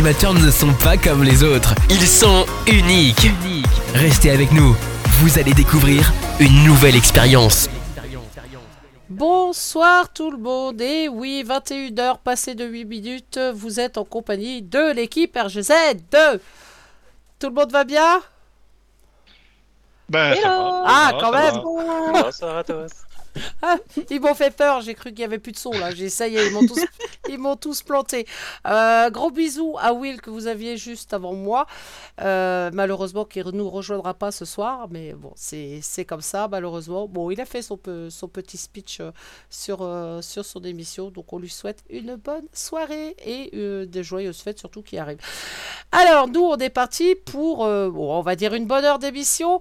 animateurs ne sont pas comme les autres. Ils sont uniques. Restez avec nous. Vous allez découvrir une nouvelle expérience. Bonsoir tout le monde, et oui, 21h passées de 8 minutes, vous êtes en compagnie de l'équipe RGZ. Tout le monde va bien? Ben, ça va. Ah, quand ça même. va. Ça va, ça va, Thomas. Ah, Ils m'ont fait peur, j'ai cru qu'il y avait plus de son là, j'ai ça y est, ils m'ont tous, m'ont tous planté. Euh, gros bisous à Will que vous aviez juste avant moi, Euh, malheureusement qui ne nous rejoindra pas ce soir, mais bon, c'est comme ça malheureusement. Bon, il a fait son, petit speech euh, sur, euh, sur son émission, donc on lui souhaite une bonne soirée et des joyeuses fêtes surtout qui arrivent. Alors, nous, on est parti pour, bon, on va dire une bonne heure d'émission.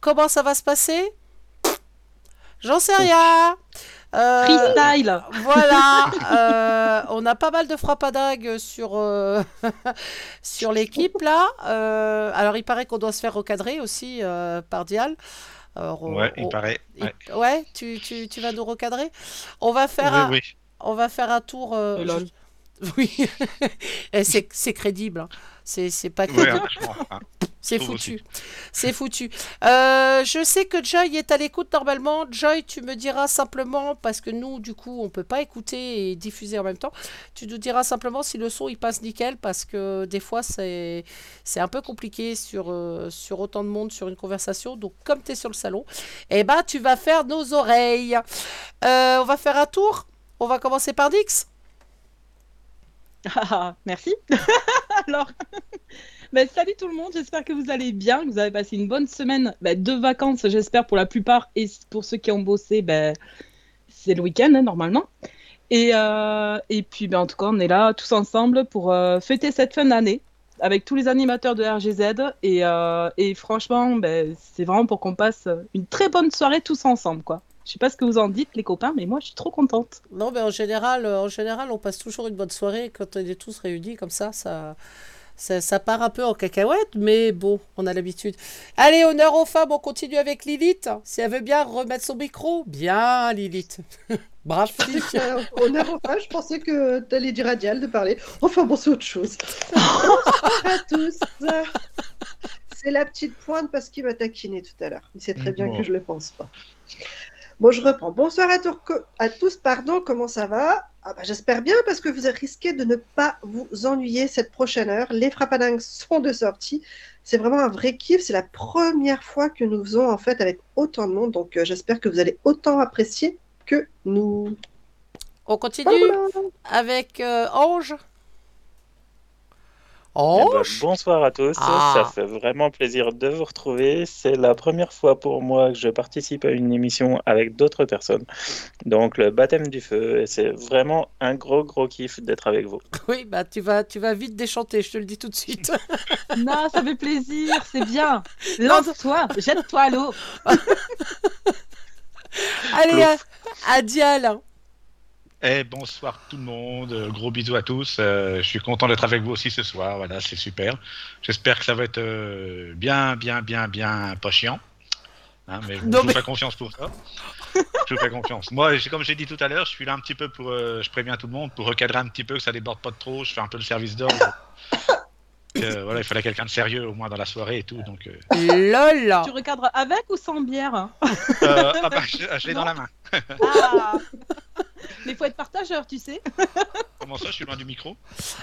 Comment ça va se passer? J'en sais rien. Euh, Freestyle voilà, euh, on a pas mal de frappes à dague sur, euh, sur l'équipe là. Euh, alors il paraît qu'on doit se faire recadrer aussi euh, par Dial. Alors, on- Ouais, il on- paraît. il- Ouais. ouais, tu, tu, tu vas nous recadrer. On va faire Oui, un, oui. on va faire un tour. euh, lol. Oui, Et c'est c'est crédible. hein. C'est c'est pas Ouais. C'est foutu. C'est foutu. Euh, je sais que Joy est à l'écoute normalement. Joy, tu me diras simplement, parce que nous, du coup, on peut pas écouter et diffuser en même temps. Tu nous diras simplement si le son il passe nickel, parce que des fois c'est c'est un peu compliqué sur, euh, sur autant de monde sur une conversation. Donc, comme tu es sur le salon, eh ben, tu vas faire nos oreilles. Euh, on va faire un tour. On va commencer par Dix. Ah, merci. Alors, ben, salut tout le monde, j'espère que vous allez bien, que vous avez passé une bonne semaine ben, de vacances, j'espère pour la plupart, et pour ceux qui ont bossé, ben, c'est le week-end hein, normalement. Et, euh, puis, en tout cas, on est là tous ensemble pour euh, fêter cette fin d'année avec tous les animateurs de RGZ. Et, euh, et franchement, c'est vraiment pour qu'on passe une très bonne soirée tous ensemble. quoi. Je sais pas ce que vous en dites, les copains, mais moi, je suis trop contente. Non, mais en général, euh, en général, on passe toujours une bonne soirée quand on est tous réunis comme ça. Ça, ça, ça part un peu en cacahuète, mais bon, on a l'habitude. Allez, honneur aux femmes, on continue avec Lilith. Si elle veut bien remettre son micro, bien, Lilith. Brave fille. Euh, honneur aux femmes, je pensais que t'allais dire à Dial de parler. Enfin bon, c'est autre chose. À tous. C'est la petite pointe parce qu'il m'a taquiné tout à l'heure. Il sait très bien Bon. que je le pense pas. Bon, je reprends. Bonsoir à, tour- à tous, pardon, comment ça va? Ah bah, J'espère bien parce que vous risquez de ne pas vous ennuyer cette prochaine heure. Les frappadingues sont de sortie. C'est vraiment un vrai kiff. C'est la première fois que nous faisons en fait avec autant de monde. Donc euh, j'espère que vous allez autant apprécier que nous. On continue avec euh, Ange. Eh ben, bonsoir à tous, Ah. ça fait vraiment plaisir de vous retrouver. C'est la première fois pour moi que je participe à une émission avec d'autres personnes. Donc le baptême du feu, et c'est vraiment un gros gros kiff d'être avec vous. Oui, bah tu vas, tu vas vite déchanter, je te le dis tout de suite. Non, ça fait plaisir, c'est bien. Lance-toi, jette-toi à l'eau. Allez, à, à Dial. Eh, bonsoir tout le monde, euh, gros bisous à tous. euh, je suis content d'être avec vous aussi ce soir, voilà, c'est super. J'espère que ça va être euh, bien, bien, bien, bien pas chiant. Hein, mais Non, je vous mais- fais confiance pour ça. je vous fais confiance. Moi, comme j'ai dit tout à l'heure, je suis là un petit peu pour, euh, je préviens tout le monde, pour recadrer un petit peu, que ça déborde pas de trop. Je fais un peu le service d'ordre. Voilà, il fallait quelqu'un de sérieux au moins dans la soirée et tout. Donc, euh, Lol. Tu recadres avec ou sans bière euh, ah bah, je, je l'ai dans la main. Ah Mais faut être partageur, tu sais. Comment ça, je suis loin du micro?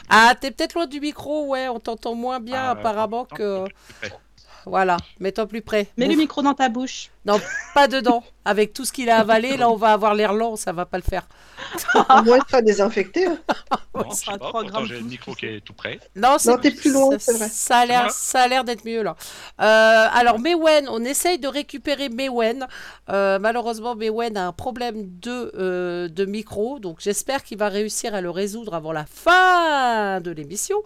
Ah, t'es peut-être loin du micro, ouais, on t'entend moins bien Ah, apparemment que... Voilà, mets-toi plus près. Mets le micro dans ta bouche. Non, pas dedans. Avec tout ce qu'il a avalé, là on va avoir l'air lent, ça va pas le faire. Au moins, il sera désinfecté. hein. Non, ça je sais pas, pourtant j'ai le micro qui est tout près. Non, c'est- t'es plus loin, ça- c'est vrai. Ça a l'air, Voilà. ça a l'air d'être mieux là. Euh, alors Mewen, on essaye de récupérer Mewen. Euh, malheureusement, Mewen a un problème de, euh, de micro, donc j'espère qu'il va réussir à le résoudre avant la fin de l'émission.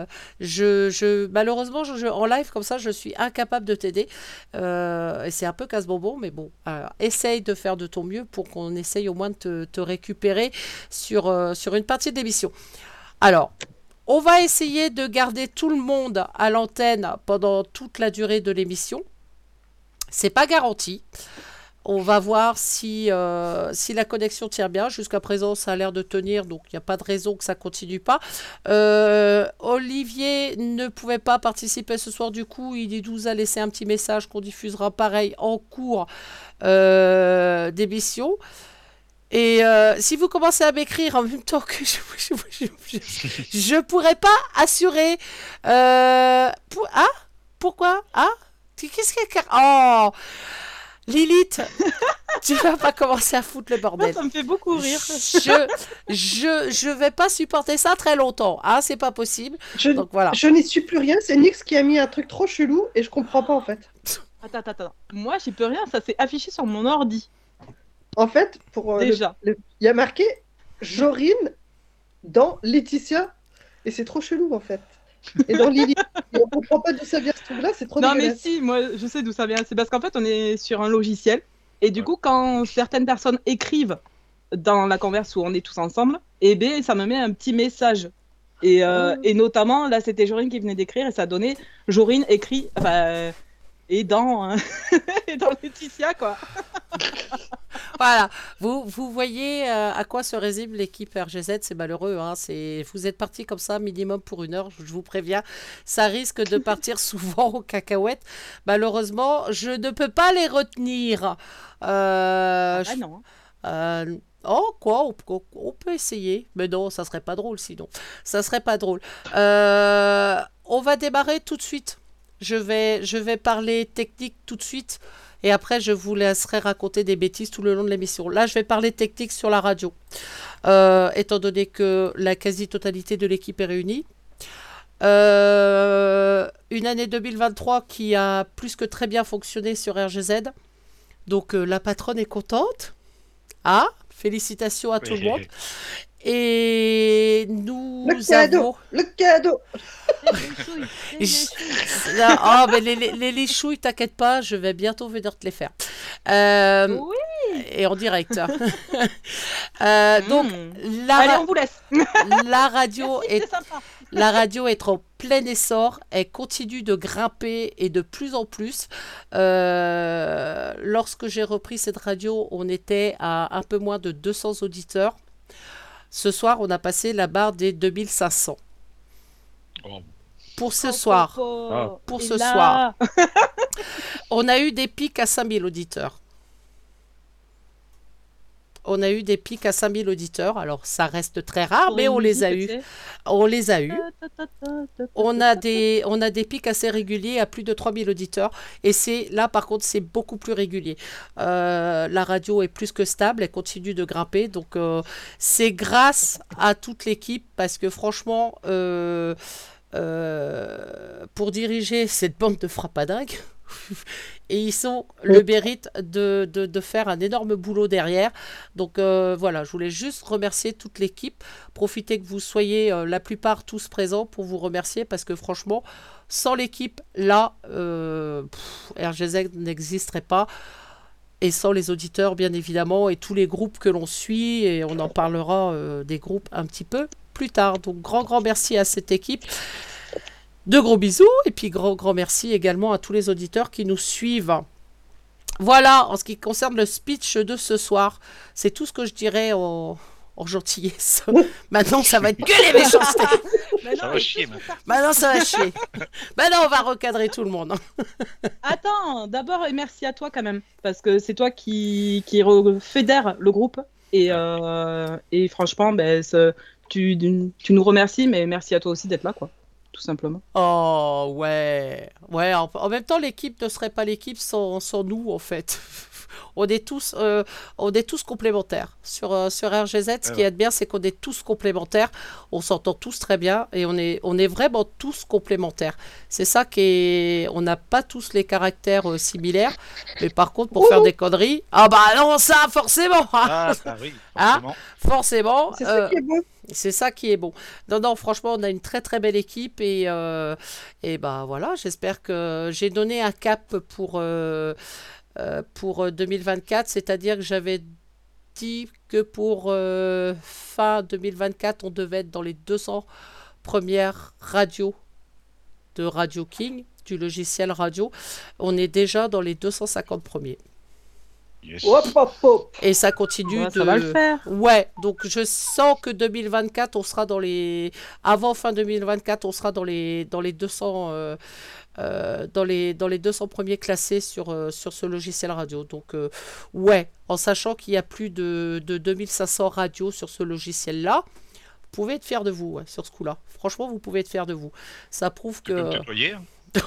Euh, je, je, malheureusement, je, en live comme ça, je suis incapable de t'aider. Euh, c'est un peu casse-bonbon, mais bon, euh, essaye de faire de ton mieux pour qu'on essaye au moins de te, récupérer sur, sur une partie de l'émission. Alors, on va essayer de garder tout le monde à l'antenne pendant toute la durée de l'émission. C'est pas garanti. On va voir si, euh, si la connexion tient bien. Jusqu'à présent, ça a l'air de tenir, donc il n'y a pas de raison que ça continue pas. Euh, Olivier ne pouvait pas participer ce soir, du coup, il nous a laissé un petit message qu'on diffusera pareil en cours euh, d'émission. Et si vous commencez à m'écrire en même temps que je je, je, pourrais pas assurer. Ah? Pourquoi? Ah? Qu'est-ce qu'il y a Oh Lilith Tu vas pas commencer à foutre le bordel. Ça me fait beaucoup rire. Je, je, je vais pas supporter ça très longtemps. Ah, c'est pas possible. Je, Donc voilà. je n'y suis plus rien. C'est Nix qui a mis un truc trop chelou et je comprends pas en fait. Attends, attends, attends. Moi, j'y peux rien, ça s'est affiché sur mon ordi. En fait, pour euh, Déjà. il y a marqué Jorine dans Laetitia et c'est trop chelou en fait. Et dans Lily, et on comprend pas d'où ça vient ce truc-là, c'est trop Non, mais si, moi, je sais d'où ça vient. C'est parce qu'en fait, on est sur un logiciel. Et du coup, quand certaines personnes écrivent dans la converse où on est tous ensemble, eh bien, ça me met un petit message. Et, euh, Oh. et notamment, là, c'était Jorine qui venait d'écrire et ça donnait Jorine écrit. enfin, euh, et dans, et dans Laetitia, quoi. Voilà, vous, vous voyez euh, à quoi se résume l'équipe RGZ, c'est malheureux. Hein, c'est, vous êtes parti comme ça, minimum pour une heure, je vous préviens. Ça risque de partir souvent aux cacahuètes. Malheureusement, je ne peux pas les retenir. Euh, Ah je- non. euh, oh, quoi? On, peut essayer. Mais non, ça serait pas drôle sinon. Ça serait pas drôle. On va démarrer tout de suite. Je vais, je vais parler technique tout de suite. Et après, je vous laisserai raconter des bêtises tout le long de l'émission. Là, je vais parler technique sur la radio. Euh, étant donné que la quasi-totalité de l'équipe est réunie. Euh, une année 2023 qui a plus que très bien fonctionné sur RGZ. Donc, euh, la patronne est contente. Ah, félicitations à tout le monde. Et nous Le cadeau, avons... le cadeau. Je- Non, oh, mais les, les, les lichouilles, t'inquiète pas, je vais bientôt venir te les faire. Euh, Oui. Et en direct. Euh, donc, Mm. la, Allez, ra- on vous laisse. la radio est. La radio est en plein essor, elle continue de grimper et de plus en plus. Euh, lorsque j'ai repris cette radio, on était à un peu moins de 200 auditeurs. Ce soir, on a passé la barre des 2500. Bon, Pour ce soir, Ah. Pour Et ce là, soir. on a eu des pics à 5000 auditeurs. On a eu des pics à 5000 auditeurs. Alors, ça reste très rare, mais on les a sais. On les a ta, On a des, on a des pics assez réguliers à plus de 3000 auditeurs. Et c'est là, par contre, c'est beaucoup plus régulier. Euh, la radio est plus que stable, elle continue de grimper. Donc, euh, c'est grâce à toute l'équipe parce que franchement, euh, pour diriger cette bande de frappadingues, et ils ont le mérite de, de- de faire un énorme boulot derrière. Donc euh, voilà, je voulais juste remercier toute l'équipe. Profitez que vous soyez euh, la plupart tous présents pour vous remercier parce que franchement, sans l'équipe, là, euh, pff, RGZ n'existerait pas. Et sans les auditeurs, bien évidemment, et tous les groupes que l'on suit, et on en parlera euh, des groupes un petit peu plus tard. Donc, grand, grand merci à cette équipe. De gros bisous, et puis grand, grand merci également à tous les auditeurs qui nous suivent. Voilà, en ce qui concerne le speech de ce soir, c'est tout ce que je dirais en, en gentillesse. Maintenant, ça va être que les méchancetés. Mais Ça va mais chier, Maintenant, ça va chier. Maintenant, on va recadrer tout le monde. Attends, d'abord, et merci à toi quand même, parce que c'est toi qui, qui re- fédère le groupe. Et, euh, et franchement, ben, tu, tu nous remercies, mais merci à toi aussi d'être là, quoi. Simplement. Oh, ouais. Ouais, en, en même temps, l'équipe ne serait pas l'équipe sans, sans nous, en fait. On est tous, euh, on est tous complémentaires. Sur, euh, sur RGZ, ce qui Ouais. est bien, c'est qu'on est tous complémentaires. On s'entend tous très bien et on est, on est vraiment tous complémentaires. C'est ça qui est. On n'a pas tous les caractères euh, similaires. Mais par contre, pour faire des conneries. Ah, bah non, ça, forcément hein, Ah, ça oui, Ah. forcément. Forcément. C'est euh, ça qui est bon. c'est ça qui est bon. Non, non, franchement, on a une très très belle équipe et, euh, et bah voilà, j'espère que j'ai donné un cap pour, euh, euh, pour euh, 2024, c'est-à-dire que j'avais dit que pour euh, fin 2024, on devait être dans les 200 premières radios de Radio King, du logiciel radio. On est déjà dans les 250 premiers. Yes. Hop, hop, hop. Et ça continue Ouais, de... Ça va le faire. Ouais, donc je sens que 2024, on sera dans les. Avant fin 2024, on sera dans les, dans les 200. euh, euh, dans, les, dans les 200 premiers classés sur, euh, sur ce logiciel radio. Donc, euh, ouais, en sachant qu'il y a plus de, de 2500 radios sur ce logiciel-là, vous pouvez être fier de vous ouais, sur ce coup-là. Franchement, vous pouvez être fier de vous. Ça prouve que. hein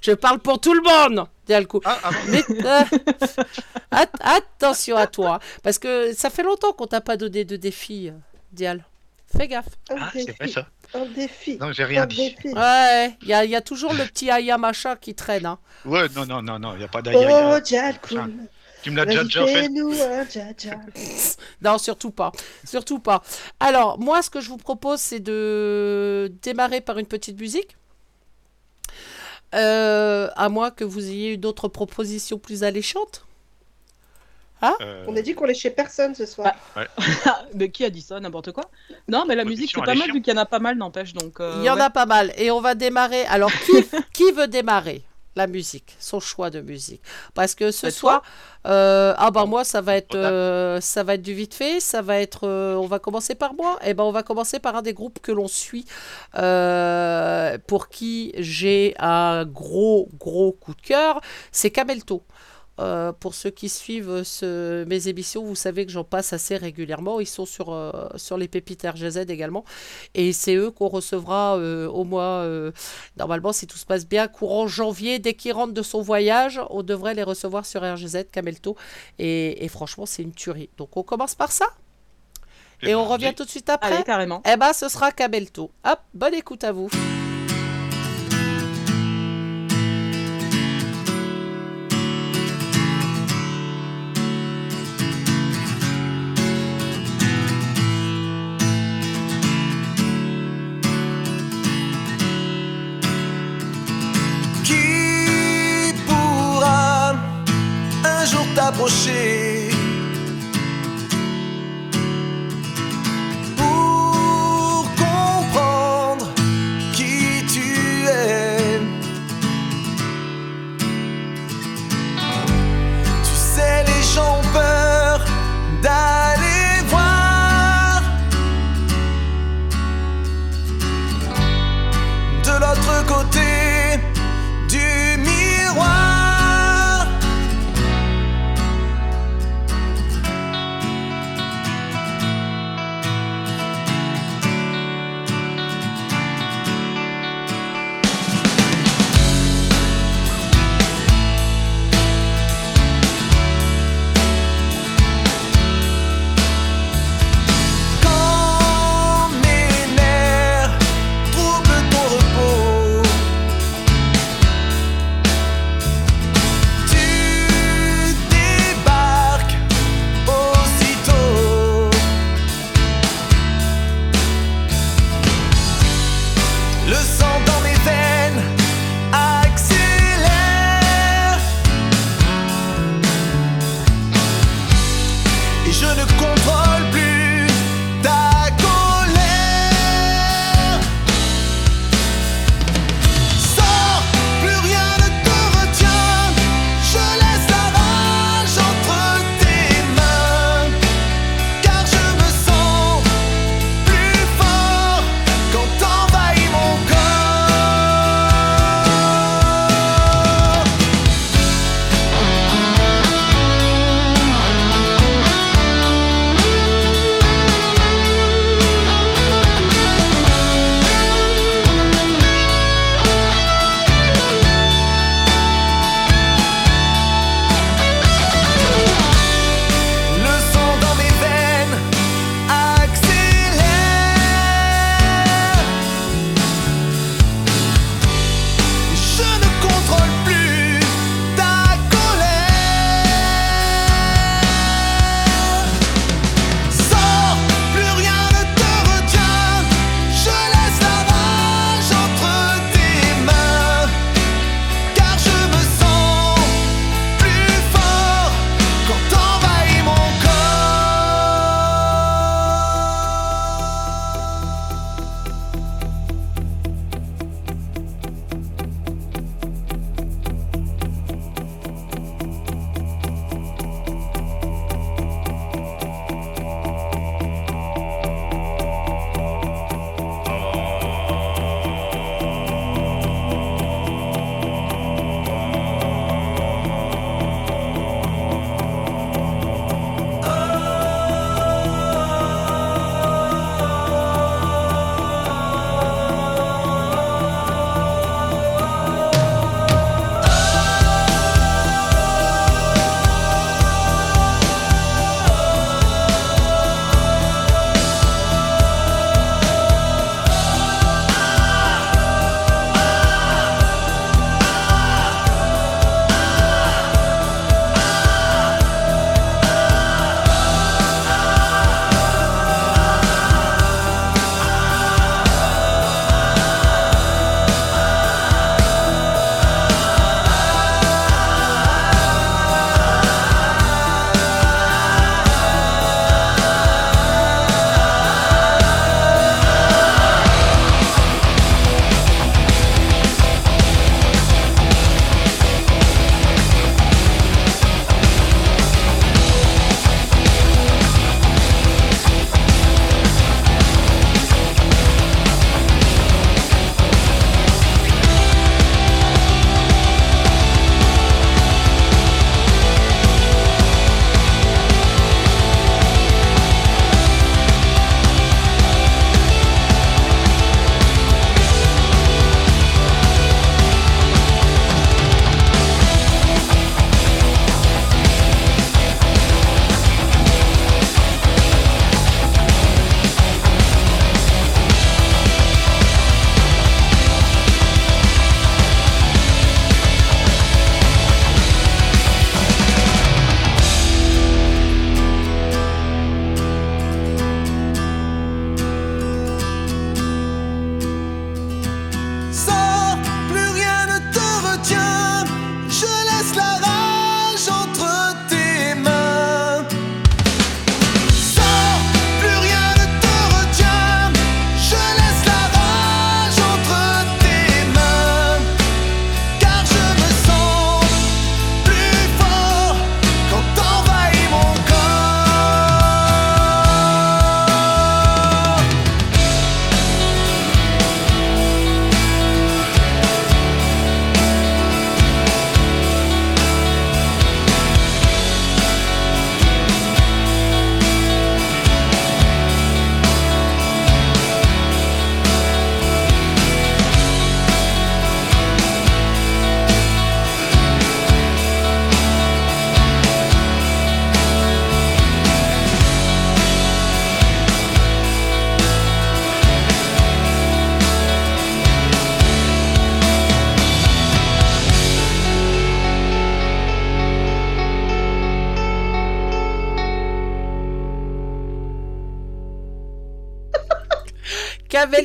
je parle pour tout le monde, Dialco. Ah, ah bon Mais, at- attention à toi, parce que ça fait longtemps qu'on t'a pas donné de défi, Dial. Fais gaffe. Un Ah, c'est vrai défi. ça. Un défi. Non, j'ai Un rien dit. défi. Ouais, il y a, il y a toujours le petit Aya machin qui traîne. Hein. Ouais, non, non, non, non, il n'y a pas Oh, d'ailleurs. Jalcool. Tu me l'as déjà, déjà fait. Un Jaja. Non, surtout pas. Surtout pas. Alors, moi, ce que je vous propose, c'est de démarrer par une petite musique. Euh, à moins que vous ayez une autre proposition plus alléchante. Euh, On a dit qu'on léchait personne ce soir. mais qui a dit ça N'importe quoi? Non, mais la musique, c'est pas mal vu qu'il y en a pas mal, n'empêche. Donc, euh, Il y en ouais. a pas mal. Et on va démarrer. Alors, qui, qui veut démarrer? La musique Son choix de musique. Parce que ce Bah, soir, euh, ah bah moi, ça va être, tard. euh, ça va être du vite fait. Ça va être, euh, on va commencer par moi. Et ben, on va commencer par un des groupes que l'on suit, euh, pour qui j'ai un gros, gros coup de cœur. C'est Camelto. Euh, pour ceux qui suivent ce- mes émissions, vous savez que j'en passe assez régulièrement. Ils sont sur, euh, sur les pépites RGZ également. Et c'est eux qu'on recevra euh, au mois, euh, normalement, si tout se passe bien, courant janvier. Dès qu'ils rentrent de son voyage, on devrait les recevoir sur RGZ, Camelto. Et, et franchement, c'est une tuerie. Donc on commence par ça. Et on parti. revient tout de suite après. Allez, carrément. Eh ben, ce sera Camelto. Hop, bonne écoute à vous. mochila.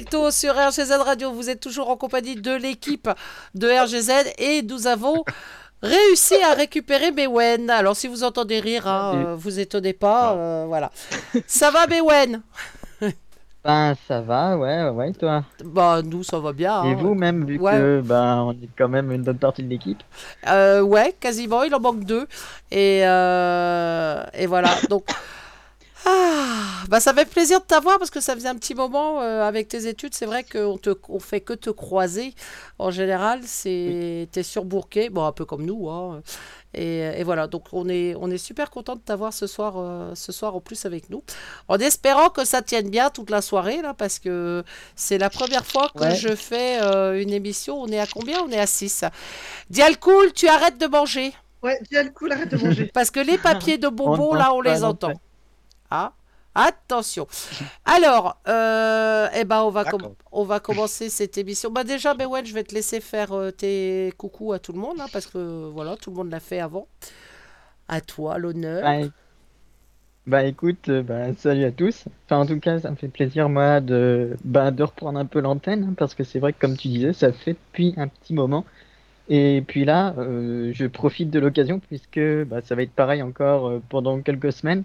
Sur RGZ Radio. Vous êtes toujours en compagnie de l'équipe de RGZ et nous avons réussi à récupérer Mewen. Alors si vous entendez rire, hein, euh, vous étonnez pas. euh, voilà. Ça va Mewen? Ben, ça va, ouais, ouais, ouais, toi? Bah nous ça va bien. Et hein. vous, même, vu Ouais. que, ben, on est quand même une bonne partie de l'équipe? Euh, ouais, quasiment, il en manque deux. Et, euh, et voilà, donc... Ah, bah ça fait plaisir de t'avoir parce que ça faisait un petit moment euh, avec tes études. C'est vrai qu'on te, on fait que te croiser. En général, c'est t'es surbourqué, bon un peu comme nous. Hein. Et, et voilà, donc on est, on est super content de t'avoir ce soir, euh, ce soir en plus avec nous. En espérant que ça tienne bien toute la soirée là, parce que c'est la première fois que Ouais. je fais euh, une émission. On est à combien? On est à 6. Dialcool, tu arrêtes de manger. Ouais, coup, arrête de manger. Parce que les papiers de bonbons, On là, on les entend. Ah, attention. Alors, euh, eh ben, on va, on commencer cette émission. Bah déjà, Bewen, je vais te laisser faire euh, tes coucous à tout le monde, hein, parce que voilà, tout le monde l'a fait avant. À toi, l'honneur. Bah, bah, écoute, euh, bah, salut à tous. Enfin, en tout cas, ça me fait plaisir, moi, de, bah, de reprendre un peu l'antenne, hein, parce que c'est vrai que, comme tu disais, ça fait depuis un petit moment. Et puis là, euh, je profite de l'occasion, puisque bah, ça va être pareil encore euh, pendant quelques semaines.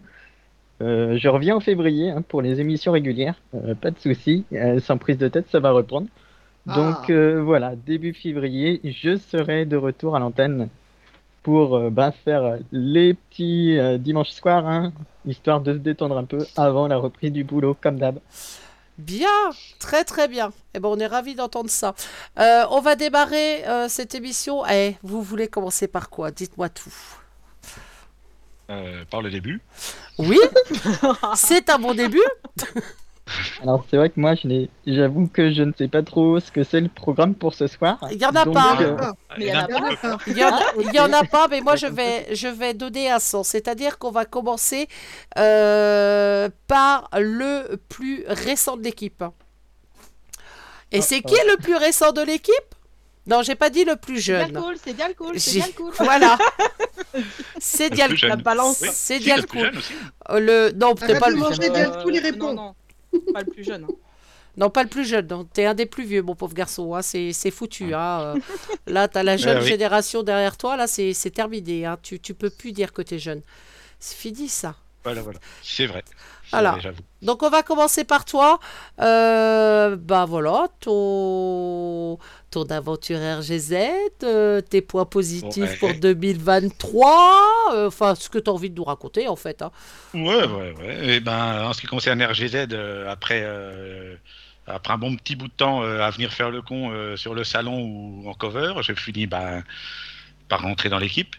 Euh, je reviens en février hein, pour les émissions régulières, euh, pas de souci, euh, sans prise de tête, ça va reprendre. Donc Ah. euh, voilà, début février, je serai de retour à l'antenne pour bah, faire les petits dimanches soirs, hein, histoire de se détendre un peu avant la reprise du boulot, comme d'hab. Bien, très très bien. Eh ben, on est ravis d'entendre ça. On va démarrer cette émission. Eh, vous voulez commencer par quoi? Dites-moi tout. Euh, par le début. Oui, c'est un bon début. Alors c'est vrai que moi, je n'ai- j'avoue que je ne sais pas trop ce que c'est le programme pour ce soir. Il y en a Donc, pas. euh, Ah, Mais il y en a pas. peu. Il y en a, il y en a ok. pas, mais moi je vais, je vais donner un sens. C'est-à-dire qu'on va commencer euh, par le plus récent de l'équipe. Et Ah, c'est qui le plus récent de l'équipe? Non, j'ai pas dit le plus C'est bien jeune. c'est bien cool, c'est J'ai- bien cool. Voilà. C'est Le Dial- plus jeune. La balance. Oui. C'est Si, le plus Dialcool. jeune aussi. Euh, Le non, t'es Arrête pas le euh, Dialcool, il répond. Non, non, pas le plus jeune. hein. non, pas le plus jeune. non. T'es un des plus vieux, mon pauvre garçon. hein. C'est c'est foutu. hein. Euh, Là, t'as la jeune oui. génération derrière toi. Là, c'est c'est terminé. hein. Tu tu peux plus dire que t'es jeune. C'est fini ça. Voilà, voilà. C'est vrai. Vrai, J'avoue. Donc on va commencer par toi. Euh, bah voilà, ton, ton aventure RGZ, euh, tes points positifs Ouais. pour 2023, euh, enfin ce que tu as envie de nous raconter en fait. hein. Ouais, ouais, ouais. Et ben, en ce qui concerne RGZ, euh, après, après un bon petit bout de temps euh, à venir faire le con euh, sur le salon ou en cover, j'ai fini ben, par rentrer dans l'équipe.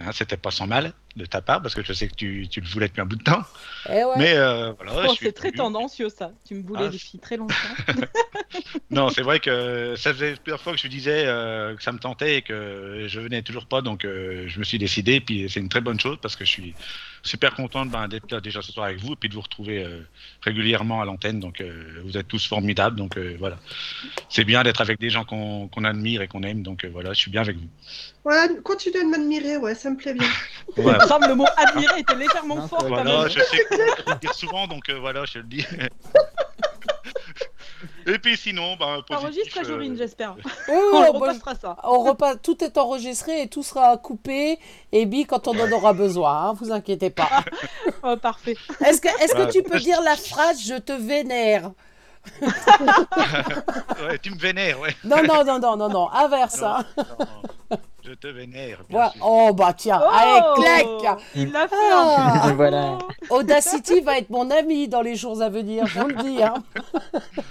Hein, C'était pas sans mal de ta part, parce que je sais que tu, tu le voulais depuis un bout de temps. Eh ouais. Mais euh, voilà, Oh, c'est très tendancieux ça. Tu me boulais Ah, depuis très longtemps. Non, c'est vrai que ça faisait plusieurs fois que je disais euh, que ça me tentait et que je venais toujours pas, donc euh, je me suis décidé. Puis c'est une très bonne chose parce que je suis super content ben, d'être là déjà ce soir avec vous et puis de vous retrouver euh, régulièrement à l'antenne. Donc euh, vous êtes tous formidables, donc euh, voilà. C'est bien d'être avec des gens qu'on qu'on admire et qu'on aime, donc euh, voilà, je suis bien avec vous. Voilà, continue de m'admirer, ouais, ça me plaît bien. Voilà. Grave, le mot admirer était légèrement fort quand. Voilà, même. je sais que je vais le dire souvent, donc euh, voilà, je le dis. Et puis sinon, ben, positif, Enregistre, euh, Jorine, j'espère. Oui, On oui, repassera ça. on repasse, tout est enregistré et tout sera coupé et mis quand on en aura besoin, hein, vous inquiétez pas. Oh, parfait. Est-ce que, est-ce que tu peux dire la phrase je te vénère ouais, tu me vénères, ouais. Non, non, non, non, non, non, inverse. Non, hein. non, je te vénère. bien Voilà. sûr. Oh bah tiens, Oh allez, clac Il l'a fait Ah. Voilà. Audacity va être mon ami dans les jours à venir, je vous le dis. Hein.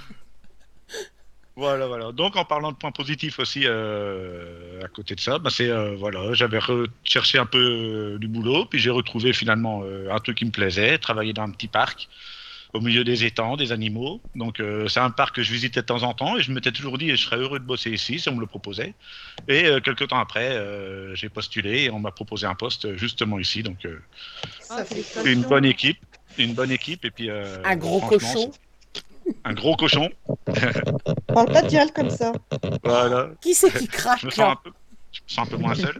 Voilà, voilà. Donc, en parlant de points positifs aussi, euh, à côté de ça, bah, c'est euh, voilà, j'avais recherché un peu euh, du boulot, puis j'ai retrouvé finalement euh, un truc qui me plaisait, travailler dans un petit parc au milieu des étangs, des animaux. Donc, euh, c'est un parc que je visitais de temps en temps, et je m'étais toujours dit, je serais heureux de bosser ici si on me le proposait. Et euh, quelques temps après, euh, j'ai postulé et on m'a proposé un poste justement ici. Donc, euh, Ah, une bonne équipe, une bonne équipe, et puis euh, Un gros cochon. Un gros cochon, Parle pas de comme ça. voilà. Qui c'est qui Je craque me sens un là peu, je me sens un peu moins seul.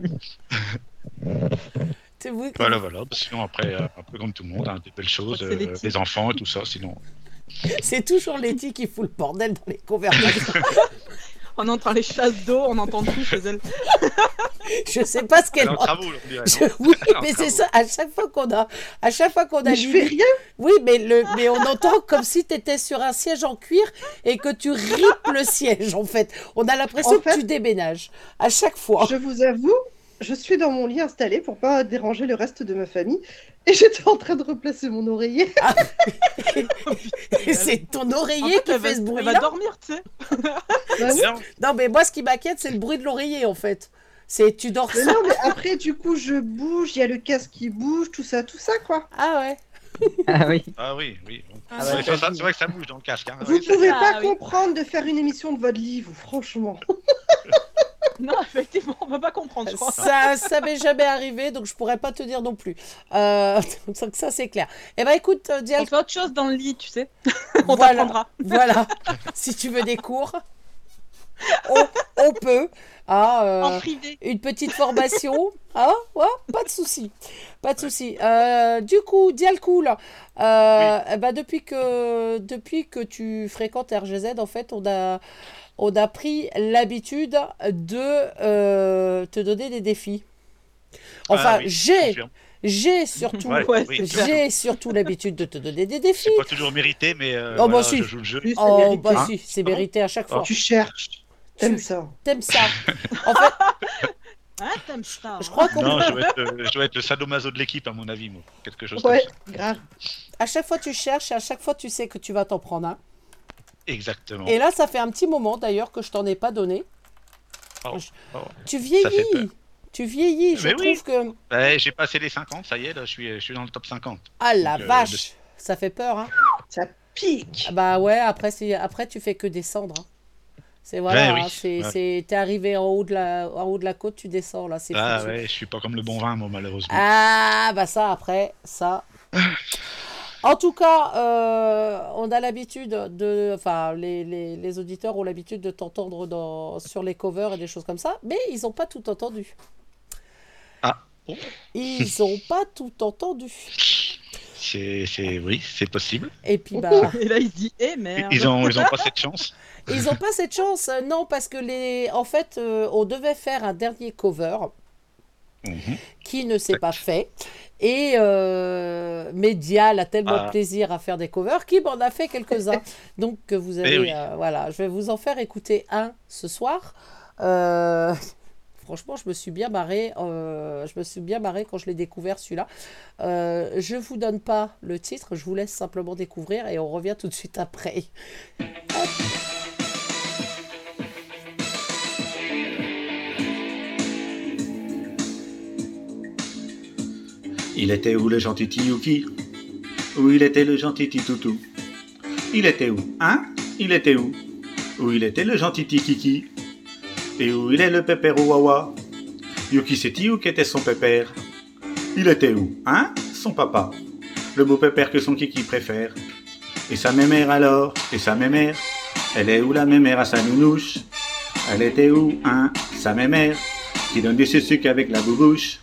C'est vous qui- Voilà, voilà. Bah, Sinon, après, euh, un peu comme tout le monde, hein, des belles choses, euh, des enfants et tout ça. Sinon, C'est toujours Letty qui fout le bordel dans les conversations. On entend les chasses d'eau, on entend tout chez elle. Je sais pas ce Elle qu'elle est en entend. travaux, on dirait. Je- non oui, mais c'est ça. À chaque fois qu'on a, à chaque fois qu'on a Mais je fais rien. Oui, mais le, mais on entend comme si tu étais sur un siège en cuir et que tu ripes le siège. En fait, on a l'impression En que tu déménages à chaque fois. Je vous avoue, je suis dans mon lit installé pour pas déranger le reste de ma famille. Et j'étais en train de replacer mon oreiller. Et c'est ton En oreiller fait, qui fait ce elle va dormir, tu sais. Bah oui. Non, mais moi, ce qui m'inquiète, c'est le bruit de l'oreiller, en fait. C'est tu dors Mais non, mais après, du coup, je bouge, il y a le casque qui bouge, tout ça, tout ça, quoi. Ah ouais. Ah oui. Ah oui, oui. Ah Ouais, c'est vrai que ça bouge dans le casque. Hein. Vous Oui, pouvez Ah, pas oui. comprendre de faire une émission de votre livre, franchement. Non, effectivement, on va pas comprendre, je crois. Ça, ça m'est jamais arrivé, donc je pourrais pas te dire non plus. Euh, donc ça, c'est clair. Eh ben, écoute, euh, Dial, On fait autre chose dans le lit, tu sais. on Voilà. t'apprendra. voilà. si tu veux des cours, on, on peut. Ah, euh, En privé. une petite formation, hein ouais, pas de souci, pas de souci. Euh, du coup, Dialcool, euh, eh ben, depuis que depuis que tu fréquentes RGZ, en fait, on a on a pris l'habitude de euh, te donner des défis. Enfin, Ah oui, je j'ai j'ai surtout Ouais, oui. j'ai surtout l'habitude de te donner des défis. C'est pas toujours mérité, mais euh, Oh, bah voilà, si. je joue le jeu. Oh mérité. bah Hein si, c'est mérité à chaque fois. Tu cherches. T'aimes ça. T'aimes ça. En fait, Hein, t'aimes ça je hein crois qu'on Non, je dois, être, euh, je dois être le sadomaso de l'équipe, à mon avis, moi. Quelque chose Ouais, comme ça. grave. à chaque fois tu cherches et à chaque fois tu sais que tu vas t'en prendre un. Exactement. Et là, ça fait un petit moment d'ailleurs que je t'en ai pas donné. Oh, oh. Tu vieillis. Tu vieillis. Je trouve que. Ouais, j'ai passé les 50, ça y est, là, je suis, je suis dans le top 50. Ah la Donc, euh, vache Ça fait peur, hein Ça pique. Ah Bah ouais, après, après tu fais que descendre. hein. C'est voilà, Ouais, oui. c'est, Ouais. c'est- t'es arrivé en haut, de la, en haut de la côte, tu descends là, Ah foutu. ouais, je suis pas comme le bon vin, moi, malheureusement. Ah, bah ça, après, ça. En tout cas, euh, on a l'habitude de. Enfin, les, les- les auditeurs ont l'habitude de t'entendre dans, sur les covers et des choses comme ça, mais ils n'ont pas tout entendu. Ah. Oh. Ils n'ont pas tout entendu. C'est, c'est, oui, c'est possible. Et puis, bah. Et là, il se dit, eh merde. Ils ont, ils ont pas cette chance. Ils n'ont pas cette chance, non, parce que les. En fait, euh, on devait faire un dernier cover Mhm. qui ne s'est pas fait. Et euh, Medial a tellement Ah. de plaisir à faire des covers qu'il m'en a fait quelques-uns. Donc vous avez, Eh oui. euh, voilà, je vais vous en faire écouter un ce soir. Euh, franchement, je me suis bien marré. je me suis bien marré quand je l'ai découvert celui-là. Euh, je vous donne pas le titre, je vous laisse simplement découvrir et on revient tout de suite après. Il était où le gentil Tiyuki Où il était le gentil Titoutou? Il était où? Hein? Il était où? Où il était le gentil Tikiki? Et où il est le pépère Wawa Yuki c'est où qu'était son pépère. Il était où? Hein? Son papa. Le beau pépère que son kiki préfère. Et sa mémère alors? Et sa mémère? Elle est où la mémère à sa nounouche Elle était où? Hein? Sa mémère Qui donne du sucre avec la boubouche?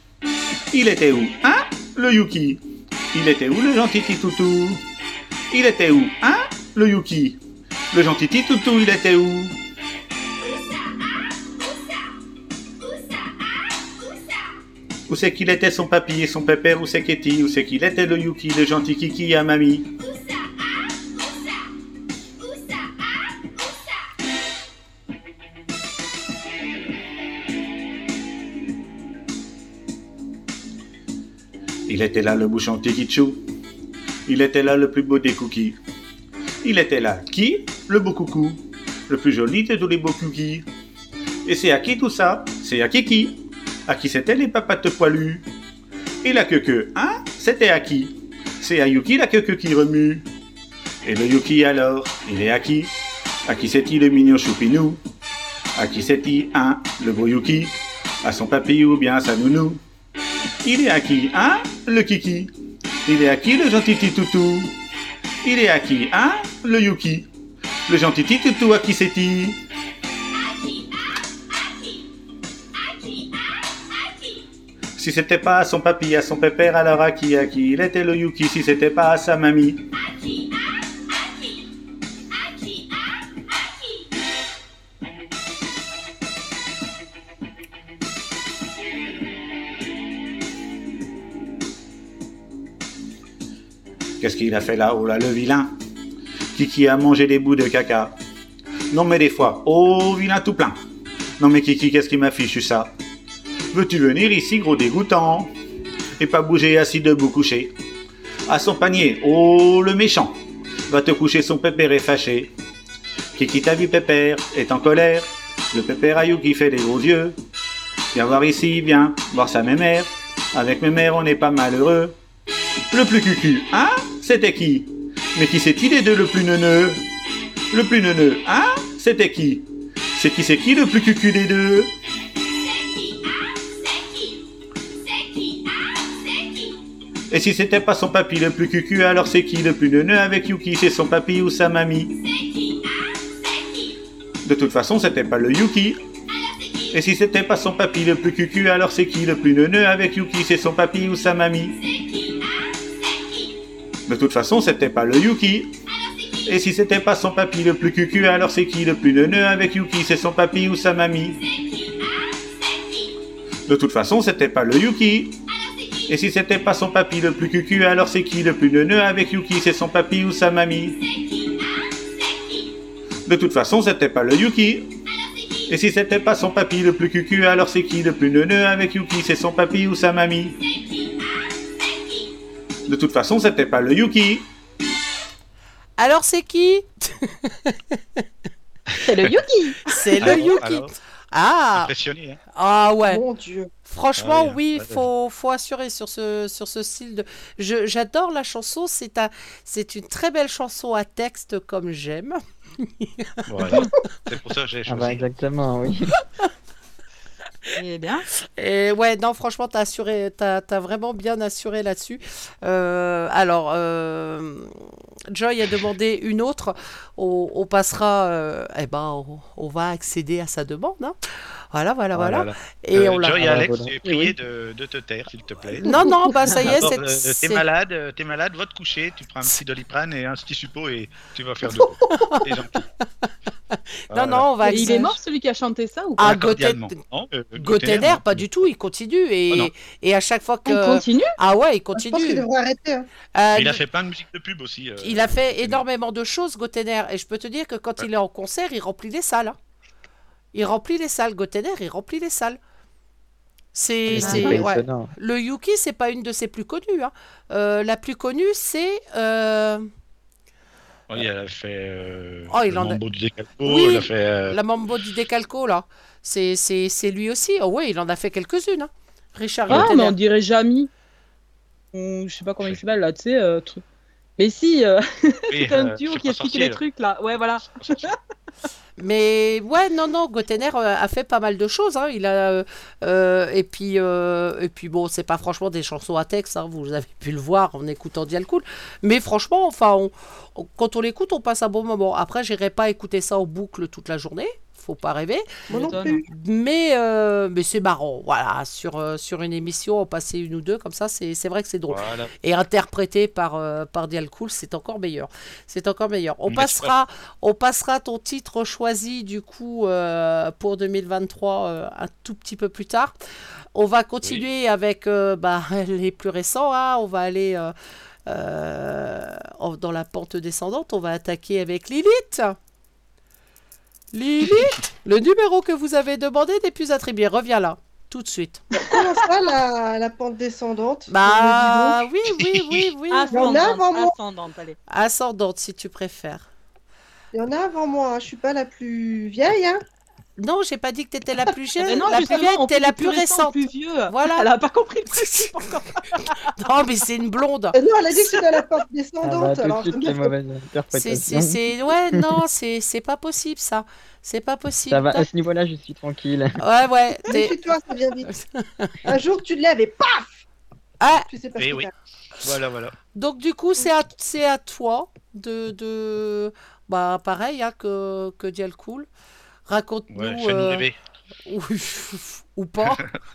Il était où? Hein? Le Yuki. Il était où le gentil Titoutou? Il était où Hein Le Yuki? Le gentil Titoutou, il était où? Où c'est qu'il était son papy et son pépère? Où c'est qu'était Où c'est qu'il était le Yuki Le gentil Kiki à mamie Il était là le bouchon Tikichou. Il était là le plus beau des cookies. Il était là qui? Le beau coucou. Le plus joli de tous les beaux cookies. Et c'est à qui tout ça? C'est à Kiki. À qui c'était les papates poilues Et la queue hein? C'était à qui? C'est à Yuki la queue qui remue. Et le Yuki alors Il est à qui? À qui c'est-il le mignon choupinou? À qui c'est-il hein? Le beau Yuki? À son papy ou bien à sa nounou? Il est à qui, hein, le kiki? Il est à qui, le gentil titoutou Il est à qui, hein, le yuki? Le gentil titoutou, à qui c'est-il? Si c'était pas à son papy, à son pépère, alors à qui, à qui Il était le yuki, si c'était pas à sa mamie? Qu'est-ce qu'il a fait là Oh là, le vilain Kiki a mangé des bouts de caca. Non mais des fois, oh vilain tout plein. Non mais Kiki, qu'est-ce qui m'a fichu ça? Veux-tu venir ici, gros dégoûtant Et pas bouger assis debout couché? À son panier, oh le méchant Va te coucher, son pépère est fâché. Kiki t'a vu pépère, est en colère? Le pépère à qui fait des gros yeux. Viens voir ici, viens voir sa mémère. Avec mémère, on n'est pas malheureux. Le plus cucu, hein? C'était qui Mais qui c'est qui des deux le plus neuneux Le plus neuneux, hein C'était qui C'est qui c'est qui le plus cucu des deux Et si c'était pas son papy le plus cucu, alors c'est qui le plus neuneux avec Yuki C'est son papy ou sa mamie De toute façon, c'était pas le Yuki. Et si c'était pas son papy le plus cucu, alors c'est qui le plus neuneux avec Yuki C'est son papy ou sa mamie De toute façon, c'était pas le Yuki. Et si c'était pas son papy le plus cucu, alors c'est qui le plus neuneux avec Yuki? C'est son papy ou sa mamie? De toute façon, c'était pas le Yuki. Et si c'était pas son papy le plus cucu, alors c'est qui le plus neuneux avec Yuki? C'est son papy ou sa mamie? De toute façon, c'était pas le Yuki. Et si c'était pas son papy le plus cucu, alors c'est qui le plus neuneux avec Yuki? C'est son papy ou sa mamie? De toute façon, c'était pas le Yuki. Alors c'est qui? C'est le Yuki C'est le Alors, Yuki. alors, Ah Impressionné, hein Ah ouais. Mon Dieu. Franchement, Ah oui, oui, ouais, faut, faut assurer sur ce, sur ce style de. Je- J'adore la chanson, c'est un, c'est une très belle chanson à texte comme j'aime. Voilà. C'est pour ça que j'ai Ah choisi. bah exactement, oui. Eh bien. Et ouais, non, franchement, t'as assuré, t'as, t'as vraiment bien assuré là-dessus. Euh, alors, euh, Joy a demandé une autre. On, passera, euh, eh ben, on, on va accéder à sa demande. hein. Voilà, voilà, voilà. Voilà. Et Euh, on l'a. Joy et Ah, Alex, voilà. j'ai prié de, de te taire, s'il te plaît. Non, non, bah ça y est, D'abord, c'est, euh, T'es malade, euh, t'es malade, va te coucher, tu prends un petit doliprane et un petit suppo et tu vas faire de gentil. Non, non, on va. Il est mort celui qui a chanté ça ou pas Ah. Goten- Non, euh, pas du tout, il continue et, Ah non. et à chaque fois que. On continue? Ah ouais, il Je pense qu'il continue. devrait arrêter. hein. Euh, Il a fait plein de musiques de pub aussi. euh, il a fait énormément de choses, Gotenner, et je peux te dire que quand Ouais. il est en concert, il remplit les salles. Il remplit les salles, Gotenner, il remplit les salles. C'est, C'est c'est- pas ouais. Le Yuki, c'est pas une de ses plus connues. hein. Euh, la plus connue, c'est. euh, Oui, elle a fait euh, Oh, il en a- Mambo du Décalco, Oui, elle a fait... euh, La Mambo di Decalco, là. C'est, c'est, c'est lui aussi. Oh ouais, il en a fait quelques-unes. hein. Richard Ah, Gotenner. mais on dirait Jamy. Ou je sais pas comment il s'appelle là, tu sais. euh, truc. Mais si, euh, c'est un duo qui explique les trucs là. Ouais, voilà. Mais ouais, non, non, Gotenner euh, a fait pas mal de choses. hein. Il a euh, euh, et puis euh, et puis bon, c'est pas franchement des chansons à texte. hein, vous avez pu le voir en écoutant Dial Cool. Mais franchement, enfin, on- on- quand on l'écoute, on passe un bon moment. Après, j'irai pas écouter ça en boucle toute la journée. Faut pas rêver. Moi non m'étonnes. plus. Mais euh, mais c'est marrant. Voilà, sur euh, sur une émission, en passer une ou deux comme ça, c'est c'est vrai que c'est drôle. Voilà. Et interprété par, euh, par Dial Cool, c'est encore meilleur. C'est encore meilleur. On Mais passera, on passera ton titre choisi du coup euh, pour 2023 euh, un tout petit peu plus tard. On va continuer avec euh, bah, les plus récents. hein. On va aller euh, euh, dans la pente descendante. On va attaquer avec Lilith. Lilith, le numéro que vous avez demandé n'est plus attribué. Reviens là, tout de suite. Comment ça, la, la pente descendante Bah oui, oui, oui, oui. Il y en a avant moi. ascendante, allez. Ascendante, si tu préfères. Il y en a avant moi. hein. Je suis pas la plus vieille. Hein. Non, j'ai pas dit que t'étais la plus jeune. Mais non, la plus on t'es la plus récent, récente. plus vieux. Voilà. Elle a pas compris le principe encore. Non, mais c'est une blonde. Euh, non, elle a dit que c'était la Ah bah, descendante. tout alors de suite, je les me- mauvaises C'est, interprétations. c'est, c'est... Ouais, non, c'est, c'est pas possible, ça. C'est pas possible. Ça va, à ce niveau-là, je suis tranquille. Ouais, ouais. t'es- Méfie-toi, ça vient vite. Un jour, tu te lèves et paf Ah, Tu sais pas Eh ce que oui. t'as. Voilà, voilà. donc, du coup, c'est à, c'est à toi de, de... Bah, pareil, hein, que, que Dial Cool. Raconte-nous... Ouais, euh. Ou, ou pas.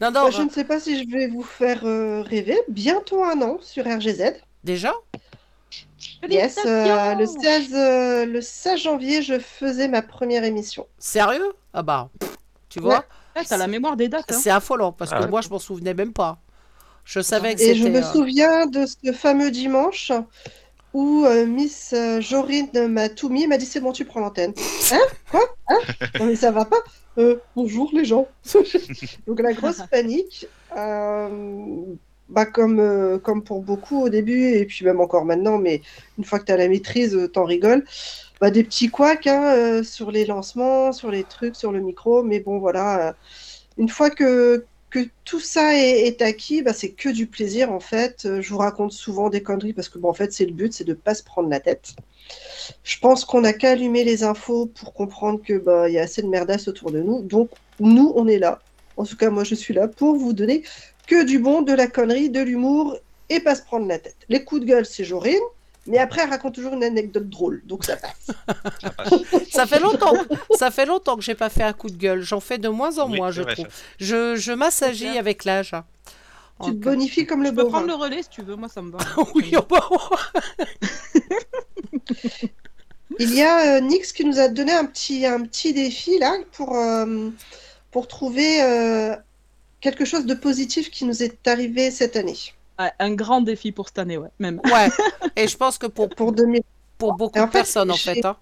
non, non, Bah, je ne sais pas si je vais vous faire euh, rêver. Bientôt un an sur RGZ. déjà? Yes, euh, le, 16, euh, le 16 janvier, je faisais ma première émission. Sérieux? Ah bah, pff, tu vois Ouais. Ouais, T'as la mémoire des dates. Hein. C'est affolant, parce que Ah. moi, je m'en souvenais même pas. Je savais que Et je me souviens de ce fameux dimanche où euh, Miss euh, Jorine m'a tout mis et m'a dit c'est bon, tu prends l'antenne. Hein? Quoi? Hein? Non mais ça va pas. Euh, bonjour les gens. Donc la grosse panique. bah comme, comme pour beaucoup au début et puis même encore maintenant, mais une fois que tu as la maîtrise, t'en rigoles. Bah, des petits couacs hein, sur les lancements, sur les trucs, sur le micro, mais bon voilà. une fois que, que tout ça est, acquis, bah, c'est que du plaisir en fait. Euh, Je vous raconte souvent des conneries parce que en fait, c'est le but, c'est de pas se prendre la tête. Je pense qu'on n'a qu'à allumer les infos pour comprendre que bah, y a assez de merdasse autour de nous. Donc nous, on est là. En tout cas, moi, je suis là pour vous donner que du bon, de la connerie, de l'humour et pas se prendre la tête. Les coups de gueule, c'est Jorine. Mais après, elle raconte toujours une anecdote drôle, donc ça passe. Ça fait longtemps, ça fait longtemps que j'ai pas fait un coup de gueule. J'en fais de moins en Oui, moins, je vrai, trouve. ça. Je, je m'assagis avec l'âge. Tu te bonifies comme le Je peux beau prendre le relais si tu veux, moi ça me va. oui, Il y a euh, Nix qui nous a donné un petit, un petit défi là pour, euh, pour trouver euh, quelque chose de positif qui nous est arrivé cette année. Ouais, un grand défi pour cette année, ouais, même. ouais. Et je pense que pour, Pour 2000. pour beaucoup en de fait, personnes, en fait. hein.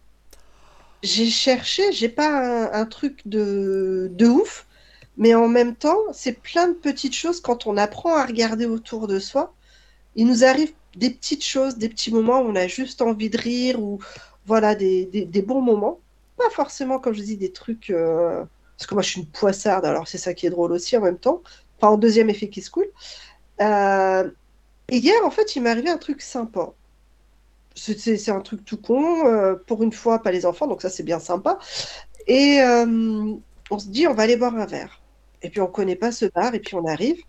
J'ai cherché, j'ai pas un, un truc de, de ouf, mais en même temps, c'est plein de petites choses quand on apprend à regarder autour de soi. Il nous arrive des petites choses, des petits moments où on a juste envie de rire ou voilà des, des- des bons moments. Pas forcément, comme je dis, des trucs. euh, Parce que moi, je suis une poissarde, alors c'est ça qui est drôle aussi en même temps. Enfin, en deuxième effet qui se coule. Euh, hier, en fait, il m'est arrivé un truc sympa. C'est un truc tout con, euh, pour une fois, pas les enfants, donc ça c'est bien sympa. Et euh, on se dit, on va aller boire un verre. Et puis on connaît pas ce bar, et puis on arrive.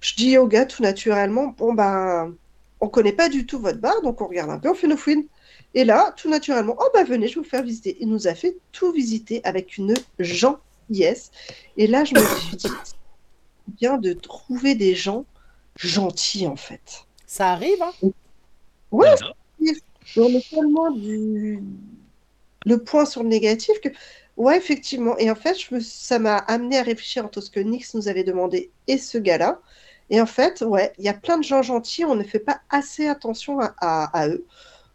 Je dis au gars tout naturellement, bon ben, on connaît pas du tout votre bar, donc on regarde un peu, on fait nos fouines. Et là, tout naturellement, oh bah venez, je vais vous faire visiter. Il nous a fait tout visiter avec une gentillesse. Et là, je me suis dit, bien de trouver des gens gentils en fait. Ça arrive, hein Ouais, Non. on est tellement du le point sur le négatif que ouais effectivement et en fait je me... ça m'a amené à réfléchir entre ce que Nix nous avait demandé et ce gars-là et en fait ouais il y a plein de gens gentils on ne fait pas assez attention à, à- à eux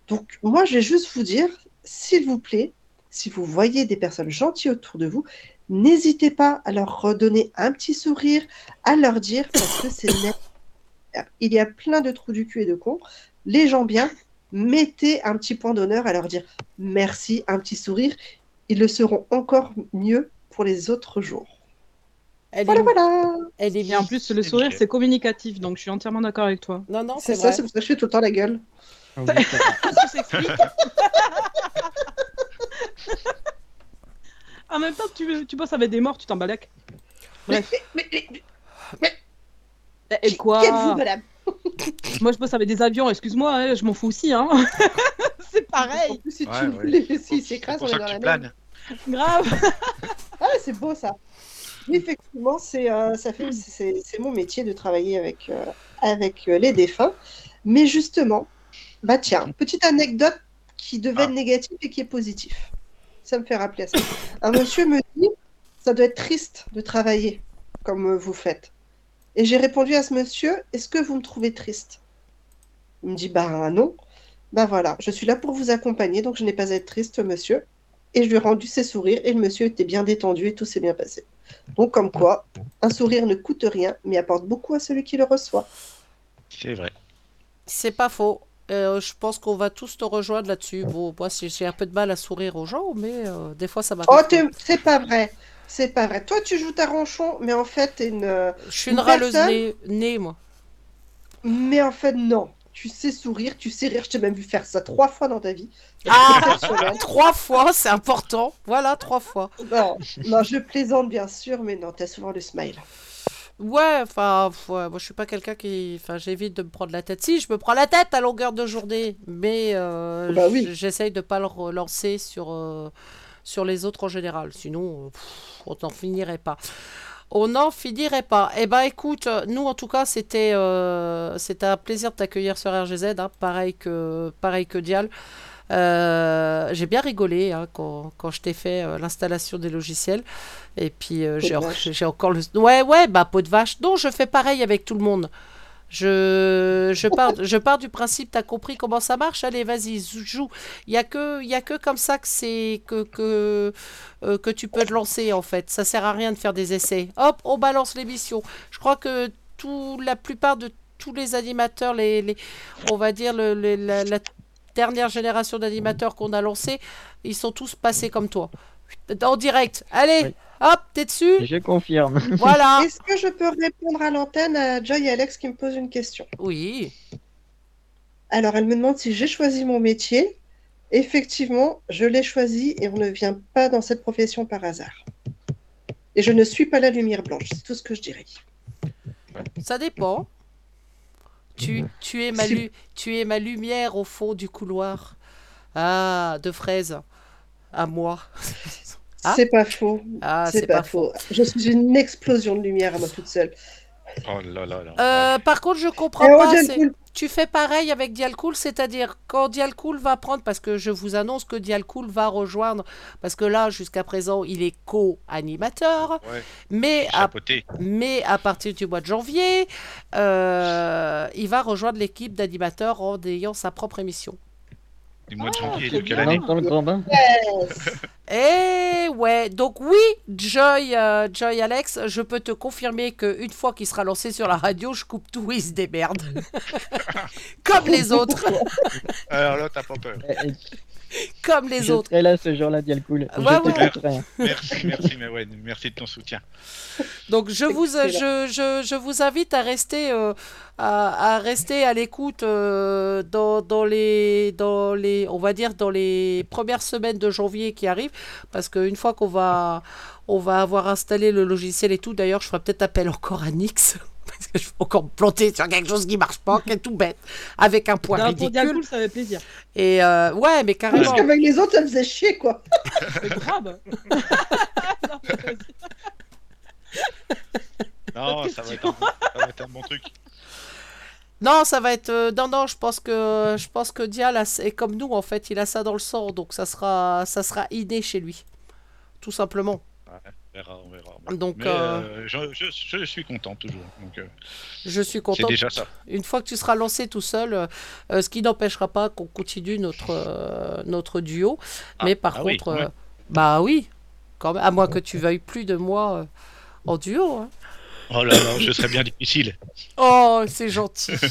donc moi je vais juste vous dire s'il vous plaît si vous voyez des personnes gentilles autour de vous n'hésitez pas à leur redonner un petit sourire à leur dire parce que c'est nécessaire. Il y a plein de trous du cul et de cons les gens bien mettez un petit point d'honneur à leur dire merci, un petit sourire. Ils le seront encore mieux pour les autres jours. Elle Voilà, est, voilà. elle est Et en plus, le sourire, c'est communicatif, donc je suis entièrement d'accord avec toi. Non, non, C'est ça, c'est pour ça que je fais tout le temps la gueule. Ah oui. Tout s'explique. en même temps, tu, tu bosses avec des morts, tu t'en balèques. Bref. Mais, mais- mais- Et quoi qui êtes-vous, madame Moi, je bosse avec des avions, excuse-moi, hein, je m'en fous aussi. Hein. c'est En pareil. plus, si Ouais, tu ouais. les C'est s'écrasent, on est dans la merde. Grave. Ah, c'est beau ça. Effectivement, c'est euh, ça fait c'est mon métier de travailler avec euh, avec euh, les défunts. Mais justement, bah tiens, petite anecdote qui devait Ah. être négative et qui est positive. Ça me fait rappeler à ça. Un monsieur me dit, ça doit être triste de travailler comme vous faites. Et j'ai répondu à ce monsieur, est-ce que vous me trouvez triste? Il me dit, bah non. Bah voilà, je suis là pour vous accompagner, donc je n'ai pas à être triste, monsieur. Et je lui ai rendu ses sourires et le monsieur était bien détendu et tout s'est bien passé. Donc comme quoi, un sourire ne coûte rien, mais apporte beaucoup à celui qui le reçoit. C'est vrai. C'est pas faux. Euh, je pense qu'on va tous te rejoindre là-dessus. Bon, moi, j'ai un peu de mal à sourire aux gens, mais euh, des fois, ça m'arrive. Oh, c'est pas vrai. C'est pas vrai. Toi, tu joues ta ronchon, mais en fait, t'es une... Je suis une une râleuse personne- née, née, moi. Mais en fait, non. Tu sais sourire, tu sais rire. Je t'ai même vu faire ça trois fois dans ta vie. Ah. Trois fois, c'est important. Voilà, trois fois. non, non, je plaisante bien sûr, mais non, t'as souvent le smile. Ouais, enfin, ouais, moi je suis pas quelqu'un qui. Enfin, j'évite de me prendre la tête. Si, je me prends la tête à longueur de journée, mais euh, Bah oui. j'essaye de pas le relancer sur, euh, sur les autres en général. Sinon, euh, pff, on n'en finirait pas. On n'en finirait pas. Eh ben, écoute, euh, nous en tout cas, c'était euh, un plaisir de t'accueillir sur RGZ, hein, pareil que pareil que Dial. Euh, j'ai bien rigolé hein, quand, quand je t'ai fait euh, l'installation des logiciels. Et puis euh, j'ai encore le. Ouais, ouais, bah peau de vache. Non, je fais pareil avec tout le monde. Je, je, pars, je pars du principe, t'as compris comment ça marche? Allez, vas-y, joue. Il y a que, y a que comme ça que c'est que que euh, que tu peux te lancer en fait. Ça sert à rien de faire des essais. Hop, on balance l'émission. Je crois que tout, la plupart de tous les animateurs, les, les on va dire le, la, la dernière génération d'animateurs qu'on a lancé, ils sont tous passés comme toi. En direct. Allez. Hop, t'es dessus. Je confirme. Voilà. Est-ce que je peux répondre à l'antenne à Joy et Alex qui me posent une question? Oui. Alors, elle me demande si j'ai choisi mon métier. Effectivement, je l'ai choisi et on ne vient pas dans cette profession par hasard. Et je ne suis pas la lumière blanche, c'est tout ce que je dirais. Ça dépend. Tu, tu, es ma Si- lu- tu es ma lumière au fond du couloir. Ah, de fraises. À moi. Ah. C'est pas faux. Ah, c'est pas, faux. Je suis une explosion de lumière à moi toute seule. Oh là là là. Euh, par contre, je comprends pas. Tu fais pareil avec Dialcool, c'est-à-dire quand Dialcool va prendre, parce que je vous annonce que Dialcool va rejoindre, parce que là, jusqu'à présent, il est co-animateur, Ouais, mais à chapeauté. Mais à partir du mois de janvier, euh, il va rejoindre l'équipe d'animateurs en ayant sa propre émission. Du mois de Ah, janvier, de quelle année Dans, dans le grand bain. Et ouais, donc oui, Joy, euh, Joy Alex, je peux te confirmer qu'une fois qu'il sera lancé sur la radio, je coupe tout, il se démerde. Comme les autres, Alors là, t'as pas peur. Comme les je autres. serai là ce jour-là, Dialcool. Ouais, ouais. Merci, merci, mais ouais, merci de ton soutien. Donc je vous, Excellent. je, je, je vous invite à rester, euh, à, à rester à l'écoute euh, dans, dans les, dans les, on va dire dans les premières semaines de janvier qui arrivent, parce qu'une fois qu'on va, on va avoir installé le logiciel et tout. D'ailleurs, je ferai peut-être appel encore à Nix. Parce que je vais encore me planter sur quelque chose qui marche pas, qui est tout bête, avec un point Non, pour ridicule. Dialcool, ça fait plaisir. Et euh, ouais, mais carrément. Parce qu'avec les autres, ça me faisait chier, quoi. C'est grave. Non, ça va, être un, bon- ça va être un bon truc. Non, ça va être. euh, non, non, je pense que je pense que Dial a- est comme nous en fait, il a ça dans le sang, donc ça sera ça sera inné chez lui, tout simplement. Ouais, on verra, on verra. Donc, Mais euh, euh, je, je, je suis content toujours. Donc, euh, Je suis c'est content. déjà ça. Une fois que tu seras lancé tout seul, ce qui n'empêchera pas qu'on continue notre euh, notre duo. Ah, Mais par ah oui, contre, ouais. bah oui, quand même, à moins que tu veuilles plus de moi euh, en duo. hein. Oh là là, je serais bien difficile. Oh, c'est gentil.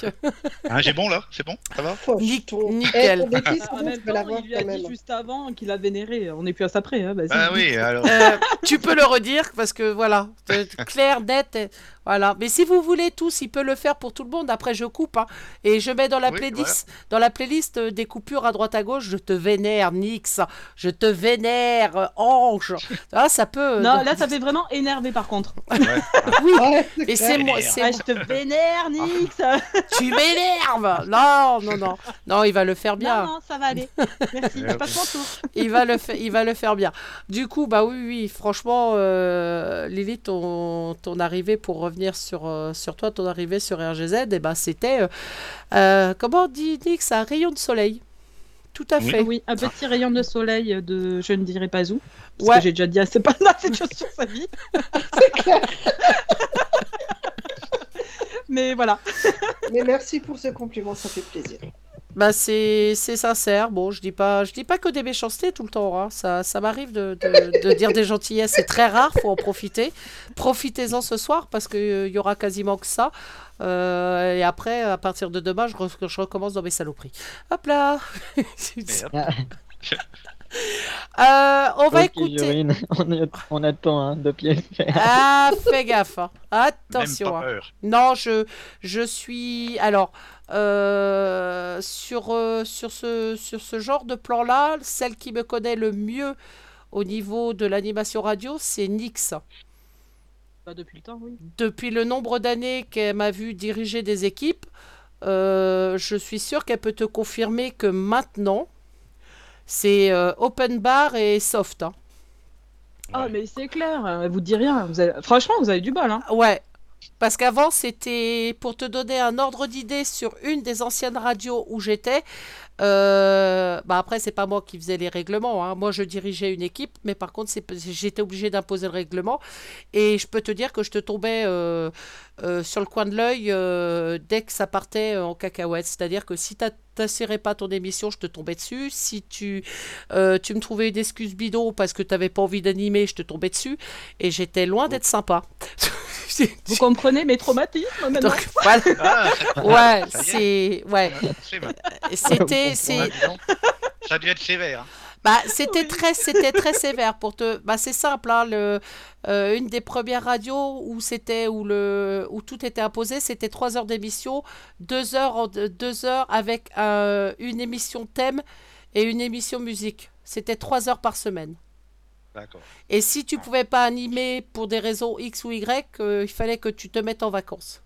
Hein, j'ai bon là? C'est bon? Ça va? Nickel. Eh, En même temps, il lui a dit juste avant qu'il a vénéré. On est plus à ça près. Hein. Ah oui, alors. Euh, tu peux le redire parce que voilà, clair, net, et- voilà. Mais si vous voulez tous, il peut le faire pour tout le monde. Après, je coupe hein, et je mets dans la Oui, playlist, dans la playlist euh, des coupures à droite à gauche. Je te vénère, Nix. Je te vénère, euh, Ange. Ah, ça peut. Non, là, ça fait vraiment énervé par contre. Ouais. Oui. Ouais, c'est Et clair. c'est moi, c'est Ah, moi. je te vénère, Nix. Tu m'énerves. Non, non, non, non. Il va le faire bien. Non, non, ça va aller. Merci. Ouais, Je passe mon tour. il va le faire il va le faire bien du coup bah oui oui franchement euh, Lily ton, ton arrivée pour revenir sur euh, sur toi ton arrivée sur RGZ et ben c'était euh, euh, comment on dit Nix un rayon de soleil tout à Oui. fait Oui, un petit rayon de soleil de je ne dirai pas où. Parce Ouais. que j'ai déjà dit assez pas là cette chose sur sa vie. Mais voilà. Mais merci pour ce compliment, ça fait plaisir. Bah c'est c'est sincère bon je dis pas je dis pas que des méchancetés tout le temps hein. ça ça m'arrive de, de, de dire des gentillesses c'est très rare faut en profiter profitez-en ce soir parce qu'il y aura quasiment que ça Euh, et après à partir de demain je, re- je recommence dans mes saloperies hop là Merde. Euh, on va écouter. On, est- on attend hein, de pied. Ah, fais gaffe. hein. Même Attention. pas hein. peur. Non, je, je suis. Alors, euh, sur, euh, sur, ce, sur ce genre de plan-là, celle qui me connaît le mieux au niveau de l'animation radio, c'est Nix. Bah, depuis le temps, oui. Depuis le nombre d'années qu'elle m'a vu diriger des équipes, euh, je suis sûre qu'elle peut te confirmer que maintenant, c'est open bar et soft. hein. Ah, mais c'est clair. euh, Vous dit rien. Vous avez- Franchement, vous avez du bol. Hein. Ouais. Parce qu'avant, c'était pour te donner un ordre d'idée sur une des anciennes radios où j'étais. euh, bah après, c'est pas moi qui faisais les règlements. hein. Moi, je dirigeais une équipe, mais par contre, j'étais obligé d'imposer le règlement. Et je peux te dire que je te tombais euh, euh, sur le coin de l'œil euh, dès que ça partait en cacahuète. C'est-à-dire que si tu n'assurais pas ton émission, je te tombais dessus. Si tu, euh, tu me trouvais une excuse bidon parce que tu n'avais pas envie d'animer, je te tombais dessus. Et j'étais loin d'être sympa. Vous comprenez mes traumatismes maintenant Donc, voilà. Ah, Ouais, c'est. Ouais. C'était. Ça a dû être sévère. Bah, c'était très, c'était très sévère pour te. Bah, c'est simple, hein, le, euh, une des premières radios où c'était où le, où tout était imposé, c'était trois heures d'émission, deux heures, en- deux heures avec euh, une émission thème et une émission musique. C'était trois heures par semaine. D'accord. Et si tu pouvais pas animer pour des raisons X ou Y, euh, il fallait que tu te mettes en vacances.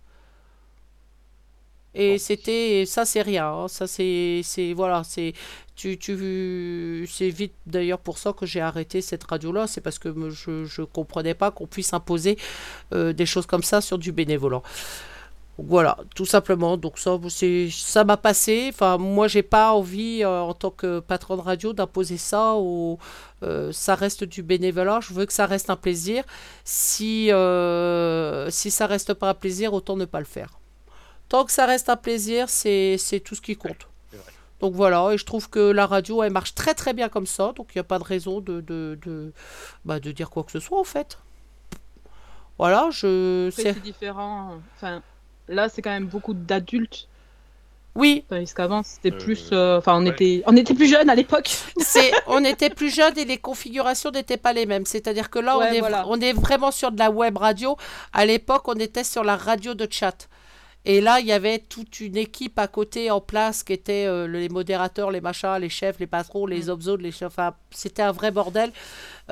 Et c'était ça c'est rien, hein. ça c'est voilà, c'est tu tu c'est vite d'ailleurs pour ça que j'ai arrêté cette radio là, c'est parce que je je comprenais pas qu'on puisse imposer euh, des choses comme ça sur du bénévolat. Voilà, tout simplement. Donc ça, c'est, ça m'a passé. Enfin, moi, j'ai pas envie, euh, en tant que patron de radio, d'imposer ça. Au, euh, ça reste du bénévolat. Je veux que ça reste un plaisir. Si, euh, si ça reste pas un plaisir, autant ne pas le faire. Tant que ça reste un plaisir, c'est, c'est tout ce qui compte. Donc voilà, et je trouve que la radio, elle marche très très bien comme ça. Donc il n'y a pas de raison de, de, de, bah, de dire quoi que ce soit, en fait. Voilà, je. C'est- différent. Enfin, là, c'est quand même beaucoup d'adultes. Oui. Tandis qu'avant, c'était Euh, plus. euh, Enfin, on ouais. était, on était plus jeunes à l'époque. c'est on était plus jeunes et les configurations n'étaient pas les mêmes. C'est-à-dire que là, on, est, voilà. on est vraiment sur de la web radio. À l'époque, on était sur la radio de chat. Et là, il y avait toute une équipe à côté en place qui était euh, les modérateurs, les machins, les chefs, les patrons, les Mm. obsos, les chefs. Enfin, c'était un vrai bordel.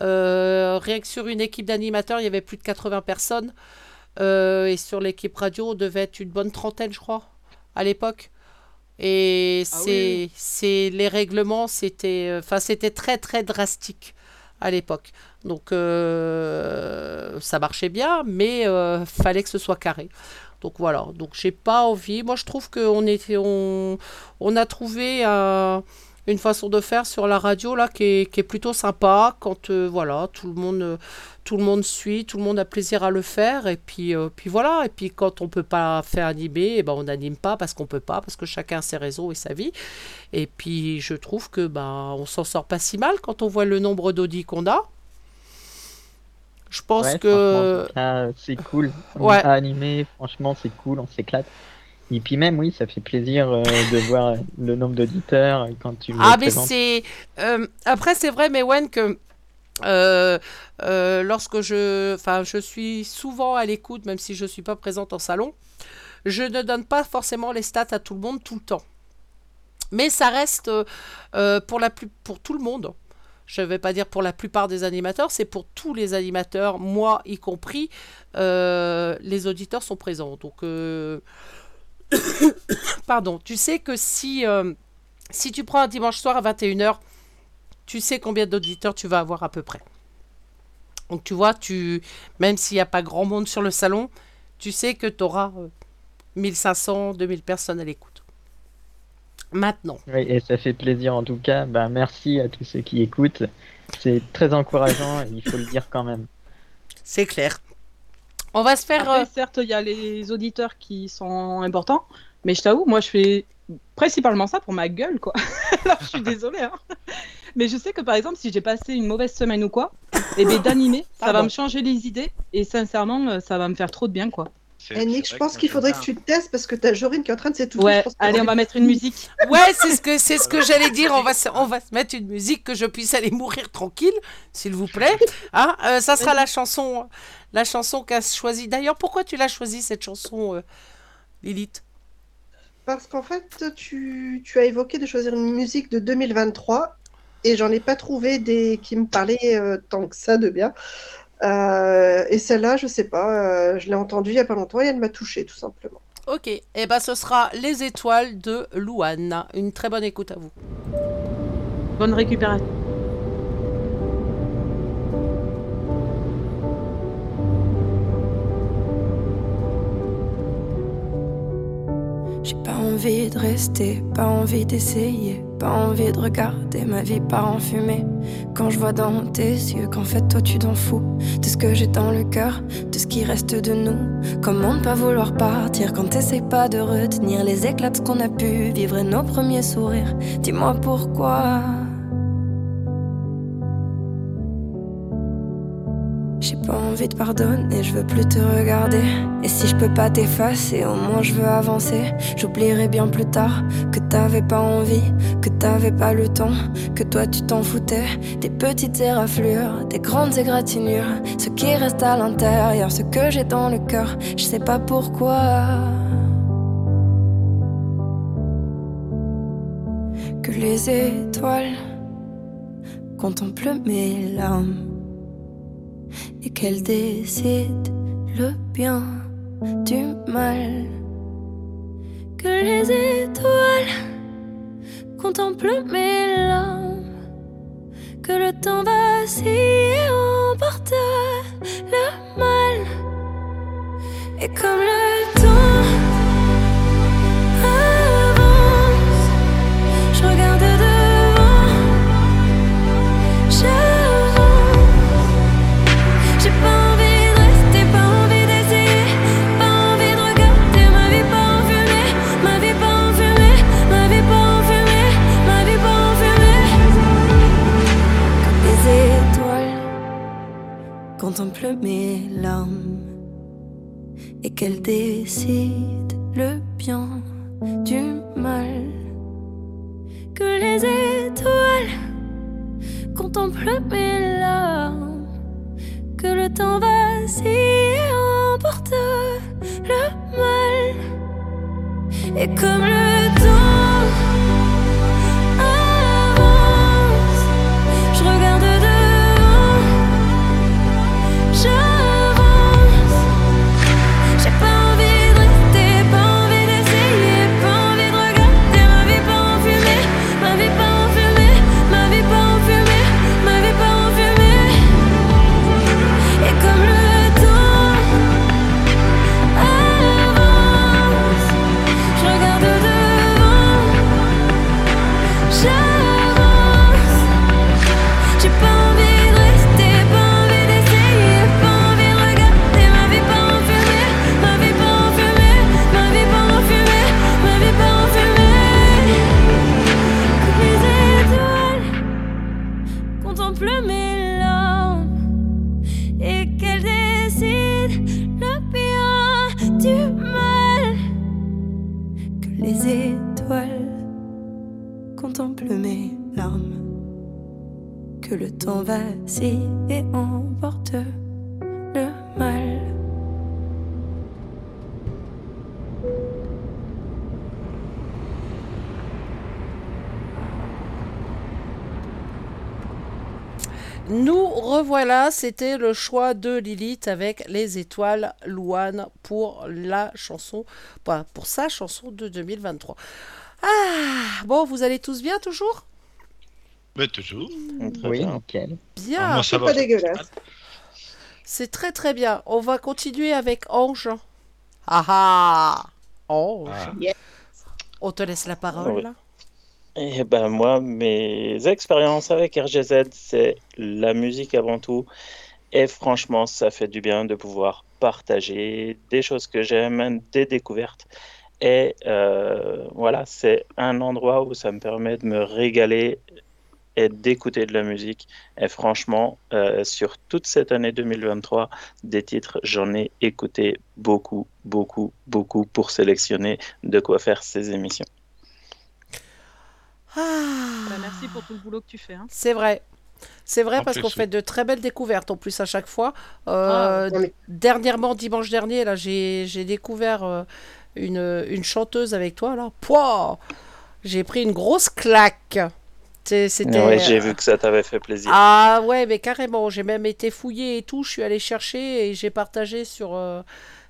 Euh, rien que sur une équipe d'animateurs, il y avait plus de 80 personnes. Euh, et sur l'équipe radio, on devait être une bonne trentaine, je crois, à l'époque. Et Ah c'est, oui. les règlements, c'était, enfin, c'était très très drastique à l'époque. Donc ça marchait bien, mais fallait que ce soit carré. Donc voilà. Donc j'ai pas envie. Moi je trouve qu'on on, a trouvé un- une façon de faire sur la radio là qui est, plutôt sympa. Quand euh, voilà, tout le monde, euh, tout le monde suit, tout le monde a plaisir à le faire. Et puis, euh, puis voilà. Et puis quand on peut pas faire animer, eh ben on n'anime pas parce qu'on peut pas, parce que chacun a ses réseaux et sa vie. Et puis je trouve que ben on s'en sort pas si mal quand on voit le nombre d'audits qu'on a. Je pense Ouais, que cas, c'est cool. On Ouais. animé, franchement, c'est cool, on s'éclate. Et puis même, oui, ça fait plaisir euh, de voir le nombre d'auditeurs euh, quand tu Ah, mais c'est. euh, après, c'est vrai, mais Wen, que. euh, euh, lorsque je. Enfin, je suis souvent à l'écoute, même si je ne suis pas présente en salon, je ne donne pas forcément les stats à tout le monde tout le temps. Mais ça reste euh, euh, pour, la plus, pour tout le monde. Je ne vais pas dire pour la plupart des animateurs, c'est pour tous les animateurs, moi y compris, euh, les auditeurs sont présents. Donc, euh, pardon, tu sais que si, euh, si tu prends un dimanche soir à 21h, tu sais combien d'auditeurs tu vas avoir à peu près. Donc tu vois, tu, même s'il n'y a pas grand monde sur le salon, tu sais que tu auras 1500, 2000 personnes à l'écoute. Maintenant. Oui, et ça fait plaisir en tout cas. Bah, merci à tous ceux qui écoutent. C'est très encourageant et il faut le dire quand même. C'est clair. On va se faire. Après, euh, certes, il y a les auditeurs qui sont importants, mais je t'avoue, moi, je fais principalement ça pour ma gueule, quoi. Alors, je suis désolée, hein. Mais je sais que, par exemple, si j'ai passé une mauvaise semaine ou quoi, et bien d'animer, ça va me changer les idées, et sincèrement, euh, ça va me faire trop de bien, quoi. Eh, Nick, je pense qu'il faudrait que tu te testes parce que t'as Jorine qui est en train de s'étouffer. Ouais, allez, on va mettre une musique. Ouais, c'est ce que c'est ce que j'allais dire. On va se, on va se mettre une musique que je puisse aller mourir tranquille, s'il vous plaît. Hein Euh, ça sera la chanson, la chanson qu'a choisie. D'ailleurs, pourquoi tu l'as choisie cette chanson, euh, Lilith? Parce qu'en fait, tu, tu as évoqué de choisir une musique de 2023 et j'en ai pas trouvé des qui me parlaient euh, tant que ça de bien. Euh, et celle-là, je sais pas, euh, je l'ai entendue il y a pas longtemps et elle m'a touchée tout simplement. Ok. Et eh ben, ce sera Les Étoiles de Louane. Une très bonne écoute à vous. Bonne récupération. Envie de rester, pas envie d'essayer, pas envie de regarder ma vie part en fumée. Quand je vois dans tes yeux qu'en fait toi tu t'en fous de ce que j'ai dans le cœur, de ce qui reste de nous. Comment ne pas vouloir partir quand t'essayes pas de retenir les éclats de ce qu'on a pu vivre et nos premiers sourires? Dis-moi pourquoi. Pas envie de pardonner, je veux plus te regarder. Et si je peux pas t'effacer, au moins je veux avancer. J'oublierai bien plus tard que t'avais pas envie, que t'avais pas le temps, que toi tu t'en foutais. Des petites éraflures, des grandes égratignures. Ce qui reste à l'intérieur, ce que j'ai dans le cœur, je sais pas pourquoi. Que les étoiles contemplent mes larmes et qu'elle décide le bien du mal. Que les étoiles contemplent mes larmes, que le temps vacille et emporte le mal. Et comme le temps contemplent mes larmes et qu'elles décident le bien du mal. Que les étoiles contemplent mes larmes que le temps vacille et emporte le mal. Et comme le temps que le temps vacille et emporte le mal. Nous revoilà, c'était le choix de Lilith avec les étoiles Louane pour la chanson, pour sa chanson de 2023. Ah, bon, vous allez tous bien toujours? Mais toujours. Oui, nickel. Bien, Ah, C'est va. pas dégueulasse. c'est très très bien. On va continuer avec Ange. Ah ah Ange, Ah. Yes. on te laisse la parole. Oui. là. Et ben moi, mes expériences avec RGZ, c'est la musique avant tout. Et franchement, ça fait du bien de pouvoir partager des choses que j'aime, des découvertes. Et euh, voilà, c'est un endroit où ça me permet de me régaler et d'écouter de la musique. Et franchement, euh, sur toute cette année 2023, des titres, j'en ai écouté beaucoup, beaucoup, beaucoup pour sélectionner de quoi faire ces émissions. Ah, Bah, merci pour tout le boulot que tu fais. hein. c'est vrai. C'est vrai En parce qu'on fait de très belles découvertes en plus à chaque fois. Ah, Euh, est- Dernièrement, dimanche dernier, là, j'ai j'ai découvert euh, une, une chanteuse avec toi là. Pouah J'ai pris une grosse claque. C'est- C'était. Ouais, j'ai vu que ça t'avait fait plaisir. Ah ouais, mais carrément. J'ai même été fouillée et tout. Je suis allée chercher et j'ai partagé sur, euh,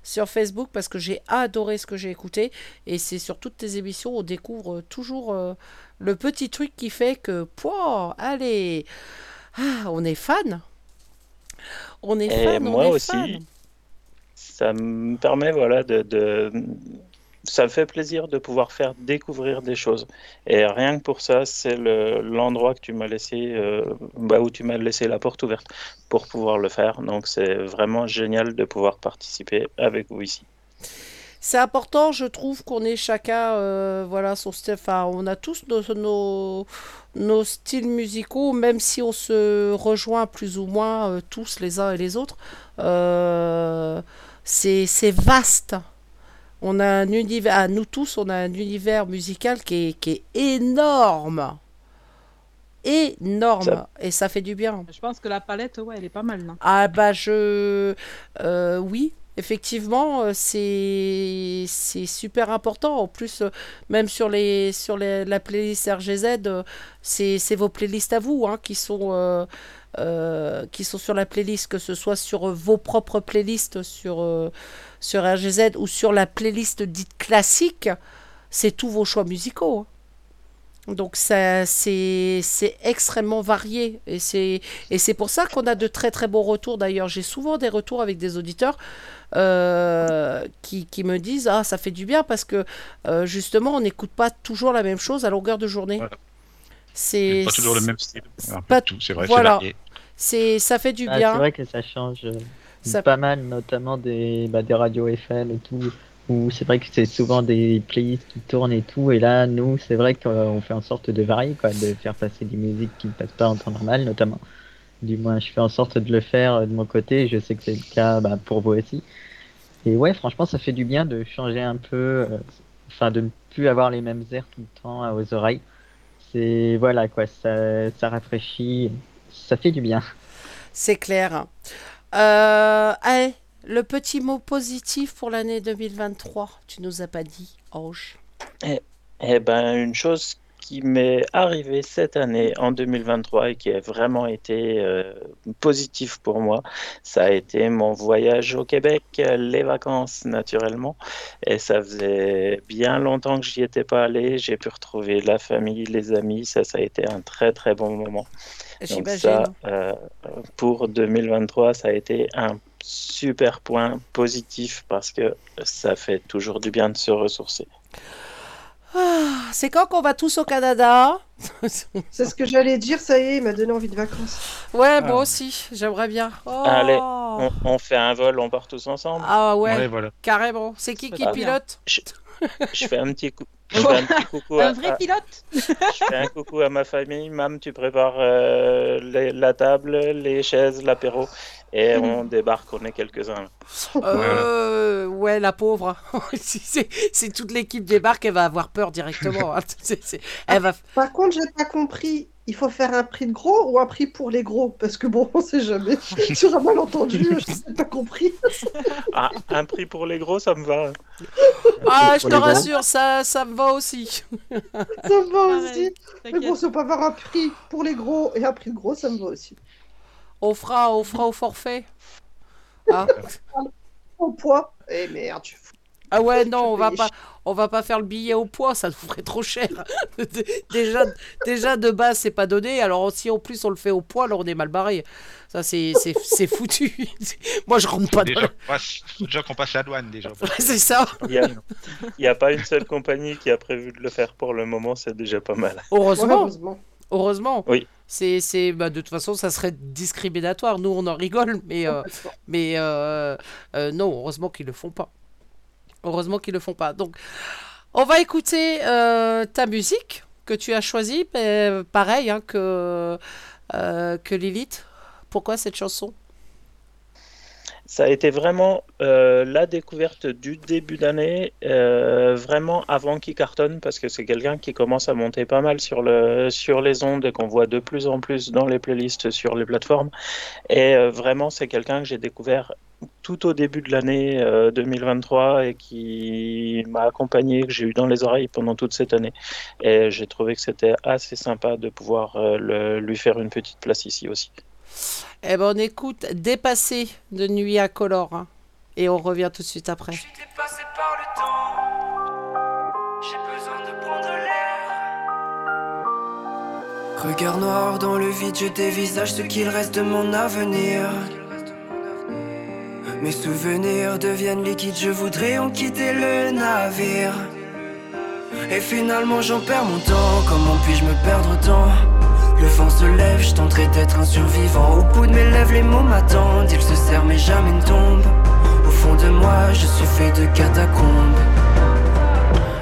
sur Facebook parce que j'ai adoré ce que j'ai écouté. Et c'est sur toutes tes émissions, on découvre toujours euh, le petit truc qui fait que, pouah, allez, ah, on est fan. On est Et fan, on moi est aussi. fan. Ça me permet voilà, de, de, ça me fait plaisir de pouvoir faire découvrir des choses. Et rien que pour ça, c'est le- l'endroit que tu m'as laissé, euh, bah, où tu m'as laissé la porte ouverte pour pouvoir le faire. Donc c'est vraiment génial de pouvoir participer avec vous ici. C'est important, je trouve, qu'on ait chacun, euh, voilà, son style. On a tous nos, styles musicaux, même si on se rejoint plus ou moins euh, tous les uns et les autres. C'est vaste. On a un univers, à nous tous, on a un univers musical qui est, qui est énorme. Énorme. Ça- Et ça fait du bien. Je pense que la palette, ouais, elle est pas mal. Ah bah je... euh, oui, effectivement, euh, c'est c'est super important. En plus, euh, même sur, les, sur les- la playlist RGZ, c'est c'est vos playlists à vous hein, qui, sont, euh, euh, qui sont sur la playlist, que ce soit sur vos propres playlists sur, euh, sur RGZ ou sur la playlist dite classique, c'est tous vos choix musicaux. hein. Donc ça, c'est c'est extrêmement varié et c'est et c'est pour ça qu'on a de très très bons retours. D'ailleurs, j'ai souvent des retours avec des auditeurs euh, qui, qui me disent ah ça fait du bien parce que euh, justement on n'écoute pas toujours la même chose à longueur de journée. Voilà. C'est Pas toujours le même style. Pas- tout, c'est vrai. voilà. c'est varié. c'est ça fait du Ah, bien. c'est vrai que ça change euh, Ça- pas mal, notamment des, bah, des radios FM et tout, où c'est vrai que c'est souvent des playlists qui tournent et tout, et là, nous, c'est vrai qu'on fait en sorte de varier, quoi, de faire passer des musiques qui ne passent pas en temps normal, notamment. Du moins, je fais en sorte de le faire de mon côté, je sais que c'est le cas bah, pour vous aussi. Et ouais, franchement, ça fait du bien de changer un peu, euh, enfin, de ne plus avoir les mêmes airs tout le temps euh, aux oreilles. C'est, voilà, quoi, ça, ça rafraîchit, ça fait du bien. C'est clair. Euh, allez, le petit mot positif pour l'année 2023. Tu nous as pas dit, Ange. Eh ben, une chose qui m'est arrivée cette année en 2023 et qui a vraiment été euh, positif pour moi, ça a été mon voyage au Québec, les vacances naturellement. Et ça faisait bien longtemps que j'y étais pas allé. J'ai pu retrouver la famille, les amis. Ça, ça a été un très très bon moment. Donc ça, euh, pour 2023, ça a été un super point positif parce que ça fait toujours du bien de se ressourcer. Ah, c'est quand qu'on va tous au Canada? C'est ce que j'allais dire, ça y est, il m'a donné envie de vacances. Ouais, moi aussi, j'aimerais bien. Oh. Allez, on, on fait un vol, on part tous ensemble. Ah ouais, Ouais, voilà. carrément. C'est qui qui Ah. pilote? Je fais un petit coup. Je fais un petit coucou à, Un vrai à- pilote? je fais un coucou à ma famille. Mam, tu prépares euh, les- la table, les chaises, l'apéro. Et on débarque, on est quelques-uns. Euh, ouais, la pauvre. Si c'est si toute l'équipe débarque, elle va avoir peur directement. hein. C'est- c'est- Elle va. Par contre, j'ai pas compris. Il faut faire un prix de gros ou un prix pour les gros? Parce que bon, on sait jamais. Sur un malentendu, je n'ai pas compris. Ah, un prix pour les gros, ça me va. Ah, je te rassure, ça, ça me va aussi. Ça me va aussi. Mais bon, si on peut avoir un prix pour les gros et un prix de gros, ça me va aussi. On fera, on fera au forfait. Ah, Au poids. Eh merde. Ah ouais, non, on va pas, on va pas faire le billet au poids, ça nous ferait trop cher. déjà, déjà de base, c'est pas donné. Alors si en plus on le fait au poids, alors on est mal barré. Ça, c'est, c'est, c'est foutu. Moi, je rentre pas dans. Déjà le- qu'on passe, faut déjà qu'on passe la douane déjà. C'est ça. Il n'y a, il y a pas une seule compagnie qui a prévu de le faire pour le moment, c'est déjà pas mal. Ouais, Heureusement, heureusement. heureusement. Oui. C'est, c'est, bah, de toute façon, ça serait discriminatoire. Nous, on en rigole, mais, euh, mais euh, euh, non, heureusement qu'ils le font pas. Heureusement qu'ils le font pas. Donc, on va écouter ta musique que tu as choisie, pareil hein, que, que Lilith. Pourquoi cette chanson? Ça a été vraiment euh, la découverte du début d'année, euh, vraiment avant qu'il cartonne, parce que c'est quelqu'un qui commence à monter pas mal sur, le, sur les ondes et qu'on voit de plus en plus dans les playlists sur les plateformes. Et euh, vraiment, c'est quelqu'un que j'ai découvert tout au début de l'année euh, 2023 et qui m'a accompagné, que j'ai eu dans les oreilles pendant toute cette année. Et j'ai trouvé que c'était assez sympa de pouvoir lui faire une petite place ici aussi. Eh ben, on écoute Dépassé de Nuit à Color. hein. et on revient tout de suite après. Je suis dépassé par le temps. J'ai besoin de prendre l'air. Regard noir dans le vide, je dévisage ce qu'il reste de mon avenir. Mes souvenirs deviennent liquides, je voudrais en quitter le navire. Et finalement j'en perds mon temps, comment puis-je me perdre autant Le vent se lève, je tenterai d'être un survivant. Au bout de mes lèvres, les mots m'attendent, ils se serrent mais jamais ne tombent. Au fond de moi, je suis fait de catacombes.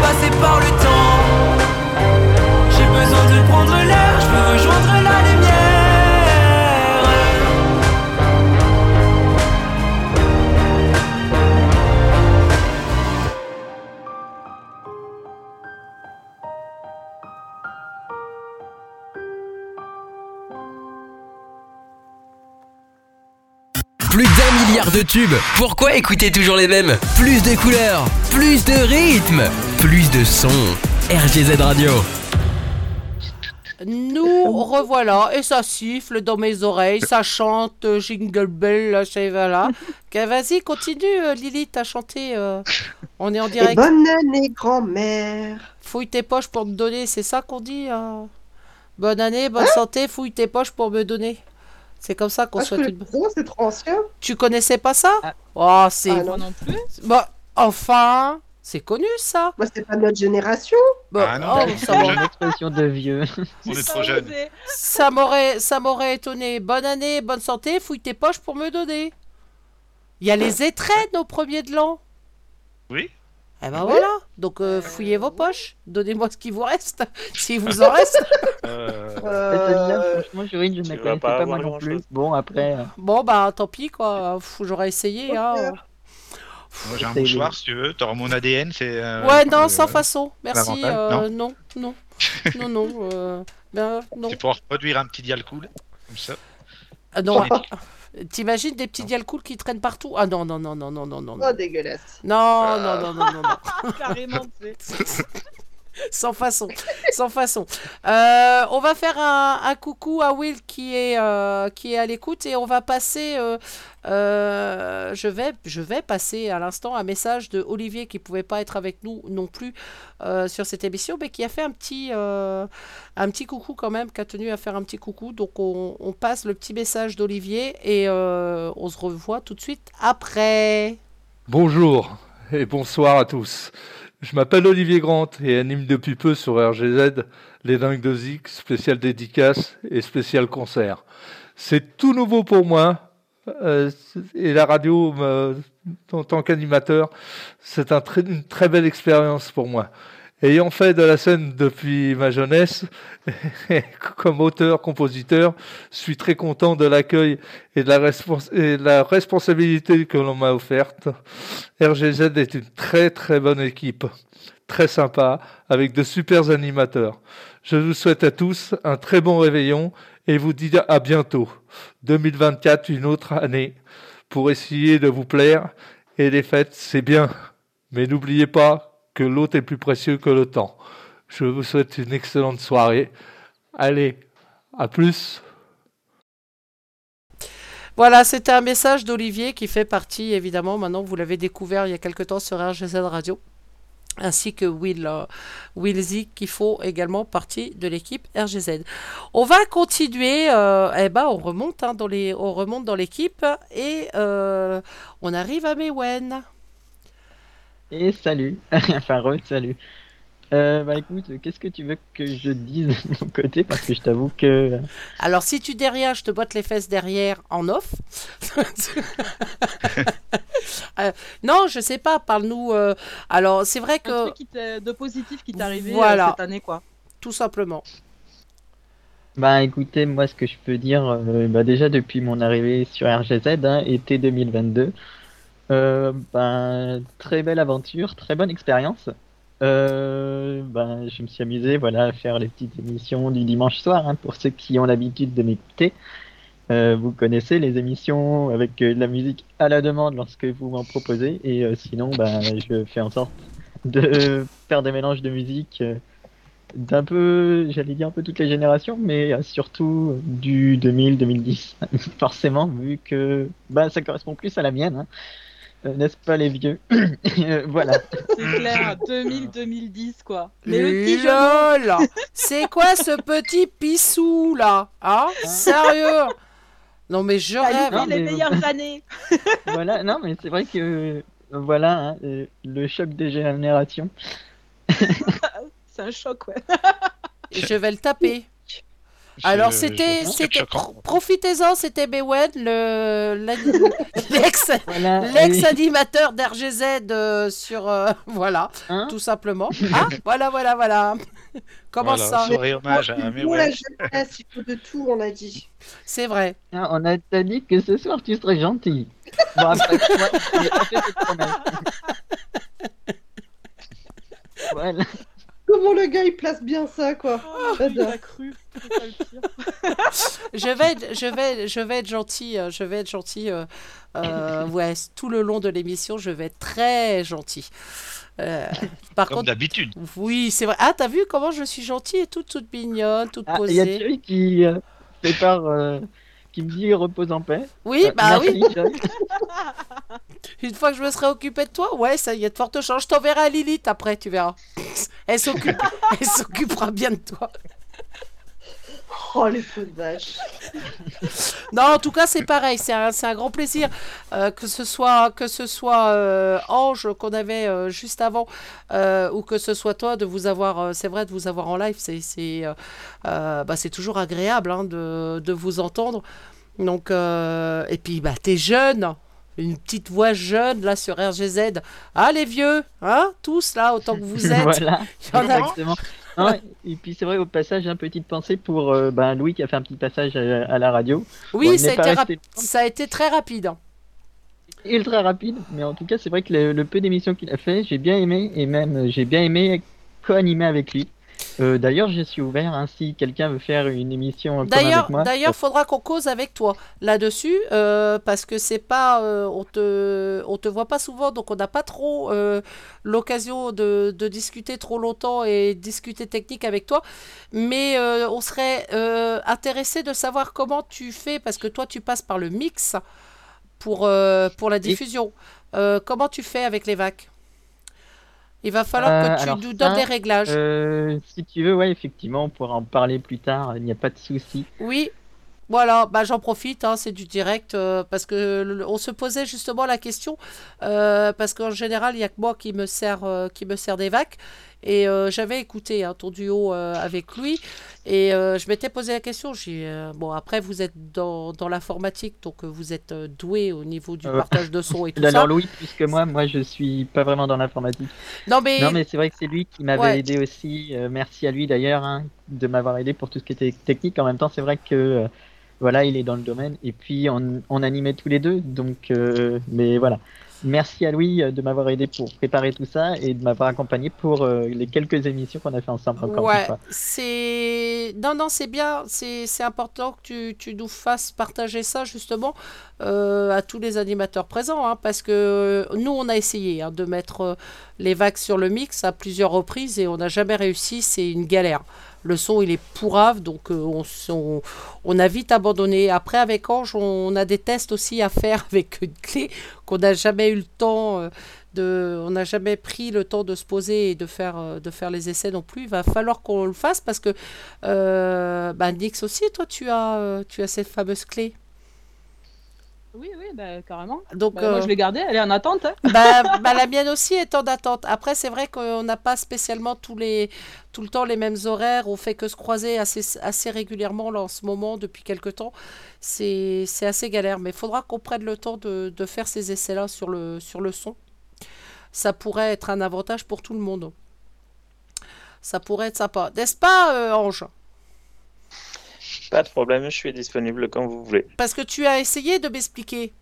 Dépassé par le temps. J'ai besoin de prendre l'air, je veux rejoindre la de tubes. Pourquoi écouter toujours les mêmes? Plus de couleurs, plus de rythme, plus de sons. RGZ Radio. Nous revoilà et ça siffle dans mes oreilles, ça chante euh, Jingle Bell, là, ça y va là. Ok, Vas-y, continue euh, Lilith à chanter. euh, On est en Et direct. bonne année, grand-mère. Fouille tes poches pour me donner, c'est ça qu'on dit euh Bonne année, bonne santé, fouille tes poches pour me donner. C'est comme ça qu'on Ah, souhaite une c'est trop ancien. Tu connaissais pas ça? Oh, c'est. Ah, non. non plus. Bah, enfin, c'est connu ça. Bah, c'est pas de notre génération. Bah, Ah non, oh, on est ça jeune. Expression de vieux. On est trop jeunes. Ça m'aurait, ça m'aurait étonné. Bonne année, bonne santé, fouille tes poches pour me donner. Il y a les étrennes au premier de l'an. Oui. Eh ben voilà. Donc euh, fouillez vos poches. Donnez-moi ce qui vous reste, s'il vous en reste. Euh, franchement, Jurine, je ne connaissais pas pas, moi non plus. Bon, après, euh, Bon bah tant pis quoi. J'aurais essayé. Hein. Moi j'ai un mouchoir si tu veux, t'auras mon ADN, c'est. euh, Ouais non, euh, sans façon. Merci. euh, non, non, non, non. euh, ben, non. C'est pour reproduire un petit dial cool, comme ça. Ah, non. T'imagines des petits dialcools qui traînent partout Ah non, non, non, non, non, non, non. Oh, dégueulasse. Non, non, non, non, non, non. Carrément. sans façon, sans façon. Euh, on va faire un, coucou à Will qui est, euh, qui est à l'écoute et on va passer. euh, je, vais, je vais passer à l'instant un message de Olivier qui pouvait pas être avec nous non plus sur cette émission, mais qui a fait un petit, un petit coucou quand même, qui a tenu à faire un petit coucou. Donc on, passe le petit message d'Olivier et on se revoit tout de suite après. Bonjour et bonsoir à tous. Je m'appelle Olivier Grant et anime depuis peu sur RGZ les Dingues de Zik, spécial dédicace et spécial concert. C'est tout nouveau pour moi euh, et la radio, en tant qu'animateur, c'est un une très belle expérience pour moi. Ayant fait de la scène depuis ma jeunesse, comme auteur-compositeur, je suis très content de l'accueil et de la responsabilité que l'on m'a offerte. RGZ est une très très bonne équipe, très sympa, avec de super animateurs. Je vous souhaite à tous un très bon réveillon et vous dis à bientôt. 2024, une autre année, pour essayer de vous plaire. Et les fêtes, c'est bien. Mais n'oubliez pas que l'autre est plus précieux que le temps. Je vous souhaite une excellente soirée. Allez, à plus. Voilà, c'était un message d'Olivier qui fait partie, évidemment, maintenant vous l'avez découvert il y a quelque temps sur RGZ Radio, ainsi que Will, euh, Will Z qui font également partie de l'équipe RGZ. On va continuer, euh, eh ben, on remonte, hein, dans les, on remonte dans l'équipe et euh, on arrive à Mewen. Et salut, enfin re, salut. Euh, bah écoute, qu'est-ce que tu veux que je dise de mon côté? Parce que je t'avoue que... Alors si tu dis rien, je te botte les fesses derrière en off. Euh, non, je sais pas, parle-nous. euh, Alors c'est vrai Un que... truc qui t'est- de positif qui t'est arrivé euh, Voilà. cette année, quoi. Tout simplement. Bah écoutez, moi ce que je peux dire, euh, bah déjà depuis mon arrivée sur RGZ, hein, été 2022, euh, bah, très belle aventure, très bonne expérience. Euh, bah, je me suis amusé voilà, à faire les petites émissions du dimanche soir, hein, pour ceux qui ont l'habitude de m'écouter. Euh, vous connaissez les émissions avec euh, de la musique à la demande lorsque vous m'en proposez, et euh, sinon bah, je fais en sorte de faire des mélanges de musique. d'un peu, j'allais dire un peu toutes les générations, mais surtout du 2000-2010, forcément, vu que bah, ça correspond plus à la mienne, hein. Euh, n'est-ce pas les vieux Euh, Voilà. C'est clair, 2000-2010, quoi. Mais le petit C'est quoi ce petit pissou là Hein? Sérieux? Non mais je rêve. loupé les meilleures années. voilà, non, mais c'est vrai que euh, voilà hein, euh, le choc des générations. C'est un choc, ouais. Je vais le taper. Alors c'était, profitez-en, c'était Bewen, l'ex Voilà, l'ex animateur d'RGZ euh, sur euh, voilà, Hein tout simplement. Ah, voilà voilà voilà. Comment Voilà, ça soirée hommage à il faut de tout, on a dit. C'est vrai. Ah, on a t'as dit que ce soir tu serais gentil. Bon, après. Voilà. Comment le gars il place bien ça, quoi Oh, il a cru. Je vais, être- je vais, je vais être gentil. euh, Je vais être gentil. euh, euh, ouais, tout le long de l'émission, je vais être très gentil. Euh, par Comme contre, d'habitude. oui, c'est vrai. Ah, t'as vu comment je suis gentille et toute, toute mignonne, toute Ah, il y a posée. Thierry qui euh, fait part, euh, qui me dit repose en paix. Oui, Euh, bah merci, oui. Une fois que je me serai occupée de toi, ouais, ça y est de fortes chances. Je t'enverrai à Lilith après, tu verras. Elle s'occupe, elle s'occupera bien de toi. Oh, les faux de vache. Non, en tout cas, c'est pareil. C'est un, c'est un grand plaisir euh, que ce soit, que ce soit euh, Ange qu'on avait euh, juste avant euh, ou que ce soit toi de vous avoir. euh, c'est vrai de vous avoir en live. C'est, c'est, bah, c'est toujours agréable hein, de, de vous entendre. Donc, euh, et puis, bah, t'es jeune. Une petite voix jeune là sur RGZ. Ah, les vieux, hein, tous là, autant que vous êtes. voilà, Il y en a- exactement. Ah et puis c'est vrai au passage, une petite pensée pour euh, ben, Louis qui a fait un petit passage à, à la radio. Oui, Bon, ça, a été rap- ça a été très rapide. hein. ultra rapide, mais en tout cas c'est vrai que le, le peu d'émissions qu'il a fait, j'ai bien aimé et même j'ai bien aimé co-animer avec lui. Euh, D'ailleurs, je suis ouvert hein, si quelqu'un veut faire une émission D'ailleurs, avec moi. d'ailleurs, faudra qu'on cause avec toi là-dessus, euh, parce que c'est pas, euh, on te, on te voit pas souvent, donc on n'a pas trop l'occasion de, de discuter trop longtemps et discuter technique avec toi. Mais on serait intéressé de savoir comment tu fais, parce que toi, tu passes par le mix pour pour la diffusion. Comment tu fais avec les vacs? Il va falloir Euh, que tu alors nous ça, donnes les réglages. euh, si tu veux, ouais, effectivement, on pourra en parler plus tard, il n'y a pas de souci. Oui, voilà, bah j'en profite, hein, c'est du direct, euh, parce que le- on se posait justement la question, euh, parce qu'en général, il n'y a que moi qui me sert, euh, qui me sert des vacs, Et euh, j'avais écouté hein, ton duo euh, avec lui. Et euh, je m'étais posé la question. J'ai euh, bon après vous êtes dans, dans l'informatique, donc vous êtes doué au niveau du partage de son et tout Alors ça. Louis, puisque moi, moi je suis pas vraiment dans l'informatique. Non mais, Non mais c'est vrai que c'est lui qui m'avait Ouais. aidé aussi. merci à lui d'ailleurs hein, de m'avoir aidé pour tout ce qui était technique. En même temps, c'est vrai que voilà, il est dans le domaine. Et puis on, on animait tous les deux. Donc, mais voilà. Merci à Louis euh, de m'avoir aidé pour préparer tout ça et de m'avoir accompagné pour euh, les quelques émissions qu'on a fait ensemble encore Ouais, c'est. Non, non, c'est bien. C'est important que tu, tu nous fasses partager ça, justement, euh, à tous les animateurs présents. hein, parce que nous, on a essayé hein, de mettre les vagues sur le mix à plusieurs reprises et on n'a jamais réussi. C'est une galère. Le son, il est pourrave, donc euh, on, a vite abandonné. Après, avec Ange, on a des tests aussi à faire avec une clé qu'on n'a jamais eu le temps. euh, de, on n'a jamais pris le temps de se poser et de faire, euh, de faire les essais non plus. Il va falloir qu'on le fasse parce que euh, bah, Nix aussi, toi, tu as, tu as cette fameuse clé. Oui, oui, bah, carrément. Donc, Bah, Moi, euh, je l'ai gardée, elle est en attente. hein. bah, bah, la mienne aussi est en attente. Après, c'est vrai qu'on n'a pas spécialement tous les, tout le temps les mêmes horaires. On fait que se croiser assez, assez régulièrement là, en ce moment, depuis quelques temps. C'est c'est assez galère. Mais il faudra qu'on prenne le temps de, de faire ces essais-là sur le, sur le son. Ça pourrait être un avantage pour tout le monde. Ça pourrait être sympa. N'est-ce pas, euh, Ange? Pas de problème, je suis disponible quand vous voulez. Parce que tu as essayé de m'expliquer.